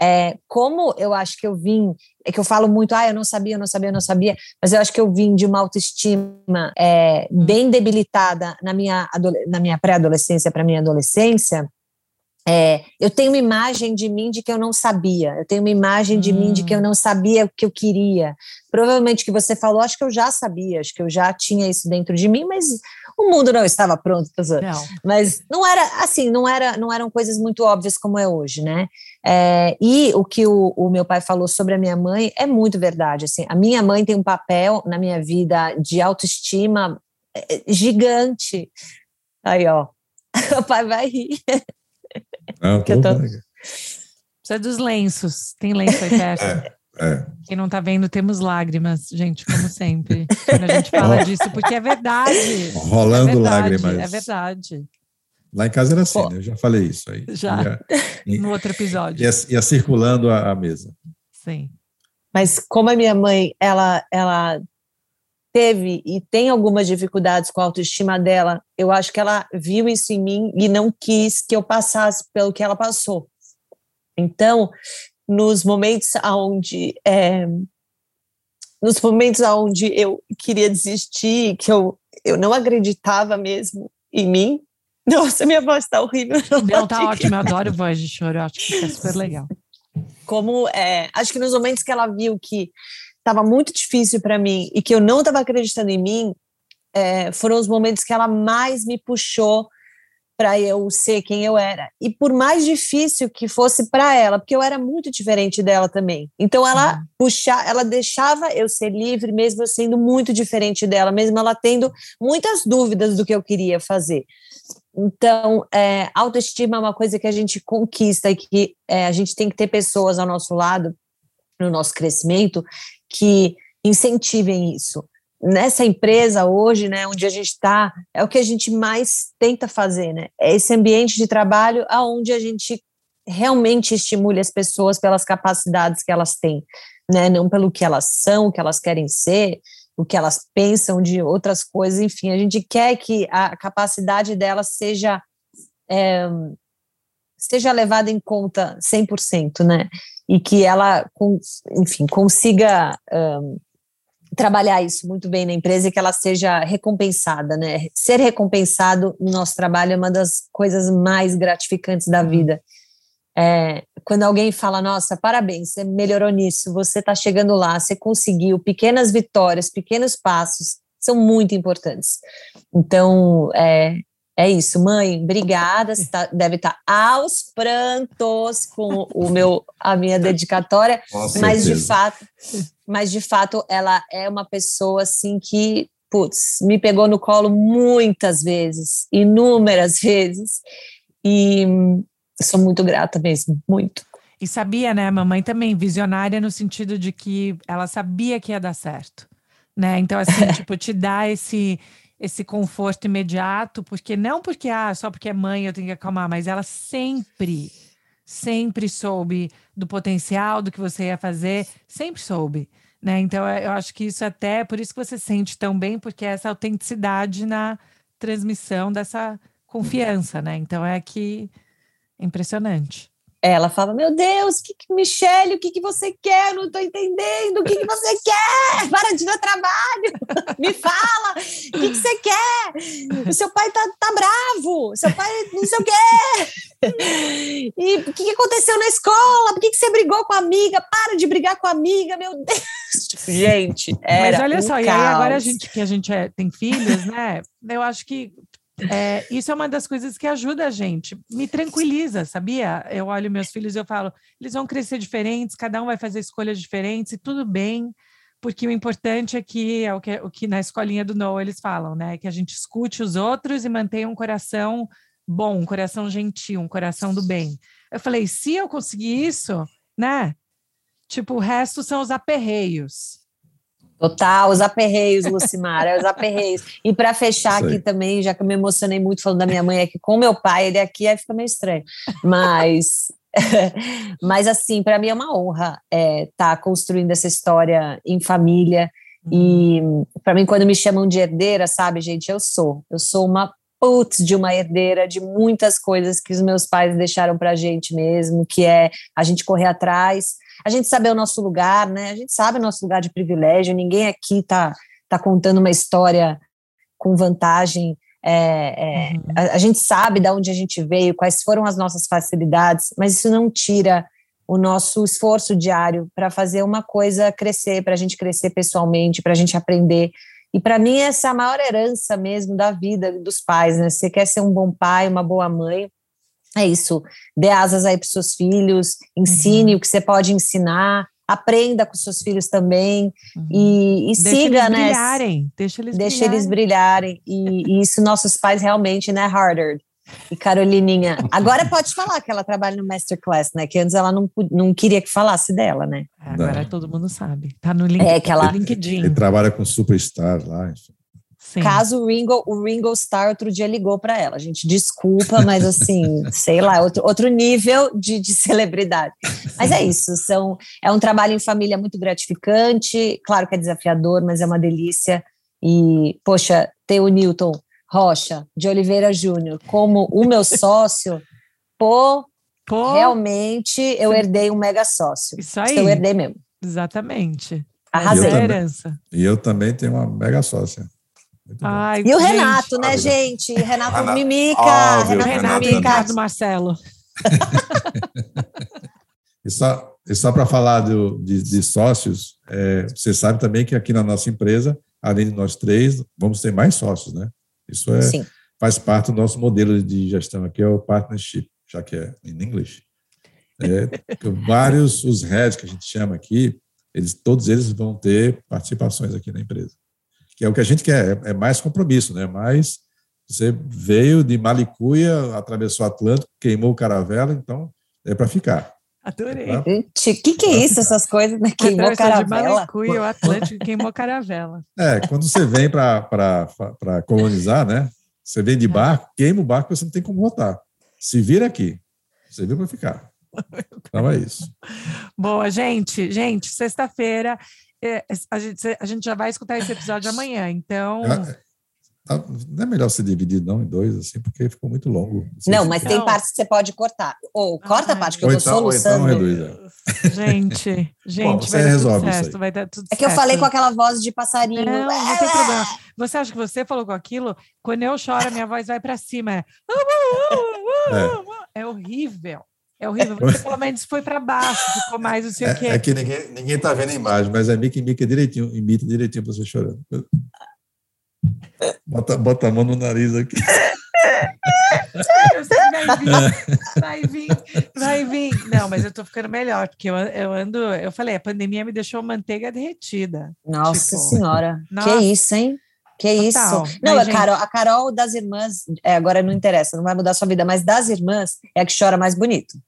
É, como eu acho que eu vim, é que eu falo muito, ah, eu não sabia, eu não sabia, eu não sabia, mas eu acho que eu vim de uma autoestima é, uhum. bem debilitada na minha, na minha pré-adolescência para minha adolescência, é, eu tenho uma imagem de mim de que eu não sabia, eu tenho uma imagem de hum. mim de que eu hum. não sabia o que eu queria. Provavelmente que você falou, acho que eu já sabia, acho que eu já tinha isso dentro de mim, mas o mundo não estava pronto. Não. Mas não era assim, não era, não eram coisas muito óbvias como é hoje, né? É, e o que o, o, meu pai falou sobre a minha mãe é muito verdade. Assim, a minha mãe tem um papel na minha vida de autoestima é, gigante. Aí, ó, o pai vai rir. Não, tô... tô... Precisa dos lenços. Tem lenço aí perto? É, é. Quem não tá vendo, temos lágrimas, gente, como sempre. quando a gente fala disso, porque é verdade. Rolando é verdade, lágrimas. É verdade. Lá em casa era assim, né? Eu já falei isso aí. Já, ia, no outro episódio. Ia, ia circulando a, a, mesa. Sim. Mas como a minha mãe, ela, ela teve e tem algumas dificuldades com a autoestima dela, eu acho que ela viu isso em mim e não quis que eu passasse pelo que ela passou. Então, nos momentos onde é, nos momentos onde eu queria desistir, que eu, eu não acreditava mesmo em mim. Nossa, minha voz está horrível. Não, tá ótimo, eu adoro voz de choro, eu acho que é super legal. Como, é, acho que nos momentos que ela viu que estava muito difícil para mim e que eu não estava acreditando em mim, é, foram os momentos que ela mais me puxou para eu ser quem eu era. E por mais difícil que fosse para ela, porque eu era muito diferente dela também. Então ela uhum. puxar, ela deixava eu ser livre mesmo eu sendo muito diferente dela, mesmo ela tendo muitas dúvidas do que eu queria fazer. Então, é, autoestima é uma coisa que a gente conquista e que é, a gente tem que ter pessoas ao nosso lado, no nosso crescimento, que incentivem isso nessa empresa hoje, né, onde a gente está, é o que a gente mais tenta fazer, né? É esse ambiente de trabalho aonde a gente realmente estimule as pessoas pelas capacidades que elas têm, né? Não pelo que elas são, o que elas querem ser, o que elas pensam de outras coisas, enfim, a gente quer que a capacidade delas seja é, seja levada em conta 100%, né? E que ela, enfim, consiga um, trabalhar isso muito bem na empresa e que ela seja recompensada, né? Ser recompensado no nosso trabalho é uma das coisas mais gratificantes da vida. É, quando alguém fala, nossa, parabéns, você melhorou nisso, você está chegando lá, você conseguiu, pequenas vitórias, pequenos passos são muito importantes. Então, é, é isso, mãe, obrigada, você tá, deve estar tá aos prantos com o meu, a minha dedicatória, mas de fato mas de fato ela é uma pessoa assim que, putz, me pegou no colo muitas vezes, inúmeras vezes, e sou muito grata mesmo, muito. E sabia, né, mamãe também, visionária no sentido de que ela sabia que ia dar certo, né? Então, assim, tipo, te dá esse esse conforto imediato, porque não porque, ah, só porque é mãe eu tenho que acalmar, mas ela sempre, sempre soube do potencial, do que você ia fazer, sempre soube. Né? Então, eu acho que isso até, por isso que você sente tão bem, porque é essa autenticidade na transmissão dessa confiança, né? Então, é que é impressionante. Ela fala: Meu Deus, que, que Michele, o que, que você quer? Não estou entendendo. O que, que você quer? Para de dar trabalho. Me fala. O que, que você quer? O seu pai tá, tá bravo. Seu pai não sei o quê. E o que, que aconteceu na escola? Por que, que você brigou com a amiga? Para de brigar com a amiga, meu Deus. Gente, era Mas olha um só, caos. e aí agora a gente que a gente é, tem filhos, né? Eu acho que é, isso é uma das coisas que ajuda a gente, me tranquiliza, sabia? Eu olho meus filhos e eu falo, eles vão crescer diferentes, cada um vai fazer escolhas diferentes e tudo bem, porque o importante é que é o que, o que na escolinha do Noah eles falam, né? Que a gente escute os outros e mantenha um coração bom, um coração gentil, um coração do bem. Eu falei, se eu conseguir isso, né? Tipo, o resto são os aperreios. Total, os aperreios, Lucimar, é os aperreios. E para fechar aqui também, já que eu me emocionei muito falando da minha mãe, é que com meu pai, ele aqui aí fica meio estranho. Mas, mas assim, para mim é uma honra estar é, tá construindo essa história em família. E para mim, quando me chamam de herdeira, sabe, gente, eu sou. Eu sou uma putz de uma herdeira de muitas coisas que os meus pais deixaram para a gente mesmo, que é a gente correr atrás a gente saber o nosso lugar, né? A gente sabe o nosso lugar de privilégio, ninguém aqui está tá contando uma história com vantagem. É, é, uhum. a, a, gente sabe de onde a gente veio, quais foram as nossas facilidades, mas isso não tira o nosso esforço diário para fazer uma coisa crescer, para a gente crescer pessoalmente, para a gente aprender. E para mim, essa é a maior herança mesmo da vida dos pais, né? Você quer ser um bom pai, uma boa mãe, é isso, dê asas aí para os seus filhos, ensine uhum. o que você pode ensinar, aprenda com os seus filhos também uhum. e, e deixa siga, eles né? Brilharem. Deixa eles deixa brilharem. eles brilharem. E, e, isso nossos pais realmente, né, Harder? E Carolininha, agora pode falar que ela trabalha no Masterclass, né? Que antes ela não, não queria que falasse dela, né? Agora todo mundo sabe. Tá no, link, é que ela, LinkedIn. Ele trabalha com Superstar lá. Enfim. Sim. Caso o Ringo, o Ringo Starr outro dia ligou para ela. Gente, desculpa, mas assim, sei lá, outro, outro nível de, de celebridade. Mas é isso, são, é um trabalho em família muito gratificante, claro que é desafiador, mas é uma delícia. E, poxa, ter o Newton Rocha de Oliveira Júnior como o meu sócio, pô, pô, realmente eu herdei um mega sócio. Isso aí. Eu herdei mesmo. Exatamente. Arrasei. E eu, também, e eu também tenho uma mega sócia. Ai, e o gente, Renato, né, gente? Renato Ana, Mimica. Óbvio, Renato, Renato Mimica. Ricardo Marcelo. e só, e só para falar do, de, de sócios, é, você sabe também que aqui na nossa empresa, além de nós três, vamos ter mais sócios, né? Isso é, faz parte do nosso modelo de gestão aqui, é o partnership, já que é em inglês. É, vários, os heads que a gente chama aqui, eles, todos eles vão ter participações aqui na empresa que é o que a gente quer, é, é mais compromisso, né? Mas você veio de Malicuia, atravessou o Atlântico, queimou o Caravela, então é para ficar. Adorei. O que, que é isso, essas coisas, né? Queimou caravela. De Malicuia, o Atlântico queimou caravela. É, quando você vem para colonizar, né? Você vem de é. barco, queima o barco, você não tem como voltar. Se vira aqui. Você veio para ficar. Então é isso. Boa, gente. Gente, sexta-feira é, a, gente, a gente já vai escutar esse episódio amanhã, então. É, tá, não é melhor se dividir não em dois, assim, porque ficou muito longo. Não, mas tem partes que você pode cortar. Ou corta a parte que eu estou então, soluçando. Então reduz, é. Gente, gente, Bom, você resolve isso aí. vai dar tudo É que eu falei com aquela voz de passarinho. Não, não tem problema. Você acha que você falou com aquilo? Quando eu choro, minha voz vai para cima. É, é horrível. É horrível. Você pelo menos foi para baixo, ficou mais não sei é, o quê. É que ninguém, ninguém tá vendo a imagem, mas a Mickey Mickey direitinho, imita direitinho você chorando. Bota, bota a mão no nariz aqui. Eu sei, vai vir, vai vir, vai vir. Não, mas eu tô ficando melhor, porque eu, eu ando. Eu falei, a pandemia me deixou manteiga derretida. Nossa tipo, Senhora, nossa. que isso, hein? Que Total. isso? Não, mas, a. Carol, a Carol das irmãs, é, agora não interessa, não vai mudar a sua vida, mas das irmãs é a que chora mais bonito.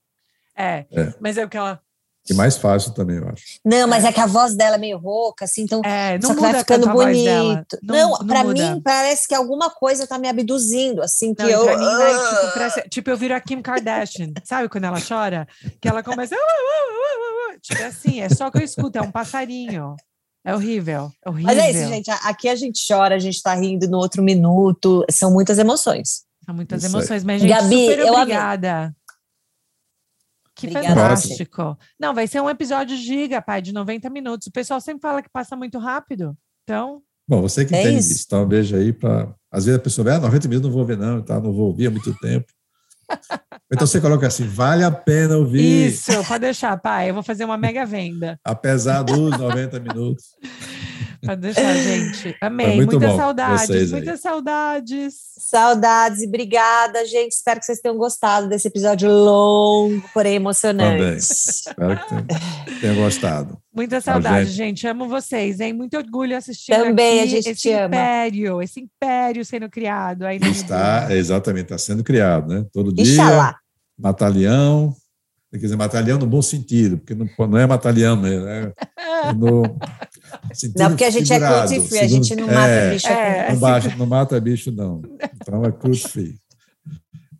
É, é, mas é o que ela. E mais fácil também, eu acho. Não, mas é, é que a voz dela é meio rouca, assim, então é, não só que vai ficando bonito. Não, não, não pra muda. mim parece que alguma coisa tá me abduzindo, assim, que não, eu. Pra mim, vai, tipo, parece, tipo, eu viro a Kim Kardashian, sabe quando ela chora? Que ela começa. tipo assim, é só que eu escuto, é um passarinho. É horrível, é horrível. Mas é isso, gente. Aqui a gente chora, a gente tá rindo no outro minuto. São muitas emoções. São muitas isso emoções, mas, gente, Gabi, super obrigada. Que Obrigada. fantástico. Não, vai ser um episódio giga, pai, de 90 minutos. O pessoal sempre fala que passa muito rápido. Então. Bom, você que é entende isso. isso, então veja aí para. Às vezes a pessoa vai, ah, 90 minutos não vou ver, não, tá? não vou ouvir há muito tempo. Então você coloca assim, vale a pena ouvir. Isso, pode deixar, pai. Eu vou fazer uma mega venda. Apesar dos 90 minutos. Pode deixar, gente. Amei. Muitas bom. saudades, muitas saudades. Saudades e obrigada, gente. Espero que vocês tenham gostado desse episódio longo, porém emocionante. Também. Espero que tenham gostado. Muita saudade, gente. gente. Amo vocês, hein? Muito orgulho assistir Também aqui a gente esse império, ama. esse império sendo criado aí Está, exatamente, está sendo criado, né? Todo dia. Ixalá. Matalião, quer dizer, matalião no bom sentido, porque não, não é matalião mesmo, né? No não, porque a gente é figurado, é cruci free, a gente não mata é, bicho. É, não, baixa, não mata bicho, não. Então é cruci free.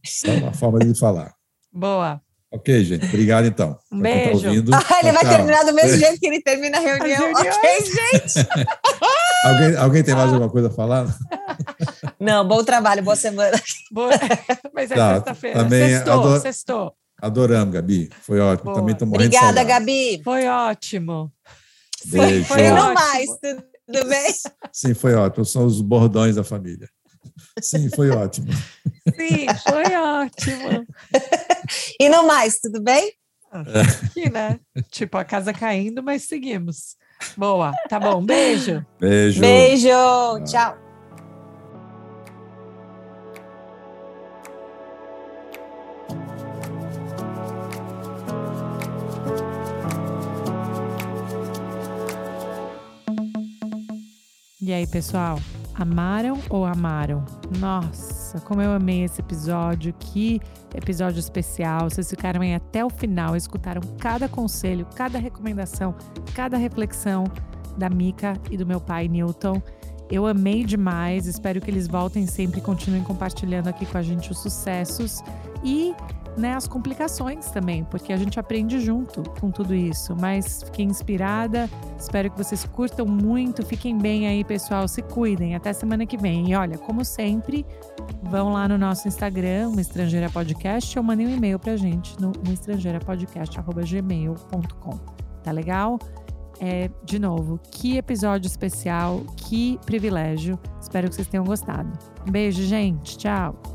Só uma forma de falar. Boa. Ok, gente. Obrigado, então. Um beijo. Tá ouvindo. Ah, ele vai terminar do mesmo jeito que ele termina a reunião. Ok, gente. alguém, alguém tem mais alguma coisa a falar? Não, bom trabalho, boa semana. Boa. Mas é tá, sexta-feira. Sextou, ador... sextou. Adoramos, Gabi. Foi ótimo. Boa. Também estou morrendo Obrigada, Gabi. Foi ótimo. Beijo. Foi, não mais, tudo bem? Sim, foi ótimo. São os bordões da família. Sim, foi ótimo. Sim, foi ótimo. e não mais, tudo bem? Aqui, né? Tipo, a casa caindo, mas seguimos. Boa, tá bom. Beijo. Beijo. Beijo. Tchau. E aí, pessoal? Amaram ou amaram? Nossa, como eu amei esse episódio, que episódio especial. Vocês ficaram aí até o final, escutaram cada conselho, cada recomendação, cada reflexão da Mica e do meu pai Newton. Eu amei demais, espero que eles voltem sempre e continuem compartilhando aqui com a gente os sucessos e né, as complicações também, porque a gente aprende junto com tudo isso. Mas fiquei inspirada, espero que vocês curtam muito, fiquem bem aí, pessoal, se cuidem. Até semana que vem. E olha, como sempre, vão lá no nosso Instagram, o Estrangeira Podcast, ou mandem um e-mail pra gente no, estrangeirapodcast.gmail.com. Tá legal? É, de novo, que episódio especial, que privilégio. Espero que vocês tenham gostado. Um beijo, gente. Tchau.